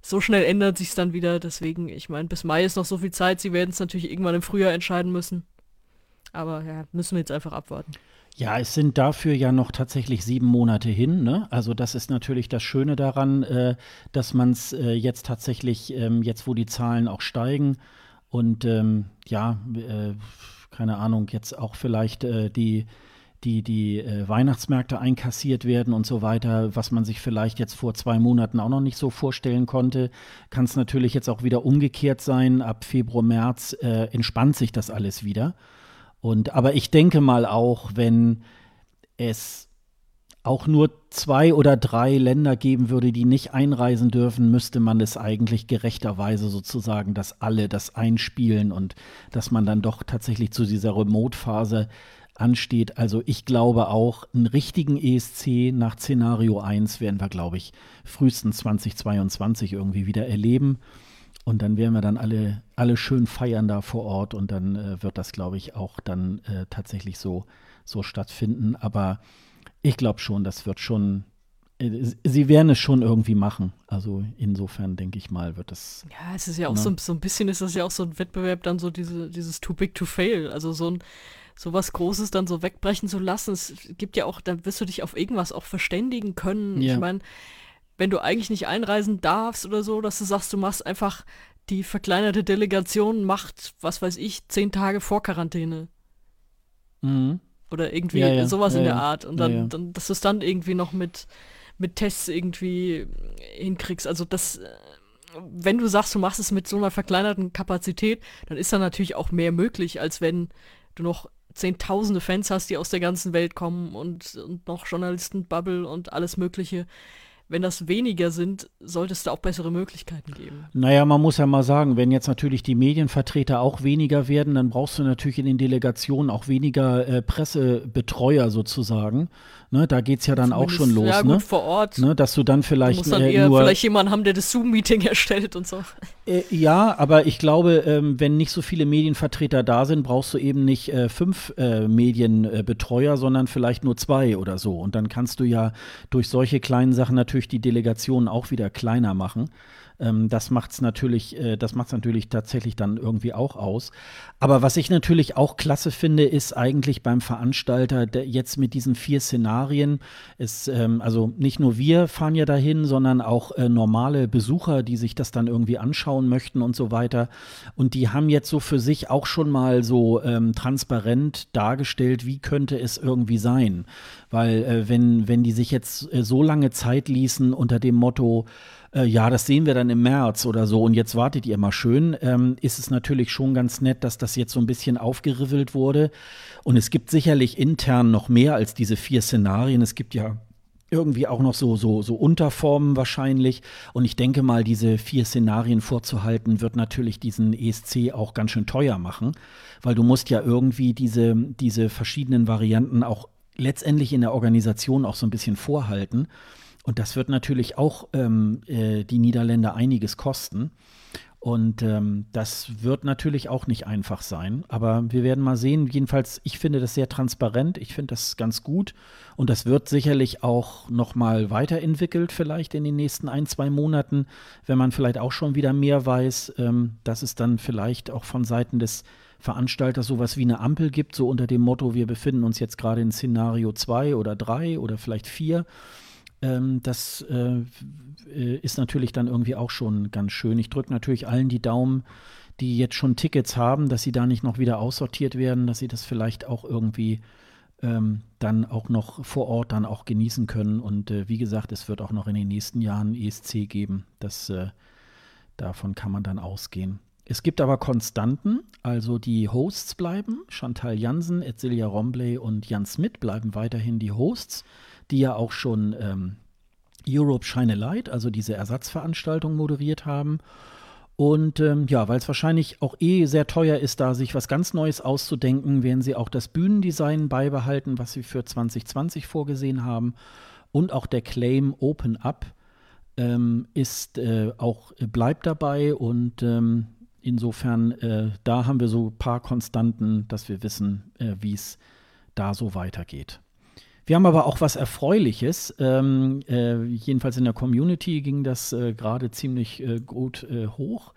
so schnell ändert sich es dann wieder. Deswegen, ich meine, bis Mai ist noch so viel Zeit. Sie werden es natürlich irgendwann im Frühjahr entscheiden müssen. Aber ja, müssen wir jetzt einfach abwarten. Ja, es sind dafür ja noch tatsächlich sieben Monate hin. Ne? Also das ist natürlich das Schöne daran, äh, dass man es äh, jetzt tatsächlich, ähm, jetzt wo die Zahlen auch steigen und ähm, ja, äh, keine Ahnung, jetzt auch vielleicht äh, die die, die äh, Weihnachtsmärkte einkassiert werden und so weiter, was man sich vielleicht jetzt vor zwei Monaten auch noch nicht so vorstellen konnte, kann es natürlich jetzt auch wieder umgekehrt sein. Ab Februar, März äh, entspannt sich das alles wieder. Und aber ich denke mal auch, wenn es auch nur zwei oder drei Länder geben würde, die nicht einreisen dürfen, müsste man es eigentlich gerechterweise sozusagen, dass alle das einspielen und dass man dann doch tatsächlich zu dieser Remote-Phase ansteht. Also ich glaube auch, einen richtigen ESC nach Szenario 1 werden wir, glaube ich, frühestens 2022 irgendwie wieder erleben. Und dann werden wir dann alle, alle schön feiern da vor Ort und dann äh, wird das, glaube ich, auch dann äh, tatsächlich so, so stattfinden. Aber ich glaube schon, das wird schon, äh, sie werden es schon irgendwie machen. Also insofern denke ich mal, wird das. Ja, es ist ja auch ne? so, so ein bisschen ist das ja auch so ein Wettbewerb, dann so diese, dieses Too Big to Fail. Also so ein sowas Großes dann so wegbrechen zu lassen. Es gibt ja auch, dann wirst du dich auf irgendwas auch verständigen können. Ja. Ich meine, wenn du eigentlich nicht einreisen darfst oder so, dass du sagst, du machst einfach die verkleinerte Delegation, macht, was weiß ich, zehn Tage vor Quarantäne. Mhm. Oder irgendwie ja, ja. sowas in der Art. Und dann, dann dass du es dann irgendwie noch mit, mit Tests irgendwie hinkriegst. Also das wenn du sagst, du machst es mit so einer verkleinerten Kapazität, dann ist da natürlich auch mehr möglich, als wenn du noch zehntausende Fans hast, die aus der ganzen Welt kommen und, und noch Journalistenbubble und alles Mögliche. wenn das weniger sind, sollte es da auch bessere Möglichkeiten geben. Naja, man muss ja mal sagen, wenn jetzt natürlich die Medienvertreter auch weniger werden, dann brauchst du natürlich in den Delegationen auch weniger äh, Pressebetreuer sozusagen. Ne, da geht es ja dann Zumindest, auch schon los. Ja, gut, ne? vor Ort. Ne, dass du dann vielleicht. Du dann äh, eher nur, vielleicht jemanden haben, der das Zoom-Meeting erstellt und so. Äh, ja, aber ich glaube, ähm, wenn nicht so viele Medienvertreter da sind, brauchst du eben nicht äh, fünf äh, Medienbetreuer, sondern vielleicht nur zwei oder so. Und dann kannst du ja durch solche kleinen Sachen natürlich die Delegationen auch wieder kleiner machen. Ähm, das macht es natürlich, äh, das macht natürlich tatsächlich dann irgendwie auch aus. Aber was ich natürlich auch klasse finde, ist eigentlich beim Veranstalter jetzt mit diesen vier Szenarien, ist, ähm, also nicht nur wir fahren ja dahin, sondern auch äh, normale Besucher, die sich das dann irgendwie anschauen möchten und so weiter. Und die haben jetzt so für sich auch schon mal so ähm, transparent dargestellt, wie könnte es irgendwie sein. Weil äh, wenn, wenn die sich jetzt äh, so lange Zeit ließen unter dem Motto, äh, ja, das sehen wir dann im März oder so und jetzt wartet ihr mal schön, ähm, ist es natürlich schon ganz nett, dass das jetzt so ein bisschen aufgeriffelt wurde. Und es gibt sicherlich intern noch mehr als diese vier Szenarien. Es gibt ja irgendwie auch noch so, so, so Unterformen wahrscheinlich. Und ich denke mal, diese vier Szenarien vorzuhalten, wird natürlich diesen ESC auch ganz schön teuer machen, weil du musst ja irgendwie diese, diese verschiedenen Varianten auch letztendlich in der Organisation auch so ein bisschen vorhalten. Und das wird natürlich auch ähm, äh, die Niederländer einiges kosten. Und ähm, das wird natürlich auch nicht einfach sein. Aber wir werden mal sehen. Jedenfalls, ich finde das sehr transparent. Ich finde das ganz gut. Und das wird sicherlich auch noch mal weiterentwickelt, vielleicht in den nächsten ein, zwei Monaten, wenn man vielleicht auch schon wieder mehr weiß, ähm, dass es dann vielleicht auch von Seiten des Veranstalters sowas wie eine Ampel gibt, so unter dem Motto, wir befinden uns jetzt gerade in Szenario 2 oder 3 oder vielleicht 4 ähm, das äh, äh, ist natürlich dann irgendwie auch schon ganz schön. Ich drücke natürlich allen die Daumen, die jetzt schon Tickets haben, dass sie da nicht noch wieder aussortiert werden, dass sie das vielleicht auch irgendwie ähm, dann auch noch vor Ort dann auch genießen können. Und äh, wie gesagt, es wird auch noch in den nächsten Jahren ESC geben. Das, äh, davon kann man dann ausgehen. Es gibt aber Konstanten, also die Hosts bleiben. Chantal Jansen, Edsilia Rombley und Jan Smith bleiben weiterhin die Hosts die ja auch schon ähm, Europe Shine a Light, also diese Ersatzveranstaltung moderiert haben. Und ähm, ja, weil es wahrscheinlich auch eh sehr teuer ist, da sich was ganz Neues auszudenken, werden sie auch das Bühnendesign beibehalten, was sie für 2020 vorgesehen haben. Und auch der Claim Open Up ähm, ist äh, auch bleibt dabei und ähm, insofern äh, da haben wir so ein paar Konstanten, dass wir wissen, äh, wie es da so weitergeht. Wir haben aber auch was Erfreuliches. Ähm, äh, jedenfalls in der Community ging das äh, gerade ziemlich äh, gut äh, hoch.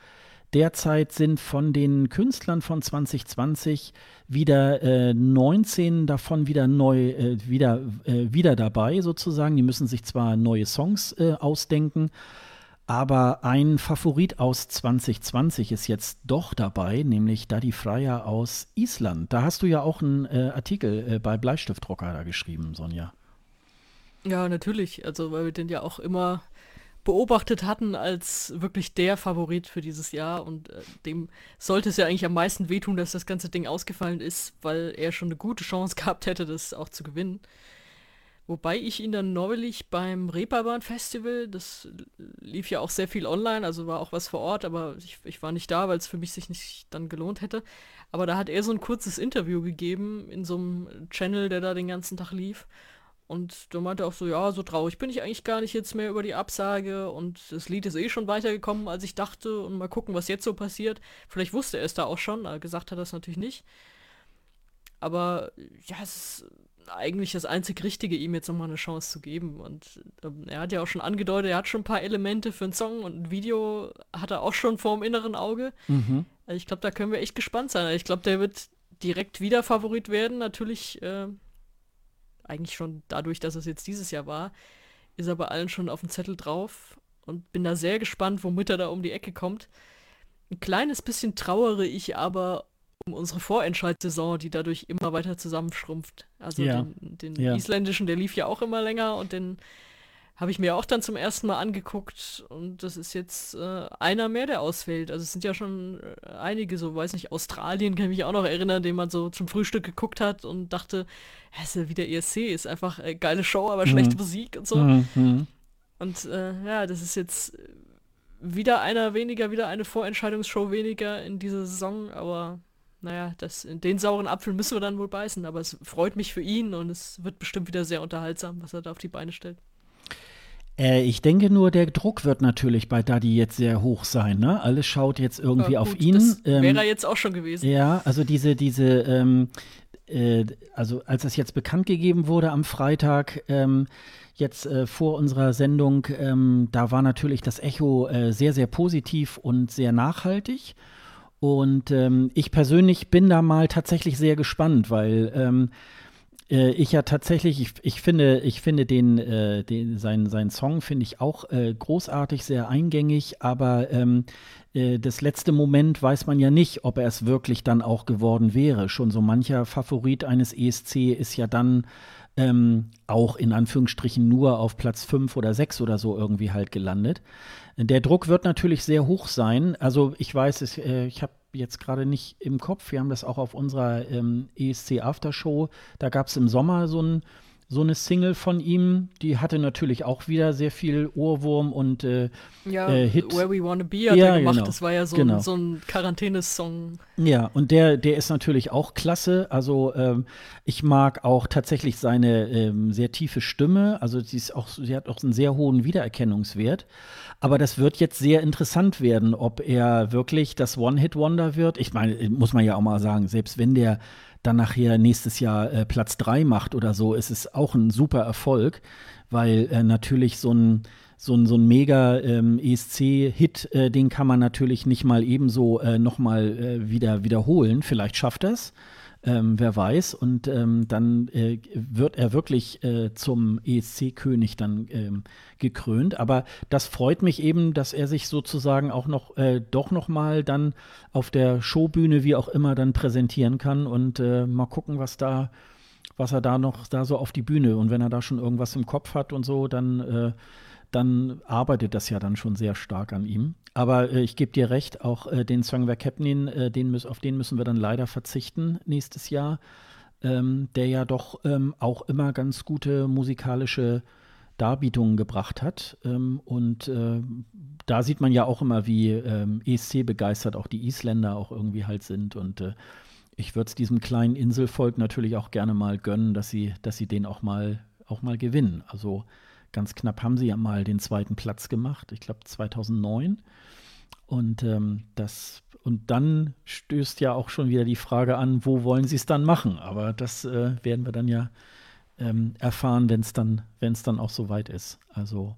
Derzeit sind von den Künstlern von 2020 wieder 19 äh, davon wieder neu, äh, wieder, wieder dabei sozusagen. Die müssen sich zwar neue Songs ausdenken, aber ein Favorit aus 2020 ist jetzt doch dabei, nämlich Daddy Freier aus Island. Da hast du ja auch einen äh, Artikel äh, bei Bleistiftrocker da geschrieben, Sonja. Ja, natürlich. Also, weil wir den ja auch immer beobachtet hatten als wirklich der Favorit für dieses Jahr und äh, dem sollte es ja eigentlich am meisten wehtun, dass das ganze Ding ausgefallen ist, weil er schon eine gute Chance gehabt hätte, das auch zu gewinnen. Wobei ich ihn dann neulich beim Reeperbahn Festival, das lief ja auch sehr viel online, also war auch was vor Ort, aber ich, ich war nicht da, weil es für mich sich nicht dann gelohnt hätte. Aber da hat er so ein kurzes Interview gegeben in so einem Channel, der da den ganzen Tag lief. Und da meinte er auch so, ja, so traurig bin ich eigentlich gar nicht jetzt mehr über die Absage und das Lied ist eh schon weitergekommen, als ich dachte und mal gucken, was jetzt so passiert. Vielleicht wusste er es da auch schon, gesagt hat er das natürlich nicht. Aber ja, es ist eigentlich das einzig Richtige, ihm jetzt nochmal eine Chance zu geben. Und ähm, er hat ja auch schon angedeutet, er hat schon ein paar Elemente für einen Song und ein Video hat er auch schon vor dem inneren Auge. Mhm. Also ich glaube, da können wir echt gespannt sein. Also ich glaube, der wird direkt wieder Favorit werden. Natürlich äh, eigentlich schon dadurch, dass es jetzt dieses Jahr war, ist er bei allen schon auf dem Zettel drauf und bin da sehr gespannt, womit er da um die Ecke kommt. Ein kleines bisschen trauere ich aber um unsere Vorentscheidssaison, die dadurch immer weiter zusammenschrumpft. Also ja. den, den ja. isländischen, der lief ja auch immer länger und den habe ich mir auch dann zum ersten Mal angeguckt und das ist jetzt äh, einer mehr, der ausfällt. Also es sind ja schon äh, einige, so weiß nicht, Australien kann ich mich auch noch erinnern, den man so zum Frühstück geguckt hat und dachte, es ist ja wieder ESC, ist einfach äh, geile Show, aber mhm. schlechte Musik und so. Mhm. Und äh, ja, das ist jetzt wieder einer weniger, wieder eine Vorentscheidungsshow weniger in dieser Saison, aber naja, das, den sauren Apfel müssen wir dann wohl beißen, aber es freut mich für ihn und es wird bestimmt wieder sehr unterhaltsam, was er da auf die Beine stellt. Äh, ich denke nur, der Druck wird natürlich bei Daddy jetzt sehr hoch sein. Ne? Alles schaut jetzt irgendwie ja, gut, auf ihn. Das ähm, wäre er jetzt auch schon gewesen. Ja, also diese, diese, ähm, äh, also als das jetzt bekannt gegeben wurde am Freitag, ähm, jetzt äh, vor unserer Sendung, ähm, da war natürlich das Echo äh, sehr, sehr positiv und sehr nachhaltig. Und ähm, ich persönlich bin da mal tatsächlich sehr gespannt, weil ähm, äh, ich ja tatsächlich, ich, ich finde, ich finde den, äh, den seinen, seinen Song finde ich auch äh, großartig, sehr eingängig, aber ähm, äh, das letzte Moment weiß man ja nicht, ob er es wirklich dann auch geworden wäre. Schon so mancher Favorit eines ESC ist ja dann ähm, auch in Anführungsstrichen nur auf Platz 5 oder 6 oder so irgendwie halt gelandet. Der Druck wird natürlich sehr hoch sein. Also ich weiß, es, äh, ich habe jetzt gerade nicht im Kopf, wir haben das auch auf unserer ähm, ESC Aftershow, da gab es im Sommer so ein so eine Single von ihm, die hatte natürlich auch wieder sehr viel Ohrwurm und äh, ja, äh, Hit. Where We Wanna Be hat ja, er gemacht. Genau. Das war ja so genau. ein, so ein Quarantänesong. Ja, und der, der ist natürlich auch klasse. Also ähm, ich mag auch tatsächlich seine ähm, sehr tiefe Stimme. Also sie ist auch, sie hat auch einen sehr hohen Wiedererkennungswert. Aber das wird jetzt sehr interessant werden, ob er wirklich das One-Hit-Wonder wird. Ich meine, muss man ja auch mal sagen, selbst wenn der dann nachher nächstes Jahr äh, Platz 3 macht oder so, ist es auch ein super Erfolg, weil äh, natürlich so ein so ein, so ein mega ähm, ESC-Hit, äh, den kann man natürlich nicht mal ebenso äh, nochmal äh, wieder wiederholen. Vielleicht schafft er es ähm, wer weiß. Und ähm, dann äh, wird er wirklich äh, zum ESC-König dann ähm, gekrönt. Aber das freut mich eben, dass er sich sozusagen auch noch äh, doch noch mal dann auf der Showbühne, wie auch immer, dann präsentieren kann und äh, mal gucken, was da was er da noch da so auf die Bühne und wenn er da schon irgendwas im Kopf hat und so, dann äh, dann arbeitet das ja dann schon sehr stark an ihm. Aber äh, ich gebe dir recht, auch äh, den Song Wer Capnin, äh, den auf den müssen wir dann leider verzichten nächstes Jahr, ähm, der ja doch ähm, auch immer ganz gute musikalische Darbietungen gebracht hat. Ähm, und äh, da sieht man ja auch immer, wie ähm, ESC begeistert auch die Isländer auch irgendwie halt sind. Und äh, ich würde es diesem kleinen Inselvolk natürlich auch gerne mal gönnen, dass sie, dass sie den auch mal, auch mal gewinnen. Also Ganz knapp haben sie ja mal den zweiten Platz gemacht, ich glaube 2009. Und ähm, das und dann stößt ja auch schon wieder die Frage an, wo wollen sie es dann machen? Aber das äh, werden wir dann ja ähm, erfahren, wenn es dann, wenn es dann auch soweit ist. Also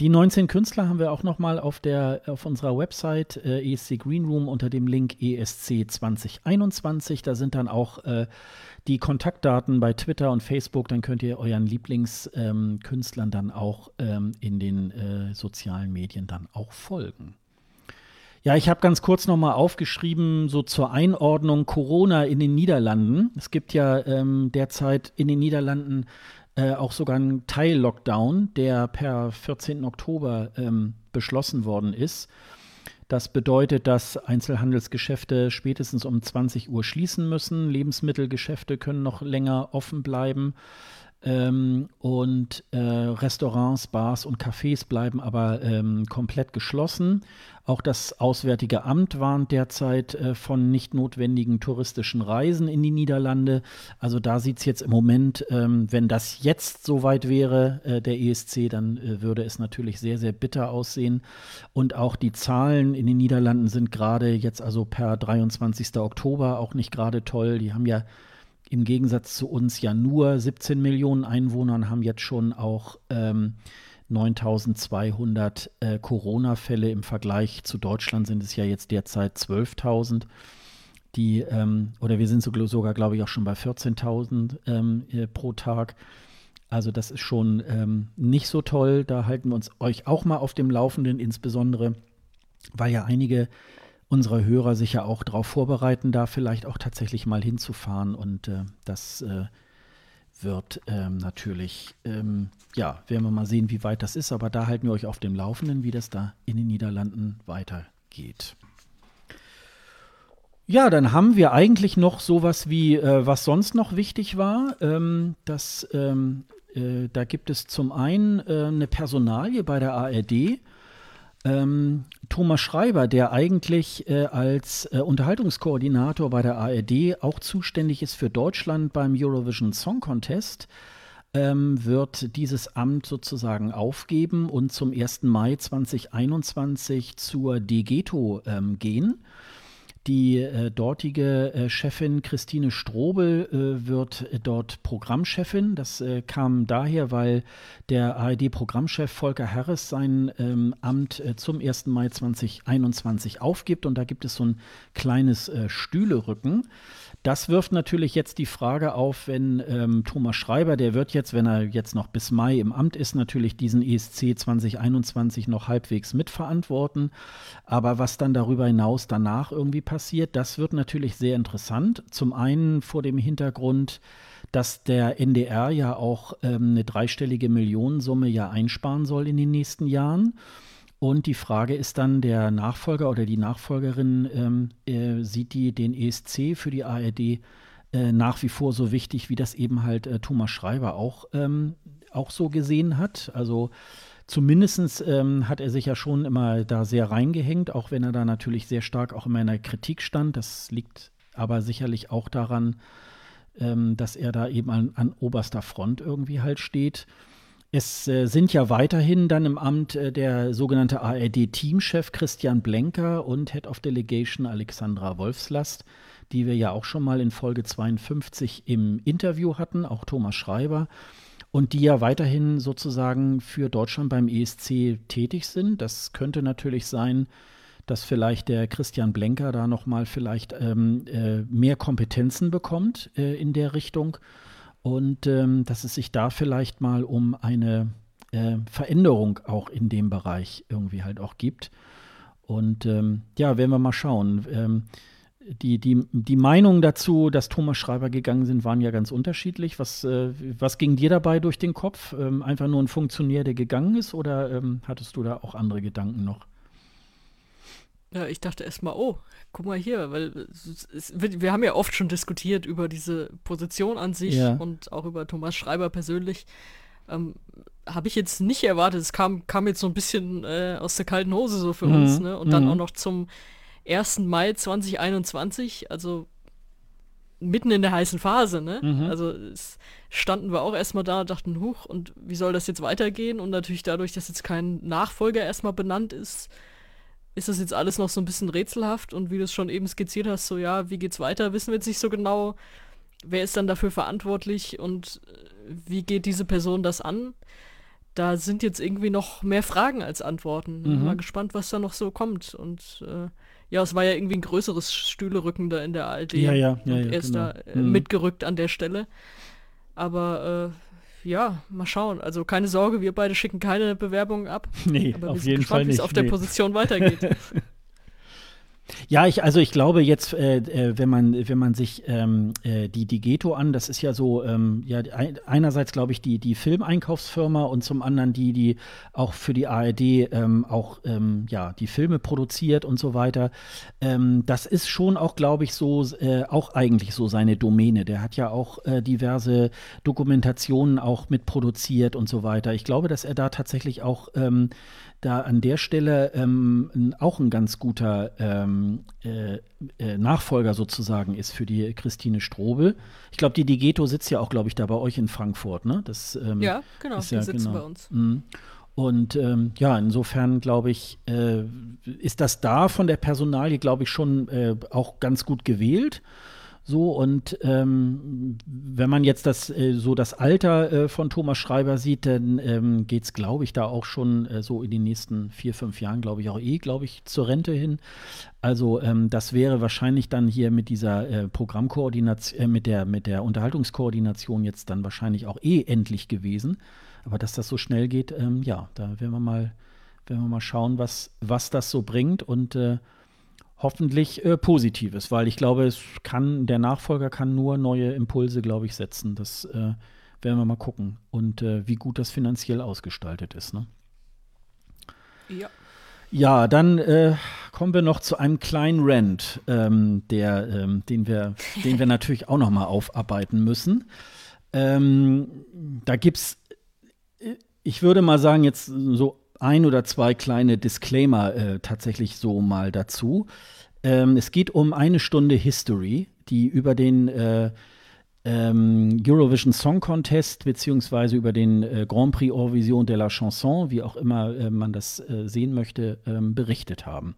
die 19 Künstler haben wir auch noch mal auf, auf unserer Website äh, ESC Green Room unter dem Link ESC 2021. Da sind dann auch äh, die Kontaktdaten bei Twitter und Facebook. Dann könnt ihr euren Lieblingskünstlern ähm, dann auch ähm, in den äh, sozialen Medien dann auch folgen. Ja, ich habe ganz kurz noch mal aufgeschrieben, so zur Einordnung Corona in den Niederlanden. Es gibt ja ähm, derzeit in den Niederlanden äh, auch sogar ein Teil-Lockdown, der per 14. Oktober ähm, beschlossen worden ist. Das bedeutet, dass Einzelhandelsgeschäfte spätestens um 20 Uhr schließen müssen. Lebensmittelgeschäfte können noch länger offen bleiben. Ähm, und äh, Restaurants, Bars und Cafés bleiben aber ähm, komplett geschlossen. Auch das Auswärtige Amt warnt derzeit äh, von nicht notwendigen touristischen Reisen in die Niederlande. Also da sieht es jetzt im Moment, ähm, wenn das jetzt soweit wäre, äh, der ESC, dann äh, würde es natürlich sehr, sehr bitter aussehen. Und auch die Zahlen in den Niederlanden sind gerade jetzt also per 23. Oktober auch nicht gerade toll. Die haben ja im Gegensatz zu uns ja nur 17 Millionen Einwohner und haben jetzt schon auch ähm, 9200 äh, Corona-Fälle. Im Vergleich zu Deutschland sind es ja jetzt derzeit 12.000. Die, ähm, oder wir sind sogar, glaube ich, auch schon bei 14.000 ähm, äh, pro Tag. Also das ist schon ähm, nicht so toll. Da halten wir uns euch auch mal auf dem Laufenden, insbesondere weil ja einige unsere Hörer sich ja auch darauf vorbereiten, da vielleicht auch tatsächlich mal hinzufahren. Und äh, das äh, wird ähm, natürlich, ähm, ja, werden wir mal sehen, wie weit das ist. Aber da halten wir euch auf dem Laufenden, wie das da in den Niederlanden weitergeht. Ja, dann haben wir eigentlich noch sowas wie, äh, was sonst noch wichtig war. Ähm, das ähm, äh, da gibt es zum einen äh, eine Personalie bei der ARD. Ähm, Thomas Schreiber, der eigentlich äh, als äh, Unterhaltungskoordinator bei der ARD auch zuständig ist für Deutschland beim Eurovision Song Contest, ähm, wird dieses Amt sozusagen aufgeben und zum 1. Mai 2021 zur DGETO ähm, gehen. Die äh, dortige äh, Chefin Christine Strobel äh, wird äh, dort Programmchefin. Das äh, kam daher, weil der ARD-Programmchef Volker Harris sein ähm, Amt äh, zum 1. Mai 2021 aufgibt. Und da gibt es so ein kleines Stühlerücken. Das wirft natürlich jetzt die Frage auf, wenn ähm, Thomas Schreiber, der wird jetzt, wenn er jetzt noch bis Mai im Amt ist, natürlich diesen ESC 2021 noch halbwegs mitverantworten. Aber was dann darüber hinaus danach irgendwie passiert, das wird natürlich sehr interessant. Zum einen vor dem Hintergrund, dass der NDR ja auch ähm, eine dreistellige Millionensumme ja einsparen soll in den nächsten Jahren. Und die Frage ist dann, der Nachfolger oder die Nachfolgerin ähm, äh, sieht die den ESC für die ARD äh, nach wie vor so wichtig, wie das eben halt äh, Thomas Schreiber auch, ähm, auch so gesehen hat. Also zumindest ähm, hat er sich ja schon immer da sehr reingehängt, auch wenn er da natürlich sehr stark auch immer in der Kritik stand. Das liegt aber sicherlich auch daran, ähm, dass er da eben an, an oberster Front irgendwie halt steht. Es äh, sind ja weiterhin dann im Amt äh, der sogenannte ARD-Teamchef Christian Blenker und Head of Delegation Alexandra Wolfslast, die wir ja auch schon mal in Folge 52 im Interview hatten, auch Thomas Schreiber, und die ja weiterhin sozusagen für Deutschland beim ESC tätig sind. Das könnte natürlich sein, dass vielleicht der Christian Blenker da nochmal vielleicht ähm, äh, mehr Kompetenzen bekommt äh, in der Richtung und ähm, dass es sich da vielleicht mal um eine äh, Veränderung auch in dem Bereich irgendwie halt auch gibt. Und ähm, ja, werden wir mal schauen. Ähm, die, die, die Meinungen dazu, dass Thomas Schreiber gegangen sind, waren ja ganz unterschiedlich. Was, äh, was ging dir dabei durch den Kopf? Ähm, einfach nur ein Funktionär, der gegangen ist, oder ähm, hattest du da auch andere Gedanken noch? Ja, ich dachte erstmal, oh, guck mal hier, weil es, wir haben ja oft schon diskutiert über diese Position an sich ja. und auch über Thomas Schreiber persönlich. Ähm, Habe ich jetzt nicht erwartet. Es kam, kam jetzt so ein bisschen äh, aus der kalten Hose so für mhm. uns, ne? Und mhm. dann auch noch zum 1. Mai 2021, also mitten in der heißen Phase, ne? Mhm. Also es standen wir auch erstmal da und dachten, huch, und wie soll das jetzt weitergehen? Und natürlich dadurch, dass jetzt kein Nachfolger erstmal benannt ist, ist das jetzt alles noch so ein bisschen rätselhaft und wie du es schon eben skizziert hast, so ja, wie geht's weiter, wissen wir jetzt nicht so genau, wer ist dann dafür verantwortlich und äh, wie geht diese Person das an? Da sind jetzt irgendwie noch mehr Fragen als Antworten. Mhm. Mal gespannt, was da noch so kommt. Und äh, ja, es war ja irgendwie ein größeres Stühlerücken da in der ARD. Ja, ja, ja. Und ja, er ist genau. da äh, mhm. mitgerückt an der Stelle. Aber äh, ja, mal schauen. Also keine Sorge, wir beide schicken keine Bewerbungen ab. Nee, aber auf jeden Fall nicht. Wie es auf nee. der Position weitergeht. Ja, ich, also ich glaube jetzt, äh, äh, wenn man, wenn man sich ähm, äh, die, die Ghetto an, das ist ja so, ähm, ja, einerseits glaube ich die, die Filmeinkaufsfirma und zum anderen die, die auch für die ARD ähm, auch ähm, ja, die Filme produziert und so weiter. Ähm, das ist schon auch, glaube ich, so, äh, auch eigentlich so seine Domäne. Der hat ja auch äh, diverse Dokumentationen auch mitproduziert und so weiter. Ich glaube, dass er da tatsächlich auch ähm, da an der Stelle ähm, auch ein ganz guter ähm, äh, äh, Nachfolger sozusagen ist für die Christine Strobel. Ich glaube, die Digeto sitzt ja auch, glaube ich, da bei euch in Frankfurt, ne? Das, ähm, ja, genau, ist ja, die sitzen genau. bei uns. Mhm. Und ähm, ja, insofern glaube ich, äh, ist das da von der Personalie, glaube ich, schon äh, auch ganz gut gewählt. So, und ähm, wenn man jetzt das, äh, so das Alter äh, von Thomas Schreiber sieht, dann ähm, geht es, glaube ich, da auch schon äh, so in den nächsten vier, fünf Jahren, glaube ich, auch eh, glaube ich, zur Rente hin. Also ähm, das wäre wahrscheinlich dann hier mit dieser äh, Programmkoordination, äh, mit der, mit der Unterhaltungskoordination jetzt dann wahrscheinlich auch eh endlich gewesen. Aber dass das so schnell geht, ähm, ja, da werden wir mal, werden wir mal schauen, was, was das so bringt und äh, hoffentlich äh, Positives, weil ich glaube, es kann, der Nachfolger kann nur neue Impulse, glaube ich, setzen. Das äh, werden wir mal gucken. Und äh, wie gut das finanziell ausgestaltet ist. Ne? Ja. Ja, dann äh, kommen wir noch zu einem kleinen Rant, ähm, der, ähm, den, wir, den wir natürlich auch noch mal aufarbeiten müssen. Ähm, da gibt es, ich würde mal sagen, jetzt so ein oder zwei kleine Disclaimer äh, tatsächlich so mal dazu. Ähm, es geht um eine Stunde History, die über den äh, ähm, Eurovision Song Contest beziehungsweise über den äh, Grand Prix Eurovision de la Chanson, wie auch immer äh, man das äh, sehen möchte, ähm, berichtet haben.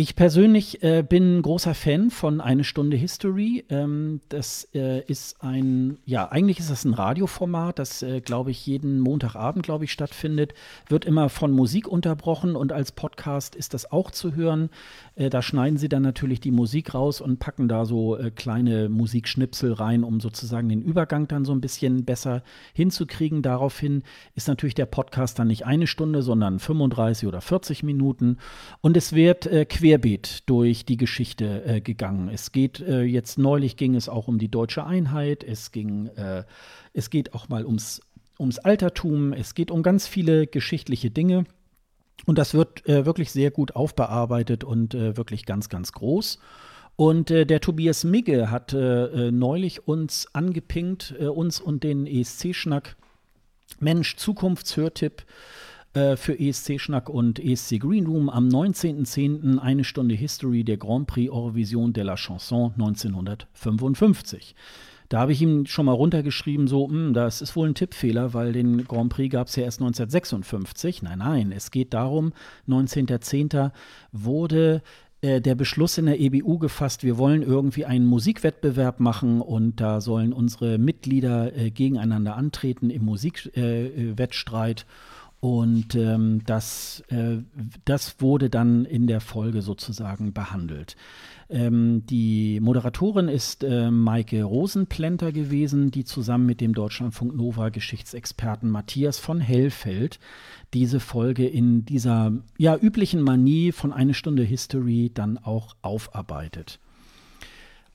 Ich persönlich äh, bin großer Fan von Eine Stunde History. Ähm, das äh, ist ein, ja, eigentlich ist das ein Radioformat, das, äh, glaube ich, jeden Montagabend, glaube ich, stattfindet. Wird immer von Musik unterbrochen und als Podcast ist das auch zu hören. Äh, da schneiden sie dann natürlich die Musik raus und packen da so äh, kleine Musikschnipsel rein, um sozusagen den Übergang dann so ein bisschen besser hinzukriegen. Daraufhin ist natürlich der Podcast dann nicht eine Stunde, sondern 35 oder 40 Minuten. Und es wird äh, querbeet durch die Geschichte äh, gegangen. Es geht äh, jetzt neulich ging es auch um die deutsche Einheit. Es ging, äh, es geht auch mal ums, ums Altertum. Es geht um ganz viele geschichtliche Dinge. Und das wird äh, wirklich sehr gut aufbearbeitet und äh, wirklich ganz, ganz groß. Und äh, der Tobias Migge hat äh, äh, neulich uns angepinkt, äh, uns und den ESC-Schnack. Mensch, Zukunftshörtipp für ESC-Schnack und ESC Green Room am 19.10. eine Stunde History der Grand Prix Eurovision de la Chanson 1955. Da habe ich ihm schon mal runtergeschrieben, so, mh, hm, das ist wohl ein Tippfehler, weil den Grand Prix gab es ja erst 1956. Nein, nein, es geht darum, 19.10. wurde äh, der Beschluss in der EBU gefasst, wir wollen irgendwie einen Musikwettbewerb machen und da sollen unsere Mitglieder äh, gegeneinander antreten im Musikwettstreit. Äh, und ähm, das, äh, das wurde dann in der Folge sozusagen behandelt. Ähm, die Moderatorin ist äh, Maike Rosenplenter gewesen, die zusammen mit dem Deutschlandfunk Nova Geschichtsexperten Matthias von Hellfeld diese Folge in dieser ja üblichen Manie von eine Stunde History dann auch aufarbeitet.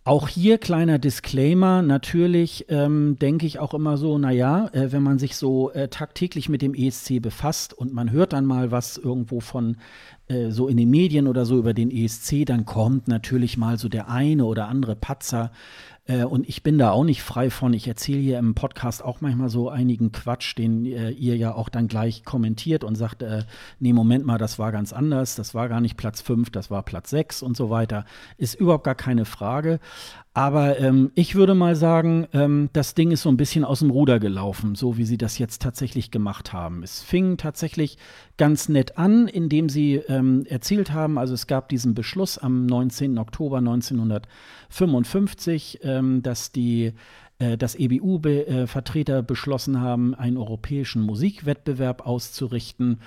Auch hier kleiner Disclaimer. Natürlich ähm, denke ich auch immer so, naja, äh, wenn man sich so äh, tagtäglich mit dem ESC befasst und man hört dann mal was irgendwo von äh, so in den Medien oder so über den ESC, dann kommt natürlich mal so der eine oder andere Patzer äh, und ich bin da auch nicht frei von. Ich erzähle hier im Podcast auch manchmal so einigen Quatsch, den äh, ihr ja auch dann gleich kommentiert und sagt, äh, nee, Moment mal, das war ganz anders, das war gar nicht Platz 5, das war Platz 6 und so weiter. Ist überhaupt gar keine Frage. Aber ähm, ich würde mal sagen, ähm, das Ding ist so ein bisschen aus dem Ruder gelaufen, so wie sie das jetzt tatsächlich gemacht haben. Es fing tatsächlich ganz nett an, indem sie ähm, erzählt haben, also es gab diesen Beschluss am 19. Oktober 1955, ähm, dass die äh, dass EBU-Vertreter beschlossen haben, einen europäischen Musikwettbewerb auszurichten.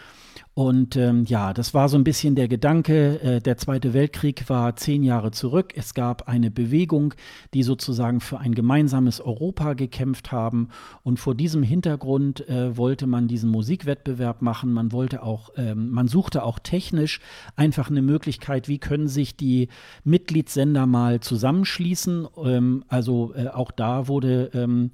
Und ähm, ja, das war so ein bisschen der Gedanke. Äh, der Zweite Weltkrieg war zehn Jahre zurück. Es gab eine Bewegung, die sozusagen für ein gemeinsames Europa gekämpft haben. Und vor diesem Hintergrund äh, wollte man diesen Musikwettbewerb machen. Man wollte auch, ähm, man suchte auch technisch einfach eine Möglichkeit, wie können sich die Mitgliedssender mal zusammenschließen. Ähm, also äh, auch da wurde ähm,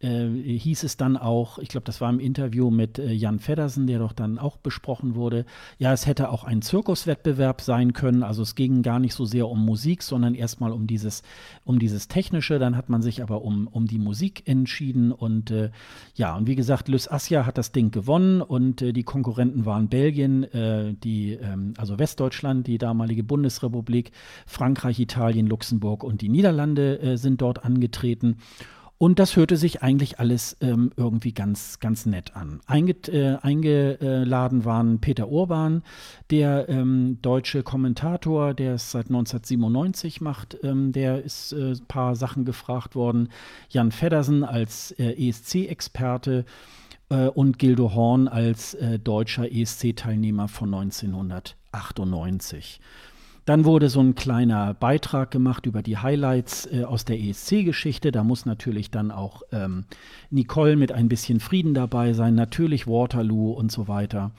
äh, hieß es dann auch, ich glaube, das war im Interview mit äh, Jan Feddersen, der doch dann auch besprochen wurde, ja, es hätte auch ein Zirkuswettbewerb sein können. Also es ging gar nicht so sehr um Musik, sondern erstmal um dieses, um dieses Technische. Dann hat man sich aber um, um die Musik entschieden. Und äh, ja, und wie gesagt, Lys Assia hat das Ding gewonnen und äh, die Konkurrenten waren Belgien, äh, die, ähm, also Westdeutschland, die damalige Bundesrepublik, Frankreich, Italien, Luxemburg und die Niederlande äh, sind dort angetreten. Und das hörte sich eigentlich alles ähm, irgendwie ganz, ganz nett an. Einge äh, eingeladen waren Peter Urban, der ähm, deutsche Kommentator, der es seit 1997 macht. Ähm, der ist äh, ein paar Sachen gefragt worden. Jan Feddersen als äh, ESC-Experte äh, und Gildo Horn als äh, deutscher ESC-Teilnehmer von 1998. Dann wurde so ein kleiner Beitrag gemacht über die Highlights äh, aus der ESC-Geschichte. Da muss natürlich dann auch ähm, Nicole mit ein bisschen Frieden dabei sein, natürlich Waterloo und so weiter.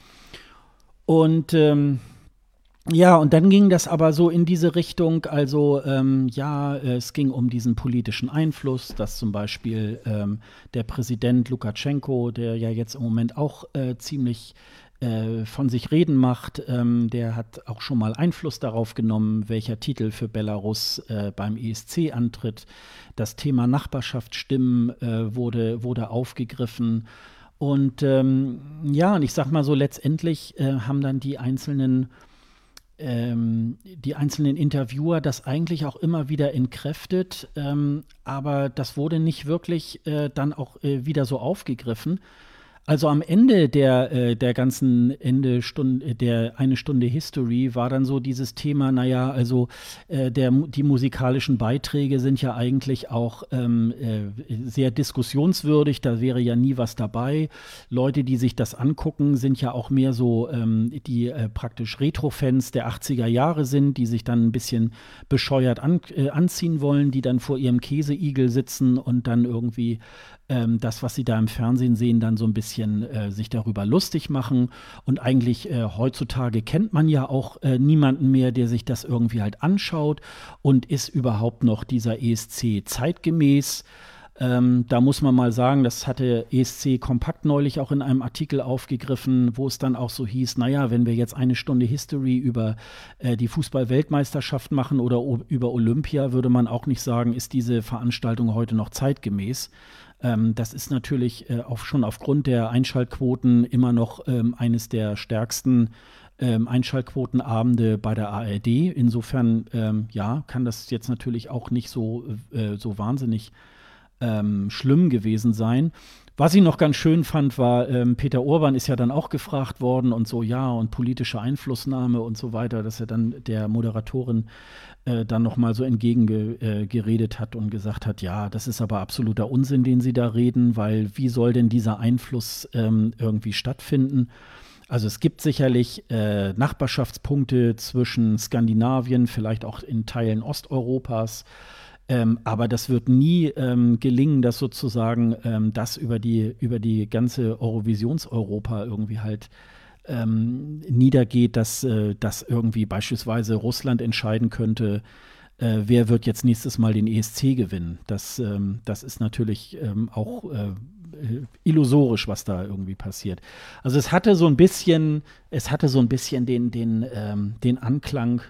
Und ähm, ja, und dann ging das aber so in diese Richtung, also ähm, ja, es ging um diesen politischen Einfluss, dass zum Beispiel ähm, der Präsident Lukaschenko, der ja jetzt im Moment auch äh, ziemlich äh, von sich reden macht. Ähm, der hat auch schon mal Einfluss darauf genommen, welcher Titel für Belarus äh, beim ESC antritt. Das Thema Nachbarschaftsstimmen äh, wurde, wurde aufgegriffen. Und ähm, ja, und ich sag mal so, letztendlich äh, haben dann die einzelnen ähm, die einzelnen Interviewer das eigentlich auch immer wieder entkräftet, ähm, aber das wurde nicht wirklich äh, dann auch wieder so aufgegriffen. Also am Ende der, äh, der ganzen Ende Stunde, der eine Stunde History war dann so dieses Thema, naja, also äh, der, die musikalischen Beiträge sind ja eigentlich auch ähm, äh, sehr diskussionswürdig, da wäre ja nie was dabei. Leute, die sich das angucken, sind ja auch mehr so, ähm, die praktisch Retro-Fans der 80er Jahre sind, die sich dann ein bisschen bescheuert an, anziehen wollen, die dann vor ihrem Käseigel sitzen und dann irgendwie ähm, das, was sie da im Fernsehen sehen, dann so ein bisschen äh, sich darüber lustig machen. Und eigentlich äh, heutzutage kennt man ja auch äh, niemanden mehr, der sich das irgendwie halt anschaut und ist überhaupt noch dieser ESC zeitgemäß. Ähm, da muss man mal sagen, das hatte ESC Kompakt neulich auch in einem Artikel aufgegriffen, wo es dann auch so hieß, naja, wenn wir jetzt eine Stunde History über äh, die Fußball-Weltmeisterschaft machen oder über Olympia, würde man auch nicht sagen, ist diese Veranstaltung heute noch zeitgemäß. Ähm, das ist natürlich äh, auch schon aufgrund der Einschaltquoten immer noch ähm, eines der stärksten ähm, Einschaltquotenabende bei der ARD. Insofern, ähm, ja, kann das jetzt natürlich auch nicht so, äh, so wahnsinnig ähm, schlimm gewesen sein. Was ich noch ganz schön fand, war, ähm, Peter Urban ist ja dann auch gefragt worden und so, ja, und politische Einflussnahme und so weiter, dass er dann der Moderatorin äh, dann nochmal so entgegengeredet äh, hat und gesagt hat, ja, das ist aber absoluter Unsinn, den Sie da reden, weil wie soll denn dieser Einfluss ähm, irgendwie stattfinden? Also es gibt sicherlich äh, Nachbarschaftspunkte zwischen Skandinavien, vielleicht auch in Teilen Osteuropas. Ähm, aber das wird nie ähm, gelingen, dass sozusagen ähm, das über die, über die ganze Eurovisions-Europa irgendwie halt ähm, niedergeht, dass, äh, dass irgendwie beispielsweise Russland entscheiden könnte, äh, wer wird jetzt nächstes Mal den ESC gewinnen. Das, ähm, das ist natürlich ähm, auch äh, illusorisch, was da irgendwie passiert. Also es hatte so ein bisschen, es hatte so ein bisschen den, den, den Anklang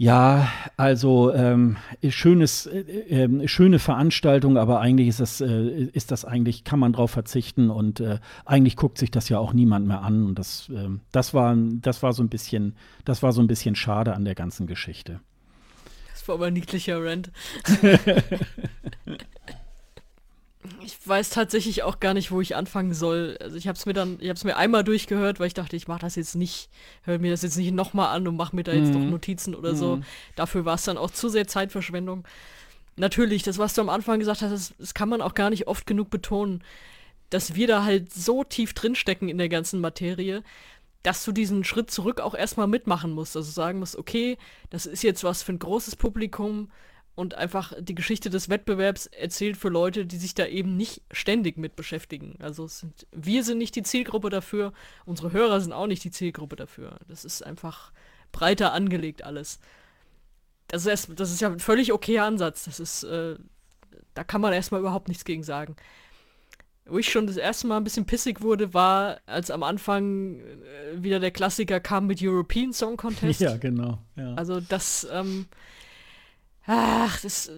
ja, also ähm, schönes, äh, äh, schöne Veranstaltung, aber eigentlich ist das, äh, ist das eigentlich, kann man drauf verzichten und äh, eigentlich guckt sich das ja auch niemand mehr an. Und das, ähm, das war, das war so ein bisschen, das war so ein bisschen schade an der ganzen Geschichte. Das war aber ein niedlicher Rant. Ich weiß tatsächlich auch gar nicht, wo ich anfangen soll. Also ich habe es mir dann, ich habe es mir einmal durchgehört, weil ich dachte, ich mache das jetzt nicht, höre mir das jetzt nicht nochmal an und mache mir da jetzt mhm. noch Notizen oder mhm. so. Dafür war es dann auch zu sehr Zeitverschwendung. Natürlich, das, was du am Anfang gesagt hast, das, das kann man auch gar nicht oft genug betonen, dass wir da halt so tief drinstecken in der ganzen Materie, dass du diesen Schritt zurück auch erstmal mitmachen musst. Also sagen musst, okay, das ist jetzt was für ein großes Publikum und einfach die Geschichte des Wettbewerbs erzählt für Leute, die sich da eben nicht ständig mit beschäftigen. Also sind, wir sind nicht die Zielgruppe dafür, unsere Hörer sind auch nicht die Zielgruppe dafür. Das ist einfach breiter angelegt alles. Das ist, das ist ja ein völlig okayer Ansatz. Das ist, äh, da kann man erstmal überhaupt nichts gegen sagen. Wo ich schon das erste Mal ein bisschen pissig wurde, war, als am Anfang äh, wieder der Klassiker kam mit European Song Contest. Ja, genau. Ja. Also das, ähm, ach, das,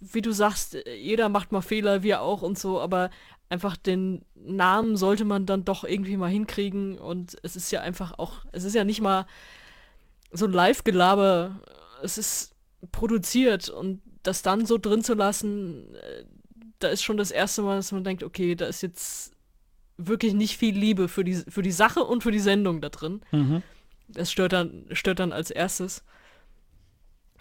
wie du sagst, jeder macht mal Fehler, wir auch und so, aber einfach den Namen sollte man dann doch irgendwie mal hinkriegen und es ist ja einfach auch, es ist ja nicht mal so ein Live-Gelaber, es ist produziert und das dann so drin zu lassen, äh, da ist schon das erste Mal, dass man denkt, okay, da ist jetzt wirklich nicht viel Liebe für die, für die Sache und für die Sendung da drin. Mhm. Das stört dann, stört dann als erstes.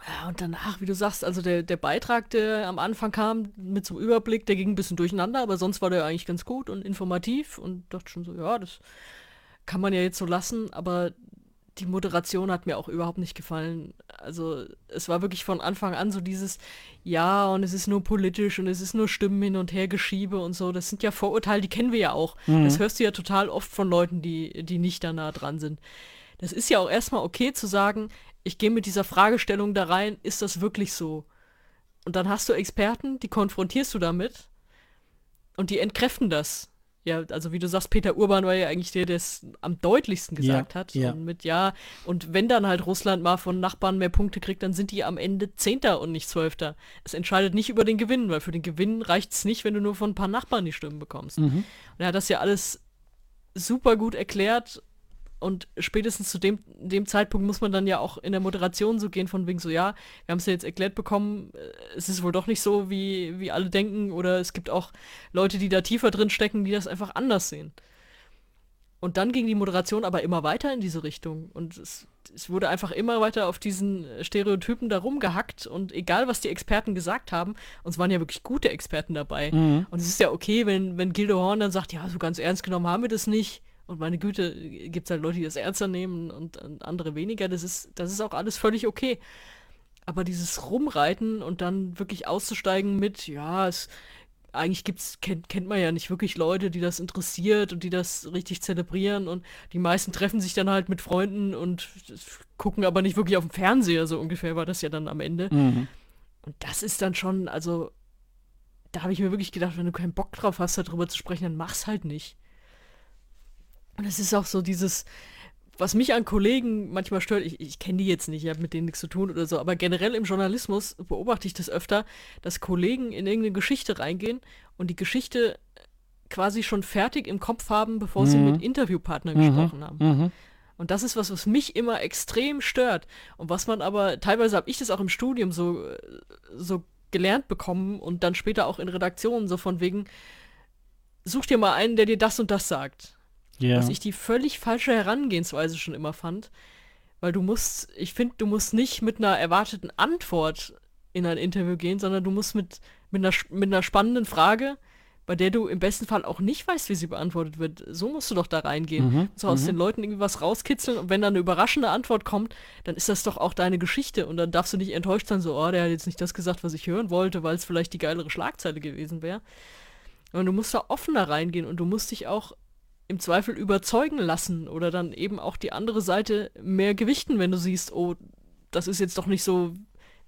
Ja, und danach, wie du sagst, also der, der Beitrag, der am Anfang kam mit so einem Überblick, der ging ein bisschen durcheinander, aber sonst war der eigentlich ganz gut und informativ und dachte schon so, ja, das kann man ja jetzt so lassen, aber die Moderation hat mir auch überhaupt nicht gefallen. Also es war wirklich von Anfang an so dieses, ja, und es ist nur politisch und es ist nur Stimmen hin und her geschiebe und so. Das sind ja Vorurteile, die kennen wir ja auch. Mhm. Das hörst du ja total oft von Leuten, die, die nicht da nah dran sind. Das ist ja auch erstmal okay zu sagen, ich gehe mit dieser Fragestellung da rein, ist das wirklich so? Und dann hast du Experten, die konfrontierst du damit und die entkräften das. ja, also wie du sagst, Peter Urban war ja eigentlich der, der es am deutlichsten gesagt Ja, hat. ja. Und mit ja, und wenn dann halt Russland mal von Nachbarn mehr Punkte kriegt, dann sind die am Ende Zehnter und nicht Zwölfter. Es entscheidet nicht über den Gewinn, weil für den Gewinn reicht es nicht, wenn du nur von ein paar Nachbarn die Stimmen bekommst. Mhm. Und er hat das ja alles super gut erklärt und spätestens zu dem, dem Zeitpunkt muss man dann ja auch in der Moderation so gehen von wegen so, ja, wir haben es ja jetzt erklärt bekommen, äh, es ist wohl doch nicht so, wie, wie alle denken oder es gibt auch Leute, die da tiefer drin stecken, die das einfach anders sehen. Und dann ging die Moderation aber immer weiter in diese Richtung und es, es wurde einfach immer weiter auf diesen Stereotypen da rumgehackt und egal, was die Experten gesagt haben, und es waren ja wirklich gute Experten dabei. Mhm. Und es ist ja okay, wenn, wenn Gildo Horn dann sagt, ja, so ganz ernst genommen haben wir das nicht. Und meine Güte, gibt es halt Leute, die das ernster nehmen und, und andere weniger. Das ist, das ist auch alles völlig okay. Aber dieses Rumreiten und dann wirklich auszusteigen mit, ja, es eigentlich gibt's, kennt, kennt man ja nicht wirklich Leute, die das interessiert und die das richtig zelebrieren und die meisten treffen sich dann halt mit Freunden und gucken aber nicht wirklich auf dem Fernseher, so ungefähr war das ja dann am Ende. Mhm. Und das ist dann schon, also, da habe ich mir wirklich gedacht, wenn du keinen Bock drauf hast, darüber zu sprechen, dann mach's halt nicht. Und es ist auch so dieses, was mich an Kollegen manchmal stört, ich, ich kenne die jetzt nicht, ich habe mit denen nichts zu tun oder so, aber generell im Journalismus beobachte ich das öfter, dass Kollegen in irgendeine Geschichte reingehen und die Geschichte quasi schon fertig im Kopf haben, bevor sie Mhm. mit Interviewpartnern Mhm. gesprochen haben. Mhm. Und das ist was, was mich immer extrem stört. Und was man aber, teilweise habe ich das auch im Studium so, so gelernt bekommen und dann später auch in Redaktionen, so von wegen, such dir mal einen, der dir das und das sagt. Ja. Was ich die völlig falsche Herangehensweise schon immer fand. Weil du musst, ich finde, du musst nicht mit einer erwarteten Antwort in ein Interview gehen, sondern du musst mit, mit, einer, mit einer spannenden Frage, bei der du im besten Fall auch nicht weißt, wie sie beantwortet wird. So musst du doch da reingehen. Mhm, So aus den Leuten irgendwie was rauskitzeln und wenn dann eine überraschende Antwort kommt, dann ist das doch auch deine Geschichte und dann darfst du nicht enttäuscht sein, so, oh, der hat jetzt nicht das gesagt, was ich hören wollte, weil es vielleicht die geilere Schlagzeile gewesen wäre. Und du musst da offener reingehen und du musst dich auch im Zweifel überzeugen lassen oder dann eben auch die andere Seite mehr gewichten, wenn du siehst, oh, das ist jetzt doch nicht so,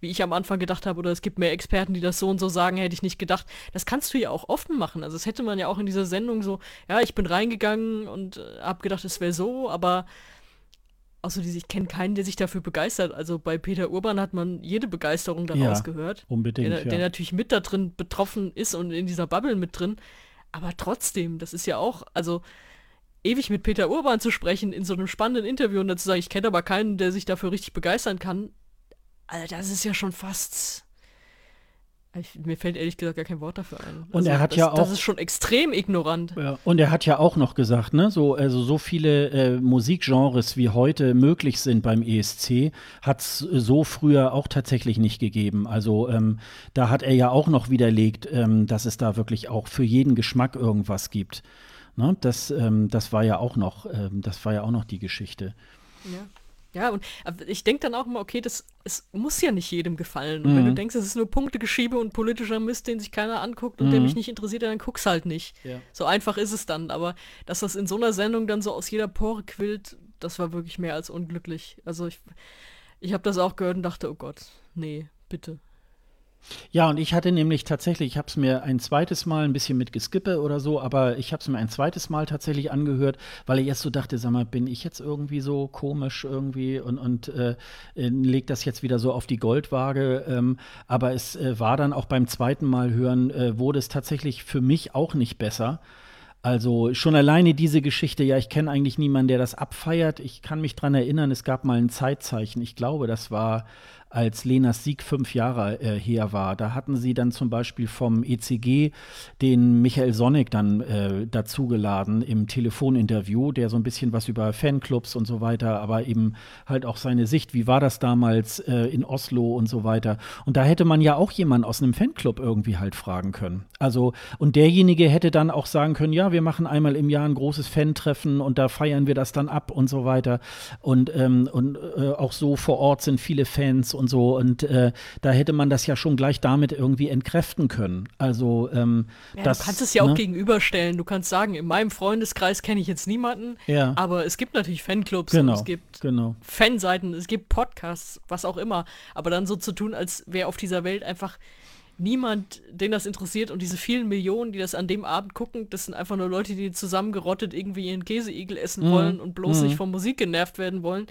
wie ich am Anfang gedacht habe, oder es gibt mehr Experten, die das so und so sagen, hätte ich nicht gedacht. Das kannst du ja auch offen machen. Also das hätte man ja auch in dieser Sendung so, ja, ich bin reingegangen und äh, habe gedacht, es wäre so, aber außer diese, ich kenne keinen, der sich dafür begeistert. Also bei Peter Urban hat man jede Begeisterung daraus Ja, gehört Unbedingt, der, ja. der natürlich mit da drin betroffen ist und in dieser Bubble mit drin. Aber trotzdem, das ist ja auch, also ewig mit Peter Urban zu sprechen in so einem spannenden Interview und dann zu sagen, ich kenne aber keinen, der sich dafür richtig begeistern kann. Also das ist ja schon fast. Ich, mir fällt ehrlich gesagt gar kein Wort dafür ein. Und also er hat das, ja auch- Das ist schon extrem ignorant. Ja, und er hat ja auch noch gesagt, ne, so, also so viele äh, Musikgenres wie heute möglich sind beim ESC, hat es so früher auch tatsächlich nicht gegeben. Also ähm, da hat er ja auch noch widerlegt, ähm, dass es da wirklich auch für jeden Geschmack irgendwas gibt. Ne, das, ähm, das war ja auch noch, ähm, das war ja auch noch die Geschichte. Ja. Ja, und aber ich denke dann auch immer, okay, das es muss ja nicht jedem gefallen. Und wenn Mhm. du denkst, es ist nur Punktegeschiebe und politischer Mist, den sich keiner anguckt und der Mhm. mich nicht interessiert, dann guck's halt nicht. Ja. So einfach ist es dann. Aber dass das in so einer Sendung dann so aus jeder Pore quillt, das war wirklich mehr als unglücklich. Also ich, ich habe das auch gehört und dachte, oh Gott, nee, bitte. Ja, und ich hatte nämlich tatsächlich, ich habe es mir ein zweites Mal ein bisschen mit Geskippe oder so, aber ich habe es mir ein zweites Mal tatsächlich angehört, weil ich erst so dachte, sag mal, bin ich jetzt irgendwie so komisch irgendwie und, und äh, äh, leg das jetzt wieder so auf die Goldwaage. Ähm, aber es äh, war dann auch beim zweiten Mal hören, äh, wurde es tatsächlich für mich auch nicht besser. Also schon alleine diese Geschichte, ja, ich kenne eigentlich niemanden, der das abfeiert. Ich kann mich dran erinnern, es gab mal ein Zeitzeichen. Ich glaube, das war, als Lenas Sieg fünf Jahre äh, her war. Da hatten sie dann zum Beispiel vom ECG den Michael Sonnig dann äh, dazugeladen im Telefoninterview, der so ein bisschen was über Fanclubs und so weiter, aber eben halt auch seine Sicht, wie war das damals äh, in Oslo und so weiter. Und da hätte man ja auch jemanden aus einem Fanclub irgendwie halt fragen können. Also, und derjenige hätte dann auch sagen können, ja, wir machen einmal im Jahr ein großes Fan-Treffen und da feiern wir das dann ab und so weiter. Und, ähm, und äh, auch so vor Ort sind viele Fans und so. Und äh, da hätte man das ja schon gleich damit irgendwie entkräften können. Also, ähm, Ja, das, du kannst es ja auch ne? gegenüberstellen. Du kannst sagen, in meinem Freundeskreis kenne ich jetzt niemanden, Ja. aber es gibt natürlich Fanclubs Genau, und es gibt genau. Fanseiten, es gibt Podcasts, was auch immer. Aber dann so zu tun, als wäre auf dieser Welt einfach niemand, den das interessiert und diese vielen Millionen, die das an dem Abend gucken, das sind einfach nur Leute, die zusammengerottet irgendwie ihren Käseigel essen mhm. wollen und bloß mhm. nicht von Musik genervt werden wollen.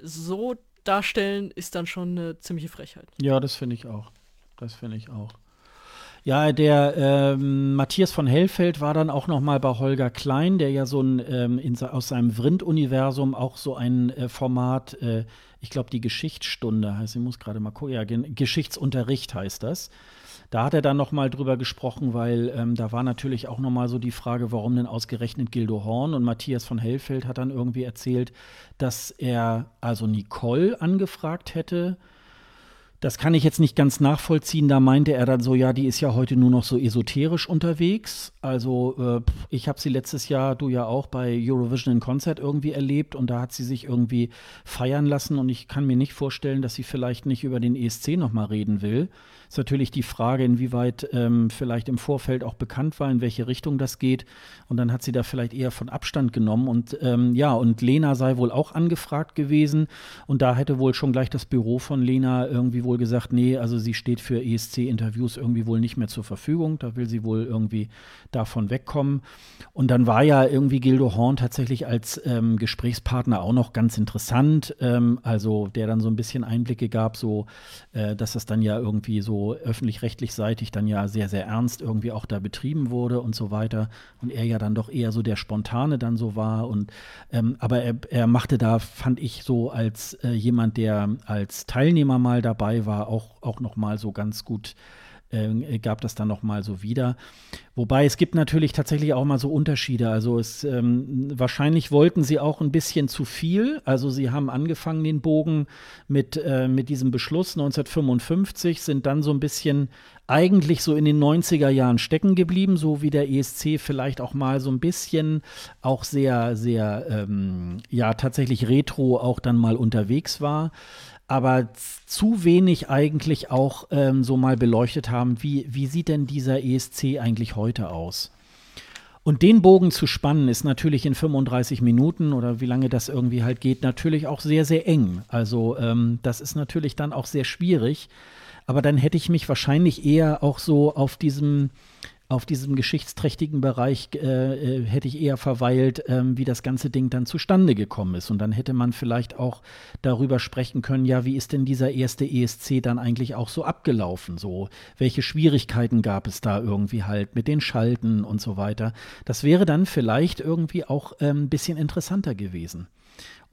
So darstellen ist dann schon eine ziemliche Frechheit. Ja, das finde ich auch. Das finde ich auch. Ja, der ähm, Matthias von Hellfeld war dann auch noch mal bei Holger Klein, der ja so ein ähm, in, aus seinem Vrind-Universum auch so ein äh, Format, äh, ich glaube die Geschichtsstunde heißt, ich muss gerade mal gucken, ja, Geschichtsunterricht heißt das. Da hat er dann noch mal drüber gesprochen, weil ähm, da war natürlich auch noch mal so die Frage, warum denn ausgerechnet Gildo Horn und Matthias von Hellfeld hat dann irgendwie erzählt, dass er also Nicole angefragt hätte das kann ich jetzt nicht ganz nachvollziehen. Da meinte er dann so, ja, die ist ja heute nur noch so esoterisch unterwegs. Also äh, ich habe sie letztes Jahr, du ja auch, bei Eurovision in Concert irgendwie erlebt und da hat sie sich irgendwie feiern lassen und ich kann mir nicht vorstellen, dass sie vielleicht nicht über den ESC nochmal reden will. Ist natürlich die Frage, inwieweit ähm, vielleicht im Vorfeld auch bekannt war, in welche Richtung das geht. Und dann hat sie da vielleicht eher von Abstand genommen. Und ähm, ja, und Lena sei wohl auch angefragt gewesen. Und da hätte wohl schon gleich das Büro von Lena irgendwie wohl gesagt, nee, also sie steht für ESC-Interviews irgendwie wohl nicht mehr zur Verfügung. Da will sie wohl irgendwie davon wegkommen. Und dann war ja irgendwie Gildo Horn tatsächlich als ähm, Gesprächspartner auch noch ganz interessant. Ähm, also der dann so ein bisschen Einblicke gab, so äh, dass das dann ja irgendwie so öffentlich-rechtlich seitig dann ja sehr, sehr ernst irgendwie auch da betrieben wurde und so weiter. Und er ja dann doch eher so der Spontane dann so war. Und ähm, aber er, er machte da, fand ich so als äh, jemand, der als Teilnehmer mal dabei war, auch, auch noch mal so ganz gut äh, gab das dann noch mal so wieder. Wobei es gibt natürlich tatsächlich auch mal so Unterschiede. Also es ähm, wahrscheinlich wollten sie auch ein bisschen zu viel. Also sie haben angefangen den Bogen mit, äh, mit diesem Beschluss 1955, sind dann so ein bisschen eigentlich so in den 90er Jahren stecken geblieben, so wie der ESC vielleicht auch mal so ein bisschen auch sehr, sehr, ähm, ja, tatsächlich retro auch dann mal unterwegs war aber zu wenig eigentlich auch ähm, so mal beleuchtet haben, wie, wie sieht denn dieser ESC eigentlich heute aus? Und den Bogen zu spannen ist natürlich in 35 Minuten oder wie lange das irgendwie halt geht, natürlich auch sehr, sehr eng. Also ähm, das ist natürlich dann auch sehr schwierig. Aber dann hätte ich mich wahrscheinlich eher auch so auf diesem auf diesem geschichtsträchtigen Bereich äh, äh, hätte ich eher verweilt, ähm, wie das ganze Ding dann zustande gekommen ist. Und dann hätte man vielleicht auch darüber sprechen können, ja, wie ist denn dieser erste ESC dann eigentlich auch so abgelaufen? So, welche Schwierigkeiten gab es da irgendwie halt mit den Schalten und so weiter? Das wäre dann vielleicht irgendwie auch ein ähm, bisschen interessanter gewesen.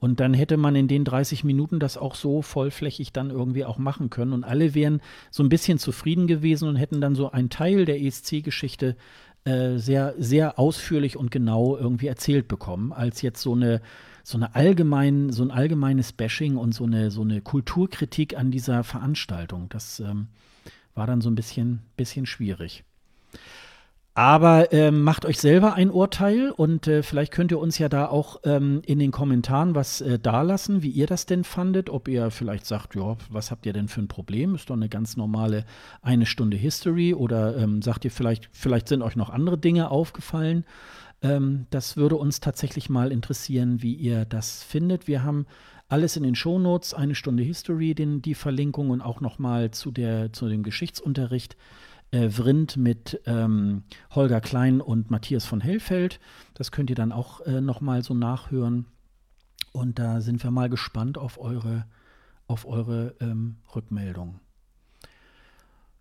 Und dann hätte man in den 30 Minuten das auch so vollflächig dann irgendwie auch machen können. Und alle wären so ein bisschen zufrieden gewesen und hätten dann so einen Teil der ESC-Geschichte äh, sehr, sehr ausführlich und genau irgendwie erzählt bekommen, als jetzt so eine so eine allgemein, so ein allgemeines Bashing und so eine, so eine Kulturkritik an dieser Veranstaltung. Das ähm, war dann so ein bisschen, bisschen schwierig. Aber ähm, macht euch selber ein Urteil und äh, vielleicht könnt ihr uns ja da auch ähm, in den Kommentaren was äh, dalassen, wie ihr das denn fandet. Ob ihr vielleicht sagt, ja, was habt ihr denn für ein Problem? Ist doch eine ganz normale eine Stunde History. Oder ähm, sagt ihr vielleicht, vielleicht sind euch noch andere Dinge aufgefallen. Ähm, das würde uns tatsächlich mal interessieren, wie ihr das findet. Wir haben alles in den Shownotes, eine Stunde History, den, die Verlinkung und auch noch mal zu, der, zu dem Geschichtsunterricht äh, Vrind mit ähm, Holger Klein und Matthias von Hellfeld. Das könnt ihr dann auch äh, noch mal so nachhören. Und da sind wir mal gespannt auf eure, auf eure ähm, Rückmeldung.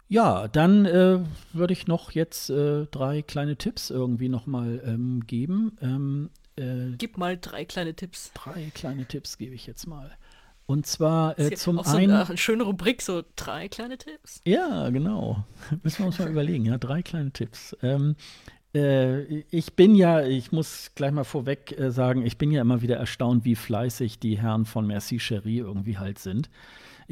Ja, dann äh, würde ich noch jetzt äh, drei kleine Tipps irgendwie noch mal ähm, geben. Ähm, äh, Gib mal drei kleine Tipps. Drei kleine Tipps gebe ich jetzt mal. Und zwar äh, zum auch einen. So eine schöne Rubrik, so drei kleine Tipps. Ja, genau. Müssen wir uns mal überlegen, ja, drei kleine Tipps. Ähm, äh, ich bin ja, ich muss gleich mal vorweg äh, sagen, ich bin ja immer wieder erstaunt, wie fleißig die Herren von Merci Cherie irgendwie halt sind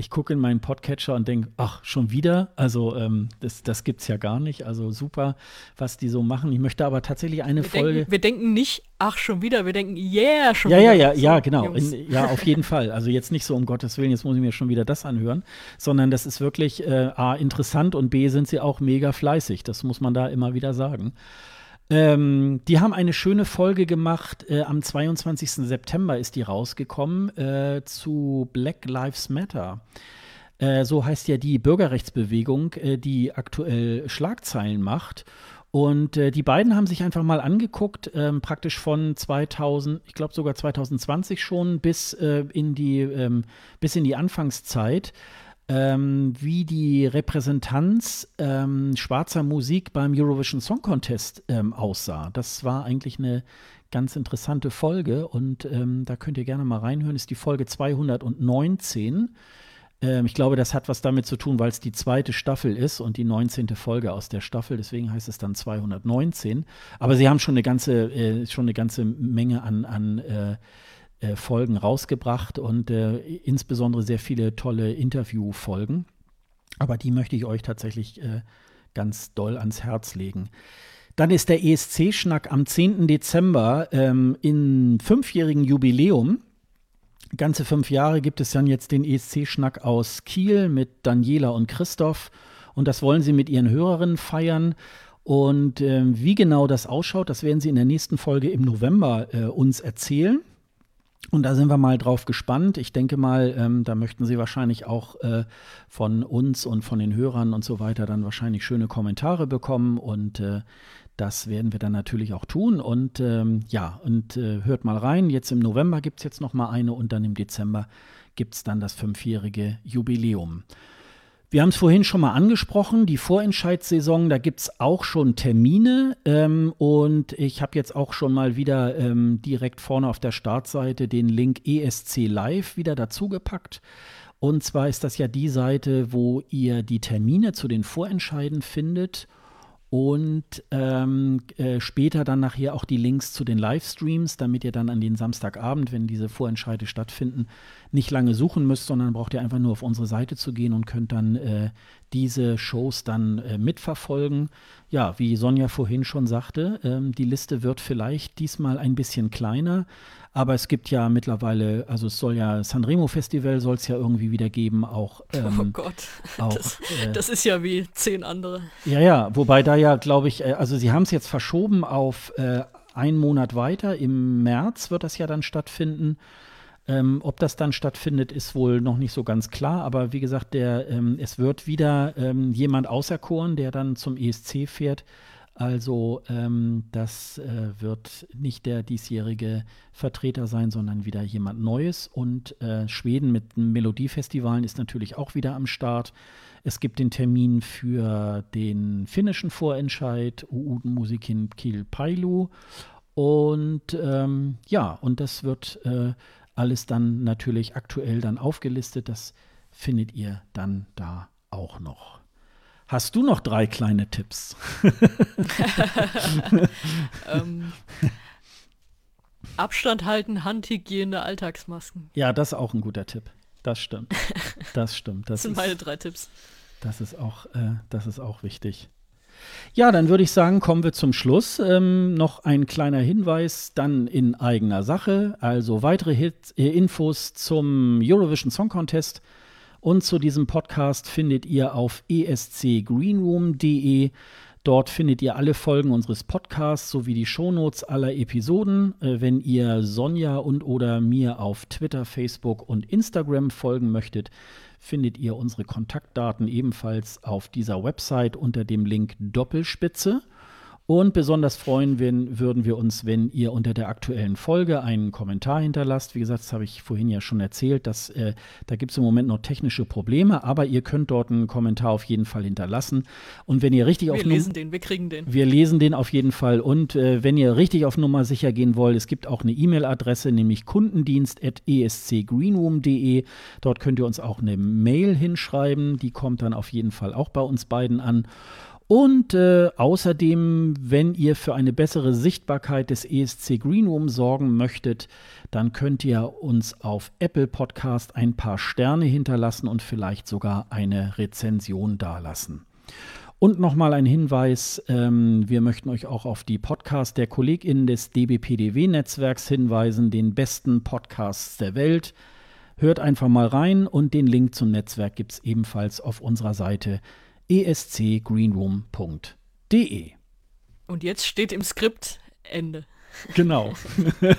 ich gucke in meinen Podcatcher und denke, ach, schon wieder? Also ähm, das, das gibt es ja gar nicht. Also super, was die so machen. Ich möchte aber tatsächlich eine wir Folge. Denken, wir denken nicht, ach, schon wieder. Wir denken, yeah, schon ja, wieder. Ja, ja, ja, genau. In, ja, auf jeden Fall. Also jetzt nicht so, um Gottes Willen, jetzt muss ich mir schon wieder das anhören, sondern das ist wirklich äh, A, interessant und B, sind sie auch mega fleißig. Das muss man da immer wieder sagen. Ähm, die haben eine schöne Folge gemacht. Äh, am 22. September ist die rausgekommen äh, zu Black Lives Matter. Äh, so heißt ja die Bürgerrechtsbewegung, äh, die aktuell Schlagzeilen macht. Und äh, die beiden haben sich einfach mal angeguckt, ähm, praktisch von 2000, ich glaube sogar 2020 schon, bis, äh, in, die, ähm, bis in die Anfangszeit, ähm, wie die Repräsentanz ähm, schwarzer Musik beim Eurovision Song Contest ähm, aussah. Das war eigentlich eine ganz interessante Folge und ähm, da könnt ihr gerne mal reinhören. Ist die Folge 219. Ähm, ich glaube, das hat was damit zu tun, weil es die zweite Staffel ist und die 19. Folge aus der Staffel. Deswegen heißt es dann 219. Aber sie haben schon eine ganze, äh, schon eine ganze Menge an, an äh, äh, Folgen rausgebracht und äh, insbesondere sehr viele tolle Interviewfolgen. Aber die möchte ich euch tatsächlich äh, ganz doll ans Herz legen. Dann ist der ESC-Schnack am 10. Dezember ähm, im fünfjährigen Jubiläum ganze fünf Jahre gibt es dann jetzt den ESC-Schnack aus Kiel mit Daniela und Christoph. Und das wollen sie mit ihren Hörerinnen feiern. Und äh, wie genau das ausschaut, das werden sie in der nächsten Folge im November äh, uns erzählen. Und da sind wir mal drauf gespannt. Ich denke mal, ähm, da möchten Sie wahrscheinlich auch äh, von uns und von den Hörern und so weiter dann wahrscheinlich schöne Kommentare bekommen. Und äh, das werden wir dann natürlich auch tun. Und ähm, ja, und äh, hört mal rein. Jetzt im November gibt es jetzt noch mal eine und dann im Dezember gibt es dann das fünfjährige Jubiläum. Wir haben es vorhin schon mal angesprochen, die Vorentscheidssaison, da gibt es auch schon Termine ähm, und ich habe jetzt auch schon mal wieder ähm, direkt vorne auf der Startseite den Link ESC Live wieder dazugepackt. Und zwar ist das ja die Seite, wo ihr die Termine zu den Vorentscheiden findet und ähm, äh, später dann nachher auch die Links zu den Livestreams, damit ihr dann an den Samstagabend, wenn diese Vorentscheide stattfinden, nicht lange suchen müsst, sondern braucht ihr einfach nur auf unsere Seite zu gehen und könnt dann äh, diese Shows dann äh, mitverfolgen. Ja, wie Sonja vorhin schon sagte, ähm, die Liste wird vielleicht diesmal ein bisschen kleiner, aber es gibt ja mittlerweile, also es soll ja Sanremo Festival soll es ja irgendwie wieder geben, auch. Oh ähm, oh Gott, auch, das, äh, das, ist ja wie zehn andere. Ja, ja, wobei da ja, glaube ich, äh, also sie haben es jetzt verschoben auf äh, einen Monat weiter. Im März wird das ja dann stattfinden. Ähm, ob das dann stattfindet, ist wohl noch nicht so ganz klar. Aber wie gesagt, der, ähm, es wird wieder ähm, jemand auserkoren, der dann zum ESC fährt. Also ähm, das äh, wird nicht der diesjährige Vertreter sein, sondern wieder jemand Neues. Und äh, Schweden mit Melodiefestivalen ist natürlich auch wieder am Start. Es gibt den Termin für den finnischen Vorentscheid, Uuden Musikin Kilpailu. Und ähm, ja, und das wird äh, alles dann natürlich aktuell dann aufgelistet. Das findet ihr dann da auch noch. Hast du noch drei kleine Tipps? ähm, Abstand halten, Handhygiene, Alltagsmasken. Ja, das ist auch ein guter Tipp. Das stimmt. Das stimmt. Das, das sind ist, meine drei Tipps. Das ist auch, äh, das ist auch wichtig. Ja, dann würde ich sagen, kommen wir zum Schluss. Ähm, noch ein kleiner Hinweis dann in eigener Sache. Also weitere Hits, äh, Infos zum Eurovision Song Contest und zu diesem Podcast findet ihr auf escgreenroom.de. Dort findet ihr alle Folgen unseres Podcasts sowie die Shownotes aller Episoden. Äh, wenn ihr Sonja und oder mir auf Twitter, Facebook und Instagram folgen möchtet, findet ihr unsere Kontaktdaten ebenfalls auf dieser Website unter dem Link Doppelspitze. Und besonders freuen wir, würden wir uns, wenn ihr unter der aktuellen Folge einen Kommentar hinterlasst. Wie gesagt, das habe ich vorhin ja schon erzählt, dass äh, da gibt es im Moment noch technische Probleme, aber ihr könnt dort einen Kommentar auf jeden Fall hinterlassen. Und wenn ihr richtig wir auf Wir lesen den, wir kriegen den. Wir lesen den auf jeden Fall. Und äh, wenn ihr richtig auf Nummer sicher gehen wollt, es gibt auch eine E-Mail-Adresse, nämlich kundendienst.escgreenroom.de. Dort könnt ihr uns auch eine Mail hinschreiben. Die kommt dann auf jeden Fall auch bei uns beiden an. Und äh, außerdem, wenn ihr für eine bessere Sichtbarkeit des ESC Greenroom sorgen möchtet, dann könnt ihr uns auf Apple Podcast ein paar Sterne hinterlassen und vielleicht sogar eine Rezension dalassen. Und nochmal ein Hinweis, ähm, wir möchten euch auch auf die Podcasts der KollegInnen des DBPDW-Netzwerks hinweisen, den besten Podcasts der Welt. Hört einfach mal rein und den Link zum Netzwerk gibt es ebenfalls auf unserer Seite escgreenroom.de. Und jetzt steht im Skript Ende. Genau.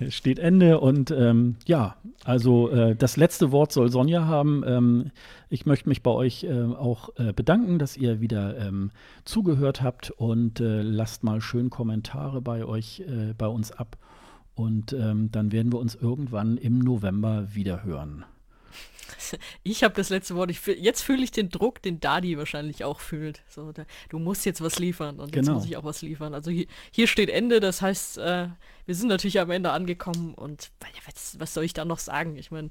es steht Ende und ähm, ja, also äh, das letzte Wort soll Sonja haben. Ähm, ich möchte mich bei euch äh, auch äh, bedanken, dass ihr wieder ähm, zugehört habt und äh, lasst mal schön Kommentare bei euch, äh, bei uns ab. Und ähm, dann werden wir uns irgendwann im November wieder hören. Ich habe das letzte Wort. Ich, jetzt fühle ich den Druck, den Dadi wahrscheinlich auch fühlt. So, da, du musst jetzt was liefern und genau. jetzt muss ich auch was liefern. Also hier, hier steht Ende, das heißt, äh, wir sind natürlich am Ende angekommen und was, was soll ich da noch sagen? Ich meine,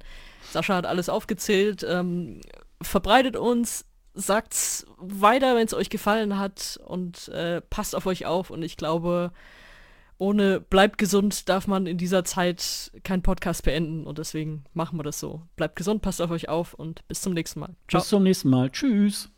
Sascha hat alles aufgezählt. Ähm, verbreitet uns, sagt's weiter, wenn es euch gefallen hat und äh, passt auf euch auf. Und ich glaube, ohne bleibt gesund darf man in dieser Zeit keinen Podcast beenden und deswegen machen wir das so. Bleibt gesund, passt auf euch auf und bis zum nächsten Mal. Ciao. Bis zum nächsten Mal. Tschüss.